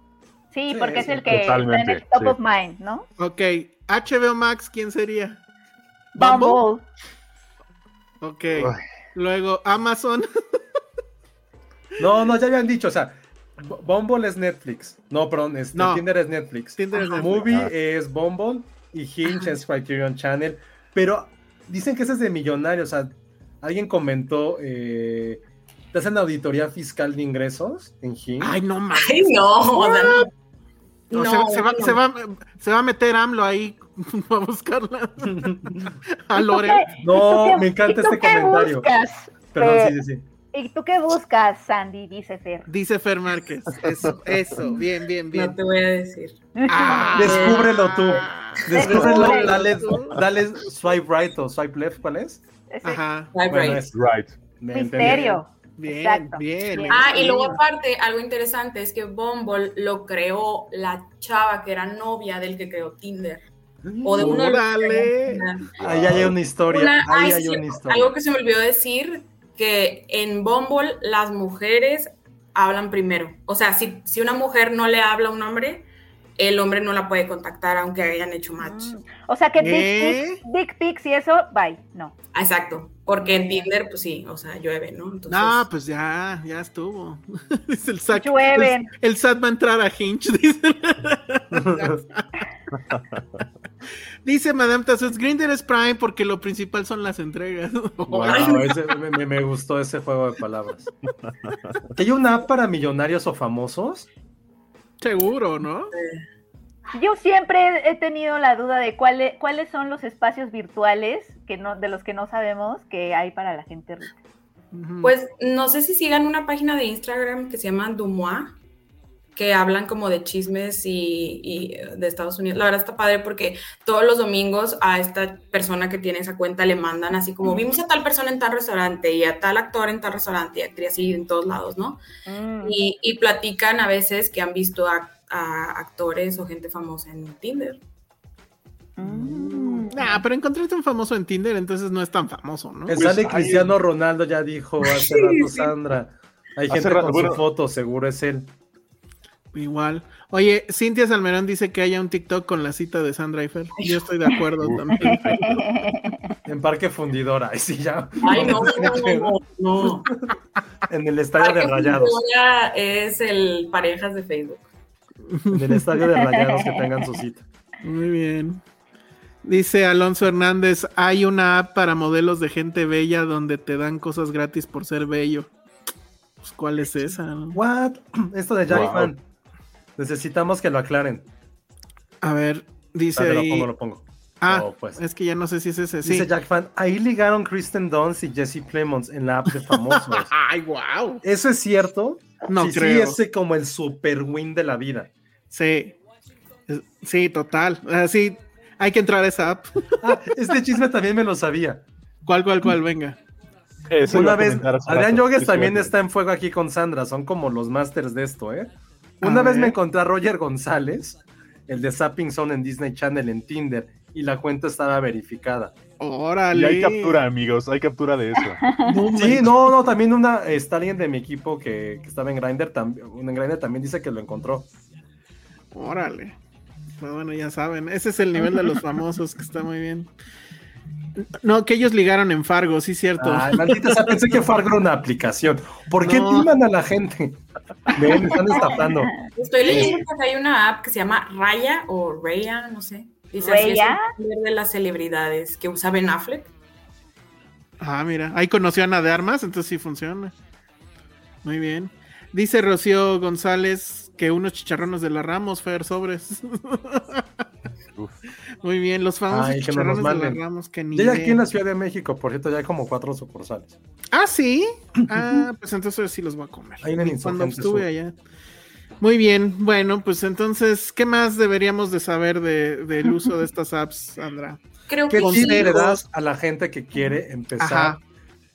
E: Sí,
B: Sí,
E: porque es el que
D: totalmente,
E: está en el top
D: sí.
E: of mind, ¿no?
C: Ok. HBO Max, ¿quién sería?
E: Bumble.
C: Ok. Luego, Amazon.
B: No, no, ya habían dicho, o sea, Bumble es Netflix. No, perdón, este,
C: No.
B: Tinder es Netflix.
C: Tinder es Netflix.
B: Movie
D: Ah.
B: es Bumble y Hinge es Criterion Channel. Pero dicen que ese es de millonarios. O sea, alguien comentó, eh, ¿te hacen auditoría fiscal de ingresos en Hinge?
C: Ay, no mames.
F: Ay, no, o sea, no.
C: No,
F: No,
C: se, se va,
F: no.
C: se, va, se va a meter AMLO ahí a buscarla. a
E: ¿Y tú
C: Lore.
B: No, me encanta este comentario.
E: buscas?
B: Perdón,
E: Eh,
B: sí, sí, sí.
E: ¿Y tú qué buscas, Sandy? Dice Fer.
C: Dice Fer Márquez. Eso, eso. Bien, bien,
F: No
C: bien.
F: te voy a decir.
C: Ah,
B: Descúbrelo tú. Descúbrelo, dale, dale swipe right o swipe left, ¿cuál es?
C: Ajá.
B: Bueno, es-
D: Right.
E: misterio.
C: Bien,
E: Exacto.
C: bien.
E: Bien.
F: Ah, y luego aparte, algo interesante es que Bumble lo creó la chava que era novia del que creó Tinder. O de uno
C: Órale.
B: Ahí hay una historia.
F: Una-
B: ahí
F: ay,
B: hay
F: sí,
B: una historia.
F: Algo que se me olvidó decir, que en Bumble las mujeres hablan primero. O sea, si, si una mujer no le habla a un hombre, el hombre no la puede contactar aunque hayan hecho match.
E: Mm. O sea que
C: ¿Eh?
E: dick pics, dick pics y eso, bye. No.
F: Ah, Exacto, porque en Tinder, pues sí, o sea, llueve, ¿no? Entonces,
C: No, pues ya, ya estuvo. Dice el SAT.
E: Llueven.
C: El, el SAT va a entrar a Hinge, dice. dice Madame Tassos, Grindr es Prime porque lo principal son las entregas.
B: Wow, ese- me, gustó ese juego de palabras. ¿Que hay una app para millonarios o famosos?
C: Seguro, ¿no?
E: Yo siempre he tenido la duda de cuáles cuáles son los espacios virtuales que no de los que no sabemos que hay para la gente rica.
F: Pues no sé si sigan una página de Instagram que se llama Dumois, que hablan como de chismes y, y, eh, de Estados Unidos. La verdad está padre porque todos los domingos a esta persona que tiene esa cuenta le mandan así como vimos a tal persona en tal restaurante y a tal actor en tal restaurante y actriz así en todos lados, ¿no?
E: Mm.
F: Y, y platican a veces que han visto a, a actores o gente famosa en Tinder.
E: Mm.
C: Nah, pero encontrarte un famoso en Tinder, entonces no es tan famoso, ¿no?
B: El
D: Pues,
B: sale
D: hay-
B: Cristiano Ronaldo ya dijo hace rato Sandra. Hay
D: Hace
B: gente
D: rato,
B: con
D: bueno.
B: su foto, seguro es él.
C: Igual. Oye, Cintia Salmerón dice que haya un TikTok con la cita de Sandra Eiffel. Yo estoy de acuerdo también.
B: En Parque Fundidora. Ay, sí, ya.
F: Ay, no, no, no.
B: En el estadio de Rayados.
F: Fundidora es el parejas de Facebook.
B: En el estadio de Rayados que tengan su cita.
C: Muy bien. Dice Alonso Hernández, hay una app para modelos de gente bella donde te dan cosas gratis por ser bello. Pues, ¿Cuál es esa?
B: What? Esto de Jack
D: Wow.
B: Fan. Necesitamos que lo aclaren.
C: A ver, dice
B: Ah, te lo
C: ahí.
B: pongo, lo pongo.
C: Ah,
B: Oh, pues.
C: es que ya no sé si es ese. Sí.
B: Dice Jack Fan, ahí ligaron Kristen Dunst y Jesse Plemons en la app de famosos.
C: Ay, wow.
B: ¿Eso es cierto?
C: No
B: sí,
C: creo.
B: Sí, ese como el super win de la vida.
C: Sí. Sí, total. Así, hay que entrar a esa app.
B: Ah, este chisme también me lo sabía.
C: ¿Cuál, cuál, cuál? Venga.
D: Eso
B: Una vez, Adrián. Yogues
D: Sí,
B: también está en fuego aquí con Sandra, son como los masters de esto, ¿eh? Una vez me encontré a Roger González, el de Zapping Zone en Disney Channel en Tinder, y la cuenta estaba verificada.
C: Órale.
D: Y hay captura, amigos, hay captura de eso.
B: Sí, no, no, también una, está alguien de mi equipo que, que estaba en Grindr, también, en Grindr también dice que lo encontró.
C: Órale. Pues bueno, ya saben. Ese es el nivel de los famosos, que está muy bien. No, que ellos ligaron en Fargo, sí, cierto.
B: Ay, maldita sea, pensé que Fargo era una aplicación. ¿Por qué
C: No.
B: timan a la gente? Me están estafando.
F: Estoy leyendo que hay una app que se llama Raya o Raya, no sé. Dice así, es
E: ¿Raya?
F: el de las celebridades que usa Ben Affleck.
C: Ah, mira, ahí conoció a Ana de Armas, entonces sí funciona. Muy bien. Dice Rocío González que unos chicharrones de la Ramos, Fer, sobres. Muy bien, los famosos
B: Ay, que nos
C: de la
B: manden.
C: Ramos, que ni
B: Ya hay aquí en la Ciudad de México, por cierto, ya hay como cuatro sucursales.
C: Ah, sí. Ah, pues entonces sí los voy a comer.
B: Ahí en el
C: Cuando estuve
B: Sur.
C: allá. Muy bien, bueno, pues entonces, ¿qué más deberíamos de saber de- del uso de estas apps, Sandra?
F: Creo
B: ¿Qué
F: que sí.
B: le das a la gente que quiere empezar
C: Ajá.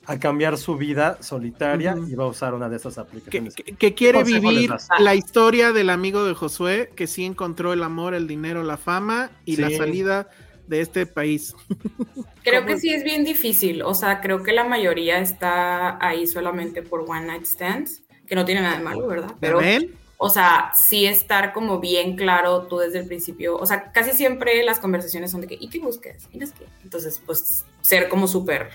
B: A cambiar su vida solitaria y va a usar una de estas
C: Que,
B: aplicaciones?
C: que- que quiere vivir la historia del amigo de Josué, que sí encontró el amor, el dinero, la fama y la salida de este país.
F: Creo
C: ¿Cómo?
F: que sí es bien difícil. O sea, creo que la mayoría está ahí solamente por one night stands, que no tiene nada de malo, ¿verdad? Pero, o sea, sí estar como bien claro tú desde el principio. O sea, casi siempre las conversaciones son de que, ¿y qué buscas? Entonces, pues, ser como súper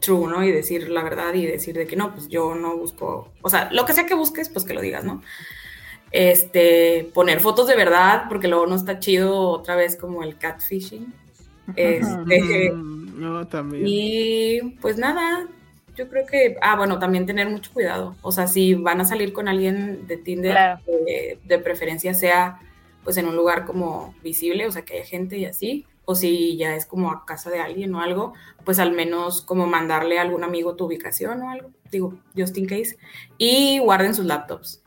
F: true, ¿no? Y decir la verdad y decir de que no, pues yo no busco. O sea, lo que sea que busques, pues que lo digas, ¿no? Este, poner fotos de verdad, porque luego no está chido otra vez como el catfishing. Este,
C: Mm, no, también.
F: y pues nada, yo creo que, ah, bueno, también tener mucho cuidado. O sea, si van a salir con alguien de Tinder,
E: Claro.
F: eh, de preferencia sea pues en un lugar como visible, o sea, que haya gente y así. O si ya es como a casa de alguien o algo, pues al menos como mandarle a algún amigo tu ubicación o algo, digo, just in case. Y guarden sus laptops.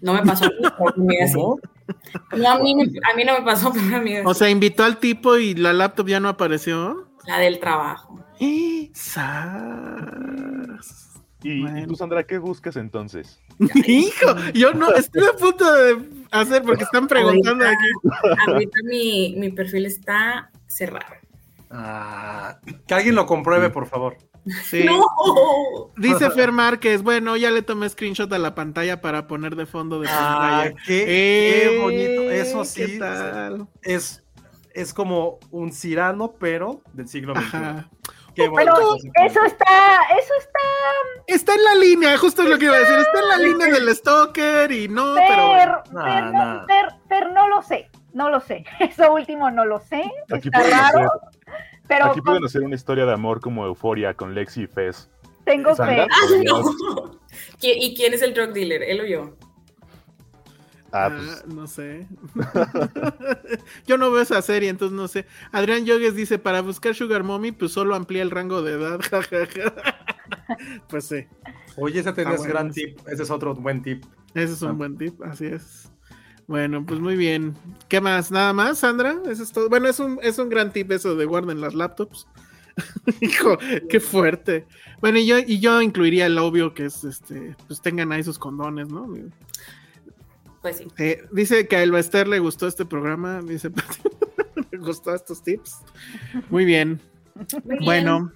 F: No me pasó así. No, a mí, me- a mí no me pasó, pero a mí así.
C: O sea, invitó al tipo y la laptop ya no apareció.
F: la del trabajo.
C: ¡Eh!
D: Y
C: Bueno.
D: tú, Sandra, ¿qué buscas entonces?
C: Hijo, yo no estoy a punto de hacer porque están preguntando aquí.
F: Ahorita mi, mi perfil está cerrado.
B: Ah, que alguien lo compruebe, por favor.
C: Sí.
F: ¡No!
C: Dice Fer Márquez, bueno, ya le tomé screenshot a la pantalla para poner de fondo de
B: Ah,
C: pantalla.
B: qué, qué
C: Eh,
B: bonito. Eso sí.
C: ¿qué tal?
B: Es, es como un Cirano, pero del siglo XXI.
C: Ajá.
B: Qué
E: Pero eso está, eso está,
C: Está en la línea, justo es lo que iba a decir, está en la línea del stalker y no, pero
E: pero,
C: bueno.
B: Nah,
E: no, no lo sé, no lo sé. Eso último no lo sé.
D: Aquí
E: está
D: pueden, hacer,
E: raro, pero
D: aquí pueden hacer una historia de amor como Euforia con Lexi y Fez.
E: tengo fe.
D: podrías-
F: ¿Qui- ¿Y quién es el drug dealer? ¿Él o yo?
D: Ah,
C: Ah,
D: pues,
C: no sé. Yo no veo esa serie, entonces no sé. Adrián Yogues dice, para buscar Sugar Mommy, pues solo amplía el rango de edad. pues sí,
B: Oye, ese tenés
C: Ah, bueno.
B: gran tip. Ese es otro buen tip.
C: ese es un
B: Ah.
C: buen tip, así es. Bueno, pues muy bien. ¿Qué más? ¿Nada más, Sandra? Eso es todo. Bueno, es un, es un gran tip eso de guarden las laptops. Hijo, qué fuerte. Bueno, y yo, y yo incluiría el obvio que es este, pues tengan ahí sus condones, ¿no?
F: Pues sí.
C: Eh, dice que a Elba Ester le gustó este programa. Dice, le gustó estos tips. Muy bien.
F: Muy bien.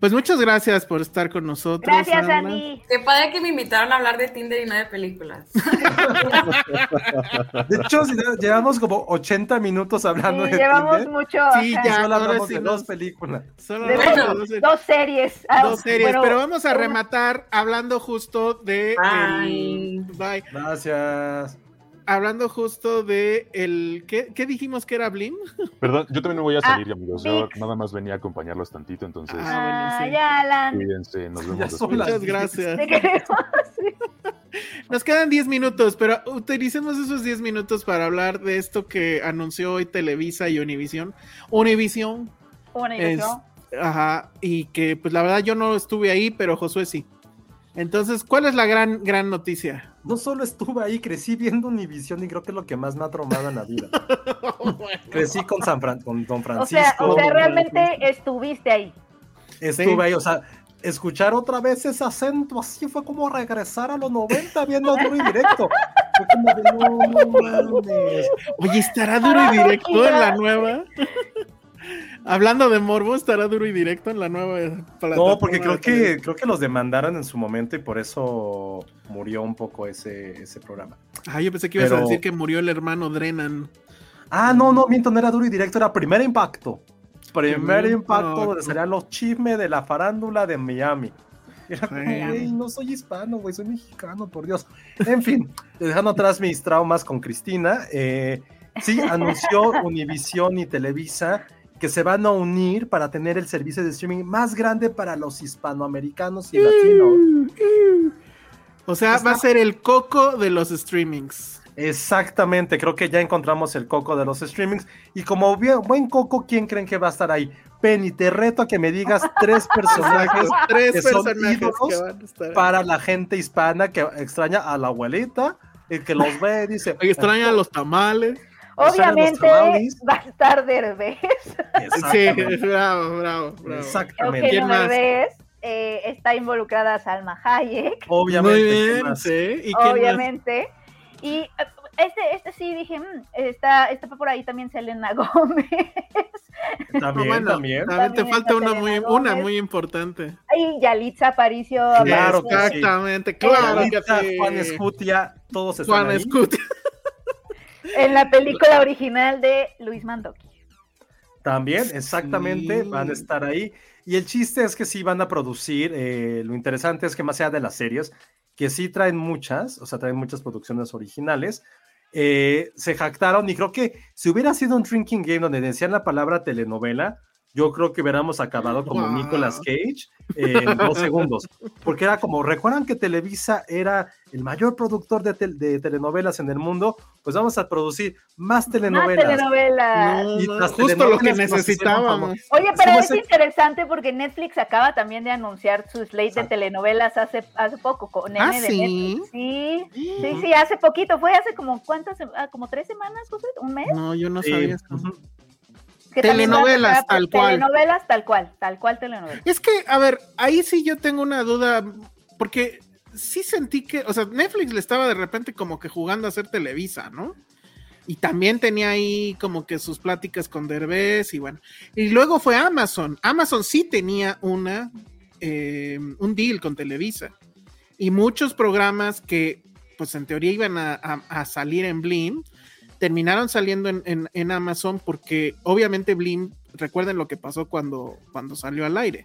C: Bueno, pues muchas gracias por estar con nosotros.
E: Gracias,
C: Sandra.
E: Andy.
F: Qué padre que me invitaron a hablar de Tinder y no de películas.
B: De hecho, si llevamos como 80 minutos hablando
E: Sí,
B: de
E: llevamos
B: Tinder,
E: mucho.
C: Sí, ya,
B: solo hablamos
C: sí
B: de dos películas.
C: Solo
E: De
C: hablamos
E: dos,
C: de dos,
E: dos series. Ah,
C: dos series,
E: bueno,
C: pero vamos a rematar hablando justo de
F: Bye.
C: el- bye.
B: Gracias.
C: Hablando justo de el ¿qué, qué dijimos que era Blim?
D: Perdón, yo también me voy a
E: Ah,
D: salir, amigos. Yo nada más venía a acompañarlos tantito, entonces
C: Ah,
E: Ah,
C: bueno, sí.
E: ya, Alan.
D: cuídense, nos vemos después.
C: Muchas gracias.
E: Te queremos.
C: Nos quedan 10 minutos, pero utilicemos esos 10 minutos para hablar de esto que anunció hoy Televisa y Univision. Univision, es,
E: ilusión.
C: ajá, y que pues la verdad yo no estuve ahí, pero Josué sí. Entonces, ¿cuál es la gran, gran noticia?
B: No solo estuve ahí, crecí viendo Univisión y creo que es lo que más me ha traumado en la vida. crecí con, San Fran- con Don
E: O
B: Francisco.
E: sea, o sea, realmente estuviste ahí.
B: Estuve
C: Sí.
B: ahí, o sea, escuchar otra vez ese acento así fue como regresar a los 90 viendo duro y directo. Fue como de, no, no mames.
C: Oye, ¿estará duro y directo en la nueva? Hablando de morbo, ¿estará duro y directo en la nueva plataforma?
B: No, porque creo que, creo que los demandaron en su momento y por eso murió un poco ese, ese programa.
C: Ah, yo pensé que ibas a decir que murió el hermano Drenan.
B: Ah, no, no, miento, no era duro y directo, era primer impacto. Primer impacto donde salían los chismes de la farándula de Miami. Era como, güey, no soy hispano, güey, soy mexicano, por Dios. En fin, dejando atrás mis traumas con Cristina, eh, sí, anunció Univisión y Televisa que se van a unir para tener el servicio de streaming más grande para los hispanoamericanos y latinos.
C: O sea, va a ser el coco de los streamings.
B: Exactamente, creo que ya encontramos el coco de los streamings. Y como bien- buen coco, ¿quién creen que va a estar ahí? Penny, te reto a que me digas tres personajes
C: Tres
B: que son
C: personajes
B: ídolos
C: que van a estar ahí.
B: para la gente hispana que extraña a la abuelita, el que los ve y dice...
C: Extraña los tamales.
E: Obviamente va a estar Derbez.
C: Sí,
B: Exactamente.
C: bravo, bravo, bravo.
B: Exactamente.
E: Eugenio
C: ¿Quién más?
E: Derbez. eh, está involucrada Salma Hayek,
B: Obviamente.
C: Muy
B: ¿qué
C: bien, sí. ¿Y quién más?
E: obviamente. Y eh, este, este sí dije, mm, está, está por ahí también Selena Gómez.
B: También,
C: Bueno,
B: también.
C: también te falta una muy, una muy importante.
E: Y Yalitza Aparicio.
B: Claro que sí.
C: Exactamente, claro que
B: Ahorita
C: sí.
B: Juan Escutia, todos están
C: Juan
B: ahí.
C: Escutia.
E: En la película original de Luis Mandoki.
B: También, exactamente,
C: Sí.
B: van a estar ahí. Y el chiste es que sí van a producir, eh, lo interesante es que más allá de las series, que sí traen muchas, o sea, traen muchas producciones originales, eh, se jactaron y creo que si hubiera sido un drinking game donde decían la palabra telenovela, yo creo que hubiéramos acabado como
C: Wow.
B: Nicolas Cage eh, en dos segundos, porque era como, ¿recuerdan que Televisa era el mayor productor de, tel- de telenovelas en el mundo? Pues vamos a producir más
E: Más
B: telenovelas.
E: telenovelas.
C: No,
B: Y
C: no, justo lo que
B: telenovelas
C: necesitábamos.
E: Oye, pero es interesante porque Netflix acaba también de anunciar su slate de telenovelas hace, hace poco con
C: ¿Ah,
E: de
C: sí?
E: Netflix. Sí, sí, sí, hace poquito. Fue hace como cuántas, ah, como tres semanas, José? un mes.
C: No, yo no
B: Sí,
C: sabía eso.
B: ujú.
E: Que
C: Telenovelas, tal cual.
E: Telenovelas tal cual, tal cual telenovelas.
C: Es que, a ver, ahí sí yo tengo una duda, porque sí sentí que, o sea, Netflix le estaba de repente como que jugando a hacer Televisa, ¿no? Y también tenía ahí como que sus pláticas con Derbez y bueno. Y luego fue Amazon. Amazon sí tenía una, eh, un deal con Televisa. Y muchos programas que, pues en teoría iban a, a- a salir en Blim, terminaron saliendo en, en- en Amazon porque obviamente Blim, recuerden lo que pasó cuando, cuando salió al aire.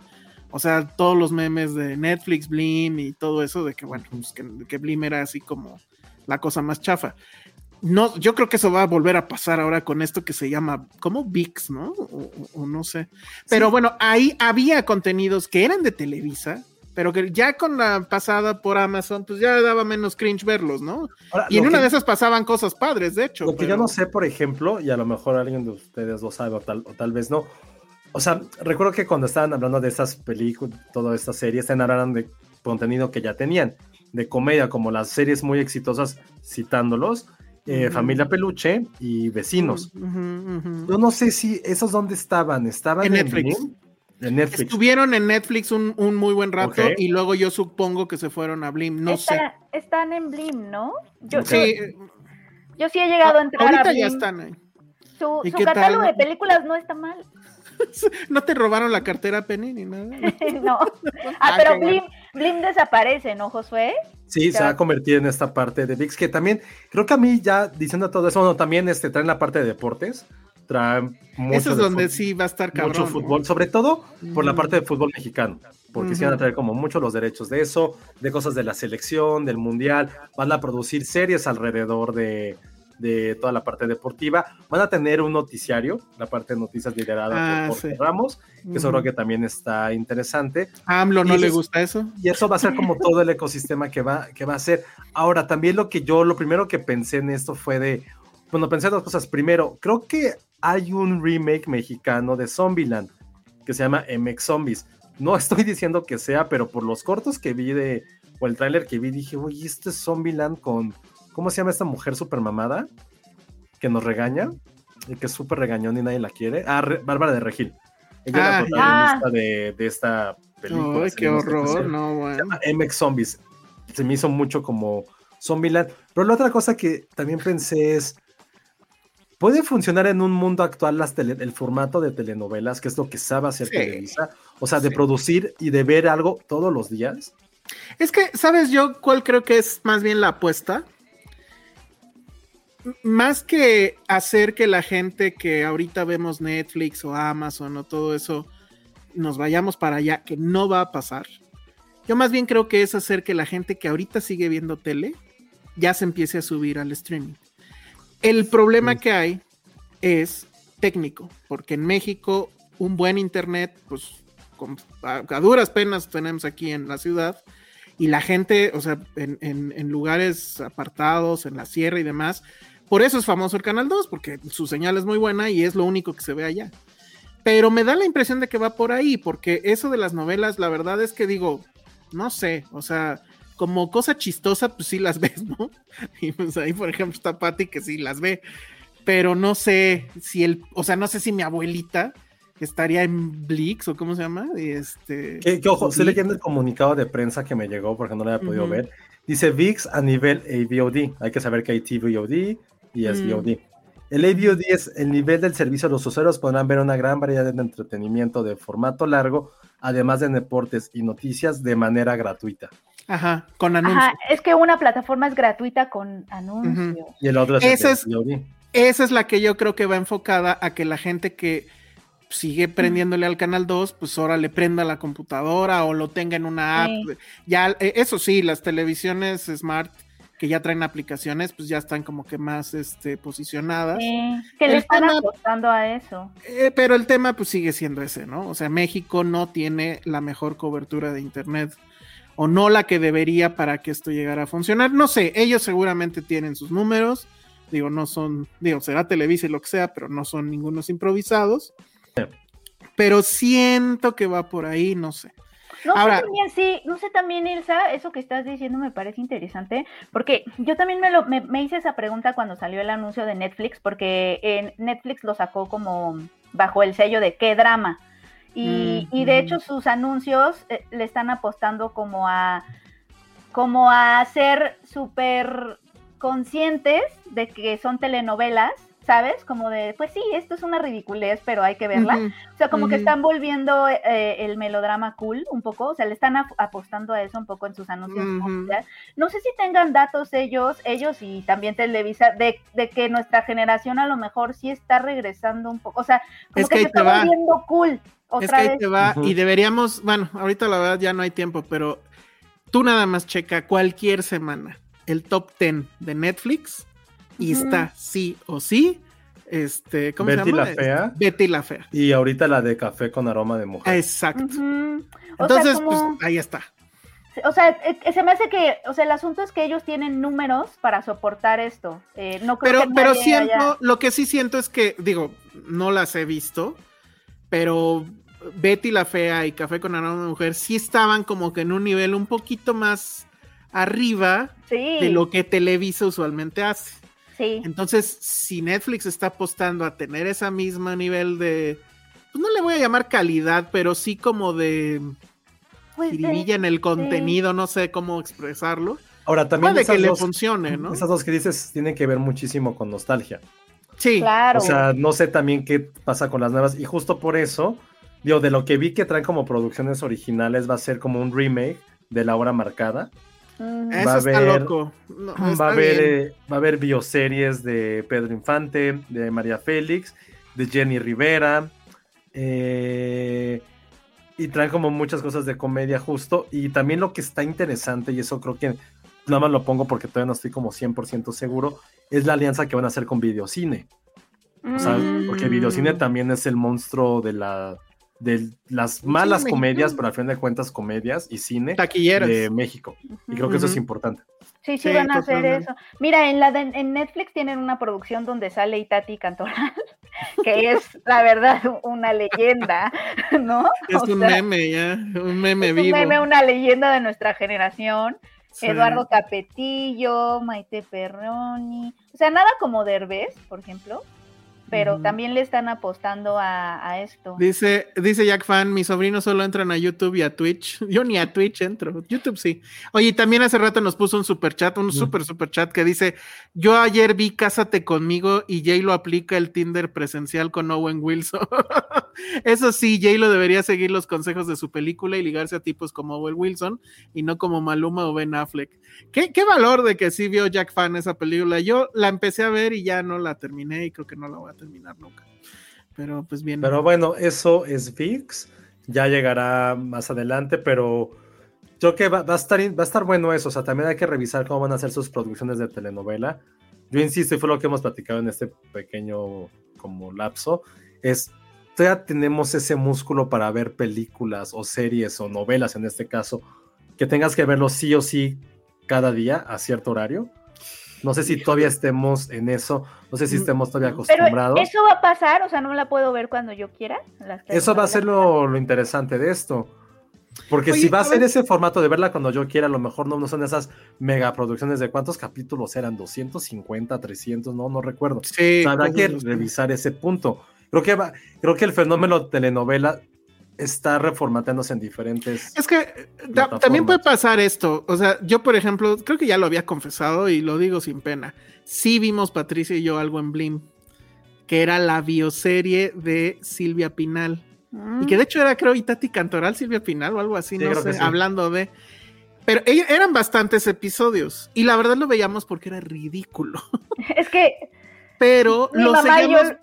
C: O sea, todos los memes de Netflix, Blim y todo eso, de que bueno, pues que, que Blim era así como la cosa más chafa. No, yo creo que eso va a volver a pasar ahora con esto que se llama, como VIX, ¿no? O, o- o no sé. Pero bueno, ahí había contenidos que eran de Televisa, pero que ya con la pasada por Amazon, pues ya daba menos cringe verlos, ¿no?
B: Ahora,
C: Y en una
B: que-
C: de esas pasaban cosas padres, de hecho.
B: Lo que yo no sé, por ejemplo, y a lo mejor alguien de ustedes lo sabe o tal, o tal vez no. O sea, recuerdo que cuando estaban hablando de estas películas, todas estas series, se hablaban de contenido que ya tenían, de comedia, como las series muy exitosas, citándolos, eh. Familia Peluche y Vecinos. Yo no sé si esos dónde estaban, estaban
C: En
B: en,
C: Netflix.
B: En Netflix.
C: Estuvieron en Netflix un, un muy buen rato y luego yo supongo que se fueron a Blim, no sé.
E: Está- Están en Blim, ¿no? Yo,
C: Sí,
E: yo, yo sí he llegado a entrar a
C: ahorita
E: Blim.
C: ya están ahí.
E: Su,
C: ¿Y
E: su
C: tal?
E: catálogo de películas no está mal.
C: No te robaron la cartera Penny ni nada.
E: no. Ah,
C: Ah,
E: pero. Blim, Blim desaparece, ¿no, Josué?
B: Sí, se va
E: Ya.
B: a convertir en esta parte de VIX, que también, creo que a mí ya diciendo todo eso, bueno, también este, traen la parte de deportes, traen mucho
C: Eso es
B: de
C: donde
B: fut-
C: sí va a estar cabrón.
B: mucho fútbol, sobre todo por la
C: Mm.
B: parte de fútbol mexicano, porque sí van a traer como mucho los derechos de eso, de cosas de la selección, del mundial, van a producir series alrededor de, de toda la parte deportiva, van a tener un noticiario, la parte de noticias liderada
C: Ah,
B: por
C: sí.
B: Ramos, que eso
C: Ujú.
B: creo que también está interesante.
C: ¿A AMLO no le
B: eso-
C: gusta eso?
B: Y eso va a ser como todo el ecosistema que va, que va a ser. Ahora, también lo que yo, lo primero que pensé en esto fue de, bueno, pensé dos cosas. Primero, creo que hay un remake mexicano de Zombieland que se llama MX Zombies. No estoy diciendo que sea, pero por los cortos que vi de, o el tráiler que vi, dije, uy, esto es Zombieland con, ¿cómo se llama esta mujer super mamada? Que nos regaña, y que es súper regañón y nadie la quiere. Ah, Re- Bárbara de Regil. Ella
C: Ah,
B: es la protagonista de, de esta película. Si
C: qué horror, no,
B: Se
C: bueno.
B: llama MX Zombies. Se me hizo mucho como Zombieland. Pero la otra cosa que también pensé es, ¿puede funcionar en un mundo actual las tele- el formato de telenovelas, que es lo que sabe hacer
C: Sí.
B: Televisa? O sea, de
C: Sí.
B: producir y de ver algo todos los días.
C: Es que, ¿sabes yo cuál creo que es más bien la apuesta? Más que hacer que la gente que ahorita vemos Netflix o Amazon o todo eso nos vayamos para allá, que no va a pasar. Yo más bien creo que es hacer que la gente que ahorita sigue viendo tele ya se empiece a subir al streaming. El problema
B: Sí.
C: que hay es técnico, porque en México un buen internet, pues a, duras penas tenemos aquí en la ciudad, y la gente, o sea, en, lugares apartados, en la sierra y demás, por eso es famoso el Canal 2, porque su señal es muy buena y es lo único que se ve allá. Pero me da la impresión de que va por ahí, porque eso de las novelas, la verdad es que digo, no sé, o sea, como cosa chistosa, pues sí las ves, ¿no? Y pues ahí, por ejemplo, está Patty que sí las ve, pero no sé si el, o sea, no sé si mi abuelita estaría en Blix o cómo se llama. Este,
B: que, ojo, estoy leyendo el comunicado de prensa que me llegó porque no lo había podido ver. Dice VIX a nivel AVOD. Hay que saber que hay TVOD y es VOD. Mm. El AVOD es el nivel del servicio. Los usuarios podrán ver una gran variedad de entretenimiento de formato largo, además de deportes y noticias de manera gratuita.
C: Ajá, con anuncios. Ajá,
E: es que una plataforma es gratuita con anuncios.
B: Y el otro es,
C: es Esa es la que yo creo que va enfocada a que la gente que sigue prendiéndole al canal 2, pues ahora le prenda la computadora o lo tenga en una app. Ya, eh, eso sí, las televisiones smart que ya traen aplicaciones, pues ya están como que más este, posicionadas.
E: que le están apostando a eso.
C: Eh, pero el tema pues sigue siendo ese, ¿no? O sea, México no tiene la mejor cobertura de Internet o no la que debería para que esto llegara a funcionar. No sé, ellos seguramente tienen sus números, digo, no son, digo, será Televisa y lo que sea, pero no son ningunos improvisados pero siento que va por ahí, no sé.
E: No sé también, sí, no sé también, Ilsa, eso que estás diciendo me parece interesante, porque yo también me, lo, me, hice esa pregunta cuando salió el anuncio de Netflix, porque en Netflix lo sacó como bajo el sello de qué drama. Y, y de hecho sus anuncios eh, le están apostando como a como a ser súper conscientes de que son telenovelas ¿sabes? Como de, pues sí, esto es una ridiculez, pero hay que verla. o sea, como que están volviendo eh, el melodrama cool un poco, o sea, le están apostando a eso un poco en sus anuncios. No sé si tengan datos ellos, ellos y también Televisa, de, de, que nuestra generación a lo mejor sí está regresando un poco, o sea, como que, se está volviendo cool. Otra
C: es que te va, y deberíamos, bueno, ahorita la verdad ya no hay tiempo, pero tú nada más checa cualquier semana el top 10 de Netflix y está sí o sí. Este, ¿cómo
B: Betty
C: se llama?
B: la fea.
C: Betty la fea.
B: Y ahorita la de café con aroma de mujer.
C: Exacto. Entonces, pues ahí está.
E: O sea, eh, eh, se me hace que, o sea, el asunto es que ellos tienen números para soportar esto. Eh, no creo
C: pero, pero siento, lo que sí siento es que, digo, no las he visto, pero Betty la Fea y Café con Aroma de Mujer sí estaban como que en un nivel un poquito más arriba de lo que Televisa usualmente hace. Entonces, si Netflix está apostando a tener ese mismo nivel de, pues no le voy a llamar calidad, pero sí como de pues en el contenido, no sé cómo expresarlo.
B: Ahora también
C: puede que le funcione, ¿no?
B: Esas dos que dices tienen que ver muchísimo con nostalgia.
C: Sí,
E: claro.
B: O sea, no sé también qué pasa con las nuevas y justo por eso, digo, de lo que vi que traen como producciones originales va a ser como un remake de la hora marcada
C: va a haber,
B: va, a haber eh, va a haber bioseries de Pedro Infante, de María Félix, de Jenny Rivera. Eh, y traen como muchas cosas de comedia justo. Y también lo que está interesante, y eso creo que nada más lo pongo porque todavía no estoy como 100% seguro, es la alianza que van a hacer con Videocine. O sea, porque Videocine mm. también es el monstruo de la de las malas comedias, pero al fin de cuentas comedias y cine de México. Y creo que eso es importante.
E: Sí, sí, van a hacer eso. Mira, en la en Netflix tienen una producción donde sale Itati Cantoral, que es la verdad una leyenda, ¿no?
C: Es un meme ya, un meme vivo.
E: Un meme, una leyenda de nuestra generación. Eduardo Capetillo, Maite Perroni, o sea, nada como Derbez, por ejemplo pero también le están apostando a, esto.
C: Dice, dice Jack Fan, mis sobrinos solo entran a YouTube y a Twitch. Yo ni a Twitch entro, YouTube sí. Oye, también hace rato nos puso un super chat, un super super chat que dice, yo ayer vi Cásate conmigo y Jay lo aplica el Tinder presencial con Owen Wilson. Eso sí, Jay lo debería seguir los consejos de su película y ligarse a tipos como Owen Wilson y no como Maluma o Ben Affleck. ¿Qué, qué valor de que sí vio Jack Fan esa película? Yo la empecé a ver y ya no la terminé y creo que no la voy a terminar nunca. Pero pues bien.
B: Pero bueno, eso es VIX. Ya llegará más adelante, pero yo creo que va, a estar, va a estar bueno eso. O sea, también hay que revisar cómo van a ser sus producciones de telenovela. Yo insisto, y fue lo que hemos platicado en este pequeño como lapso, es todavía tenemos ese músculo para ver películas o series o novelas en este caso, que tengas que verlo sí o sí cada día a cierto horario. No sé si todavía estemos en eso, no sé si estemos todavía acostumbrados.
E: Pero eso va a pasar, o sea, no la puedo ver cuando yo quiera.
B: eso va a ser lo, lo interesante de esto. Porque si va a ser ese formato de verla cuando yo quiera, a lo mejor no, no son esas megaproducciones de cuántos capítulos eran, 250, 300, no, no recuerdo. Sí, habrá que revisar ese punto. Creo que, va, creo que el fenómeno telenovela está reformateándose en diferentes.
C: Es que también puede pasar esto. O sea, yo, por ejemplo, creo que ya lo había confesado y lo digo sin pena. Sí vimos Patricia y yo algo en Blim, que era la bioserie de Silvia Pinal. Y que de hecho era, creo, Itati Cantoral, Silvia Pinal o algo así, no sé, hablando de. Pero eran bastantes episodios y la verdad lo veíamos porque era ridículo.
E: Es que.
C: Pero lo seguíamos.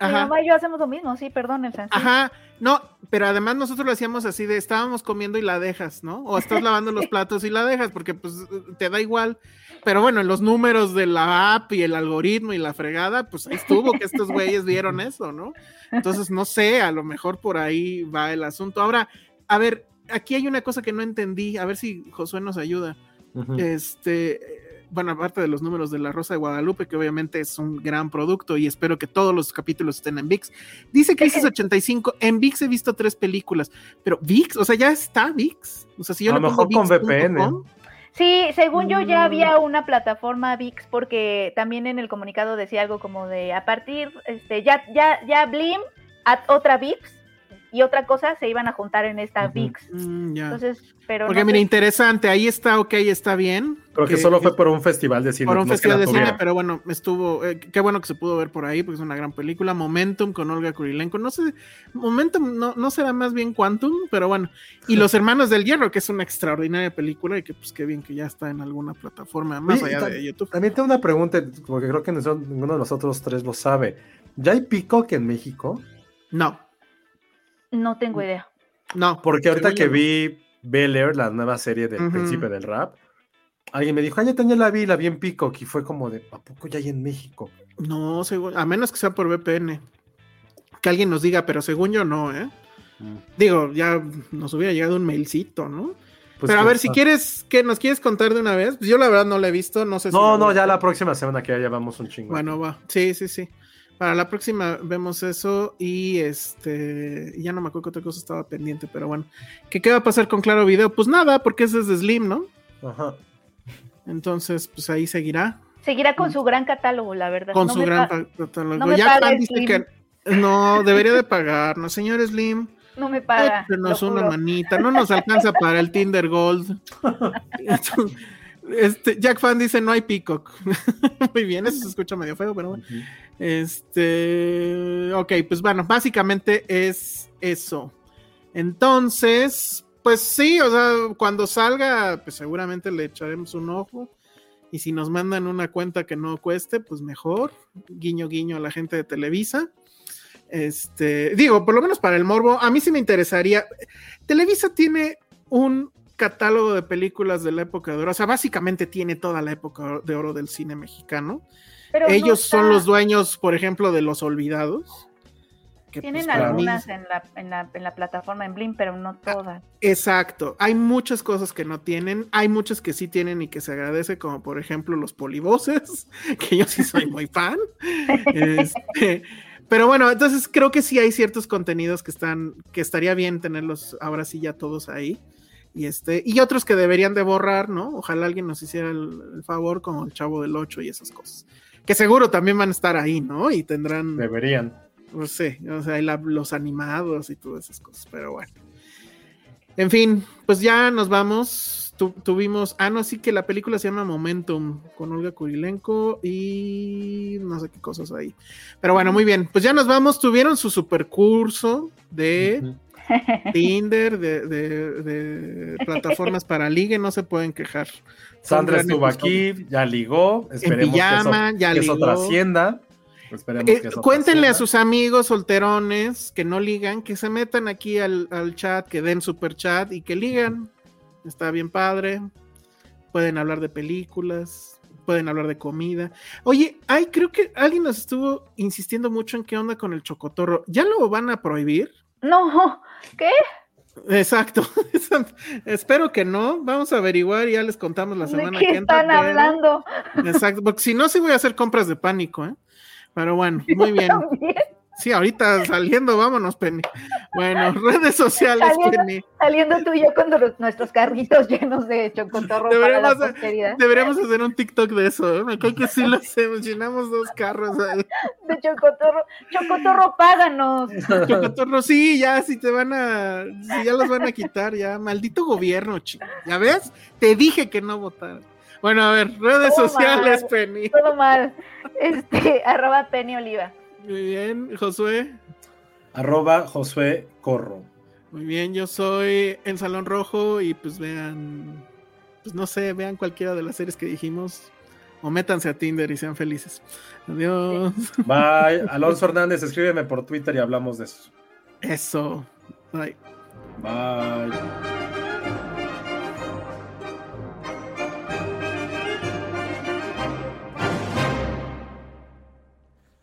E: Mi mamá y yo hacemos lo mismo, sí, perdón,
C: Ajá, no, pero además nosotros lo hacíamos así de estábamos comiendo y la dejas, ¿no? O estás lavando los platos y la dejas, porque pues te da igual. Pero bueno, en los números de la app y el algoritmo y la fregada, pues ahí estuvo que estos güeyes vieron eso, ¿no? Entonces, no sé, a lo mejor por ahí va el asunto. Ahora, a ver, aquí hay una cosa que no entendí, a ver si Josué nos ayuda. Este, bueno, aparte de los números de La Rosa de Guadalupe, que obviamente es un gran producto y espero que todos los capítulos estén en VIX. Dice que es 85, en VIX he visto tres películas, pero VIX, o sea, ya está VIX. O sea, si yo
B: a lo mejor con VPN.
E: Sí, según yo ya había mm. una plataforma VIX porque también en el comunicado decía algo como de a partir, este, ya, ya, ya Blim, a otra VIX y otra cosa se iban a juntar en esta VIX. Mm, Entonces, pero
C: Porque mira, interesante, ahí está, ok, está bien.
B: Creo que, solo fue por un festival de cine.
C: Por un festival de cine, pero bueno, estuvo, eh, qué bueno que se pudo ver por ahí, porque es una gran película. Momentum con Olga Kurilenko, no sé, Momentum no, no será más bien Quantum, pero bueno. Y Los Hermanos del Hierro, que es una extraordinaria película y que pues qué bien que ya está en alguna plataforma más allá de YouTube.
B: También tengo una pregunta, porque creo que ninguno de los otros tres lo sabe. ¿Ya hay Peacock en México?
C: No.
E: No tengo mm. idea.
C: No.
B: Porque ahorita que vi Bel Air, la nueva serie del príncipe del rap, alguien me dijo, ah, ya tenía la vi, la vi en Peacock, y fue como de, ¿a poco ya hay en México?
C: No, a menos que sea por VPN. Que alguien nos diga, pero según yo no, ¿eh? Mm. Digo, ya nos hubiera llegado un mailcito, ¿no? Pues pero a ver, si quieres, ¿qué nos quieres contar de una vez? Pues yo la verdad no la he visto, no sé
B: si. No, no, ya la próxima semana que ya llevamos un chingo.
C: Bueno, va. Sí, sí, sí. Para la próxima vemos eso y este, ya no me acuerdo qué otra cosa estaba pendiente, pero bueno. ¿Qué, ¿Qué va a pasar con Claro Video? Pues nada, porque ese es de Slim, ¿no? Ajá. Entonces, pues ahí seguirá.
E: Seguirá con su gran catálogo, la verdad.
C: Con su gran catálogo. No ya dice que no, debería de pagar, no, señor Slim.
E: No me paga.
C: Nos una manita, no nos alcanza para el Tinder Gold. Este, Jack Fan dice no hay Peacock. Muy bien, eso se escucha medio feo, pero bueno. Este, ok, pues bueno, básicamente es eso. Entonces, pues sí, o sea, cuando salga, pues seguramente le echaremos un ojo. Y si nos mandan una cuenta que no cueste, pues mejor. Guiño, guiño a la gente de Televisa. Este, digo, por lo menos para el morbo, a mí sí me interesaría. Televisa tiene un catálogo de películas de la época de oro. O sea, básicamente tiene toda la época de oro del cine mexicano. Ellos son los dueños, por ejemplo, de Los Olvidados.
E: Tienen pues, algunas en, la, en, la, en, la, plataforma en Blim, pero no todas.
C: Exacto. Hay muchas cosas que no tienen. Hay muchas que sí tienen y que se agradece, como por ejemplo los polivoces, que yo sí soy muy fan. este, pero bueno, entonces creo que sí hay ciertos contenidos que están, que estaría bien tenerlos ahora sí ya todos ahí y este y otros que deberían de borrar, ¿no? Ojalá alguien nos hiciera el, favor como el Chavo del 8 y esas cosas. Que seguro también van a estar ahí, ¿no? Y tendrán
B: deberían.
C: No sé, o sea, los animados y todas esas cosas, pero bueno. En fin, pues ya nos vamos. tuvimos, ah, no, sí que la película se llama Momentum con Olga Kurilenko y no sé qué cosas ahí. Pero bueno, muy bien, pues ya nos vamos. Tuvieron su supercurso de Tinder, de, plataformas para ligue, no se pueden quejar.
B: Sandra estuvo aquí, ya ligó, esperemos que eso, trascienda.
C: Eh, cuéntenle a sus amigos solterones que no ligan, que se metan aquí al, chat, que den super chat y que ligan. Está bien padre. Pueden hablar de películas, pueden hablar de comida. Oye, ay, creo que alguien nos estuvo insistiendo mucho en qué onda con el chocotorro. ¿Ya lo van a prohibir?
E: No, ¿qué?
C: Exacto. Espero que no. Vamos a averiguar y ya les contamos la semana
E: ¿De qué
C: que entra.
E: están hablando?
C: Exacto, porque si no, sí voy a hacer compras de pánico, ¿eh? Pero bueno, muy bien.
E: También.
C: Sí, ahorita saliendo, vámonos, Penny. Bueno, redes sociales,
E: Saliendo,
C: Penny.
E: saliendo tú y yo con los- nuestros carritos llenos de chocotorro para la
C: Deberíamos,
E: posteridad.
C: deberíamos hacer un TikTok de eso, ¿eh? Me cae que sí lo hacemos, llenamos dos carros ahí.
E: De chocotorro. Chocotorro, páganos.
C: Chocotorro, sí, ya, si te van a, si ya los van a quitar, ya, maldito gobierno, chico. ¿Ya ves? Te dije que no votaras. Bueno, a ver, redes
E: Todo
C: sociales,
E: mal,
C: Penny.
E: Todo mal. Este, arroba Penny Oliva.
C: Muy bien, Josué.
G: Arroba Josué Corro.
C: Muy bien, yo soy El Salón Rojo y pues vean, pues no sé, vean cualquiera de las series que dijimos o métanse a Tinder y sean felices. Adiós.
G: Bye. Alonso Hernández, escríbeme por Twitter y hablamos de eso.
C: Eso. Bye.
G: Bye.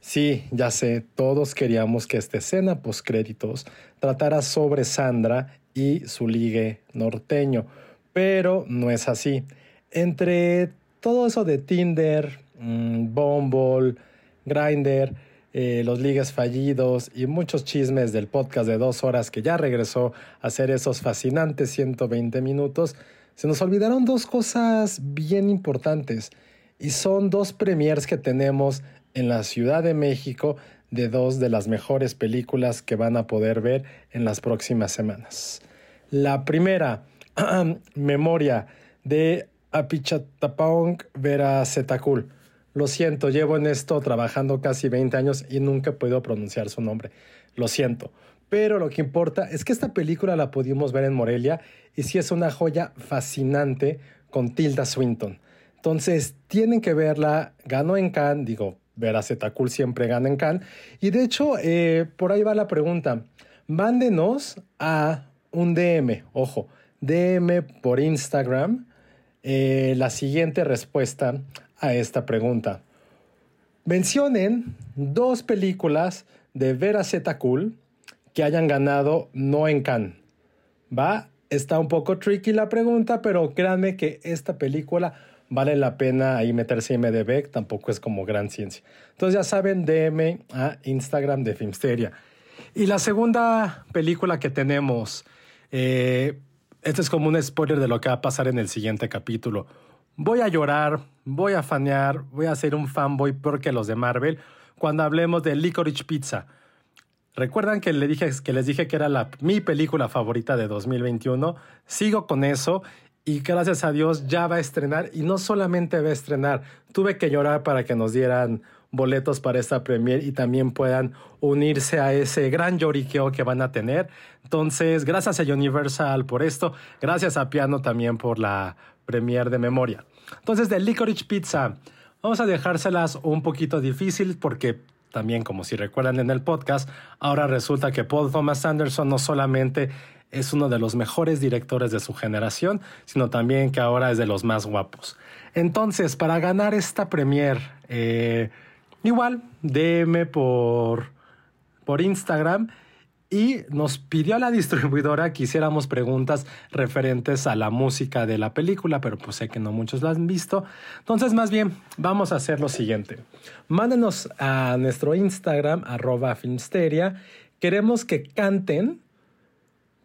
B: Sí, ya sé, todos queríamos que esta escena postcréditos tratara sobre Sandra y su ligue norteño, pero no es así. Entre todo eso de Tinder, mm, Bumble, Grindr, eh, los ligues fallidos y muchos chismes del podcast de dos horas que ya regresó a hacer esos fascinantes 120 minutos, se nos olvidaron dos cosas bien importantes y son dos premiers que tenemos en la Ciudad de México de dos de las mejores películas que van a poder ver en las próximas semanas. La primera, Memoria, de Apichatapong Vera Zetacul. Lo siento, llevo en esto trabajando casi 20 años y nunca he podido pronunciar su nombre. Lo siento. Pero lo que importa es que esta película la pudimos ver en Morelia y sí es una joya fascinante con Tilda Swinton. Entonces, tienen que verla. Ganó en Cannes, digo, Vera Zetacul siempre gana en Cannes. Y de hecho, eh, por ahí va la pregunta. Mándenos a un DM, ojo, DM por Instagram, eh, la siguiente respuesta a esta pregunta. Mencionen dos películas de Vera Zetacul que hayan ganado no en Cannes. ¿Va? Está un poco tricky la pregunta, pero créanme que esta película vale la pena ahí meterse en IMDb, tampoco es como gran ciencia. Entonces ya saben, DM a Instagram de Filmsteria. Y la segunda película que tenemos, eh, este es como un spoiler de lo que va a pasar en el siguiente capítulo. Voy a llorar, voy a fanear, voy a ser un fanboy porque los de Marvel cuando hablemos de Licorice Pizza. ¿Recuerdan que, le dije, que les dije que era la, mi película favorita de 2021? Sigo con eso y gracias a Dios ya va a estrenar y no solamente va a estrenar, tuve que llorar para que nos dieran boletos para esta premier y también puedan unirse a ese gran lloriqueo que van a tener. Entonces, gracias a Universal por esto, gracias a Piano también por la premier de memoria. Entonces, de Licorice Pizza, vamos a dejárselas un poquito difícil porque también, como si recuerdan en el podcast, ahora resulta que Paul Thomas Anderson no solamente es uno de los mejores directores de su generación, sino también que ahora es de los más guapos. Entonces, para ganar esta premier, eh, igual, DM por, por Instagram y nos pidió a la distribuidora que hiciéramos preguntas referentes a la música de la película, pero pues sé que no muchos la han visto. Entonces, más bien, vamos a hacer lo siguiente. Mándenos a nuestro Instagram, arroba Filmsteria. Queremos que canten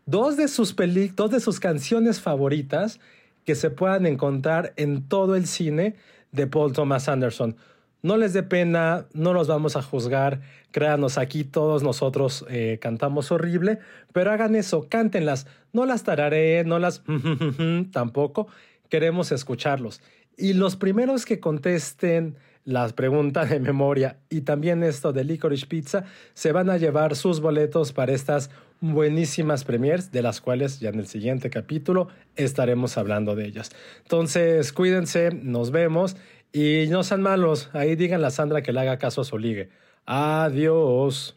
B: dos de sus peli dos de sus canciones favoritas que se puedan encontrar en todo el cine de Paul Thomas Anderson. No les dé pena, no los vamos a juzgar. Créanos, aquí todos nosotros eh, cantamos horrible, pero hagan eso, cántenlas. No las tararé, no las tampoco. Queremos escucharlos. Y los primeros que contesten las preguntas de memoria y también esto de Licorice Pizza se van a llevar sus boletos para estas buenísimas premiers, de las cuales ya en el siguiente capítulo estaremos hablando de ellas. Entonces, cuídense, nos vemos y no sean malos. Ahí digan a Sandra que le haga caso a su ligue. Adiós.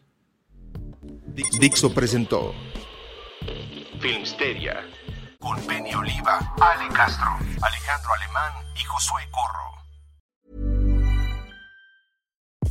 A: Dixo presentó Filmsteria con Penny Oliva, Ale Castro, Alejandro Alemán y Josué Corro.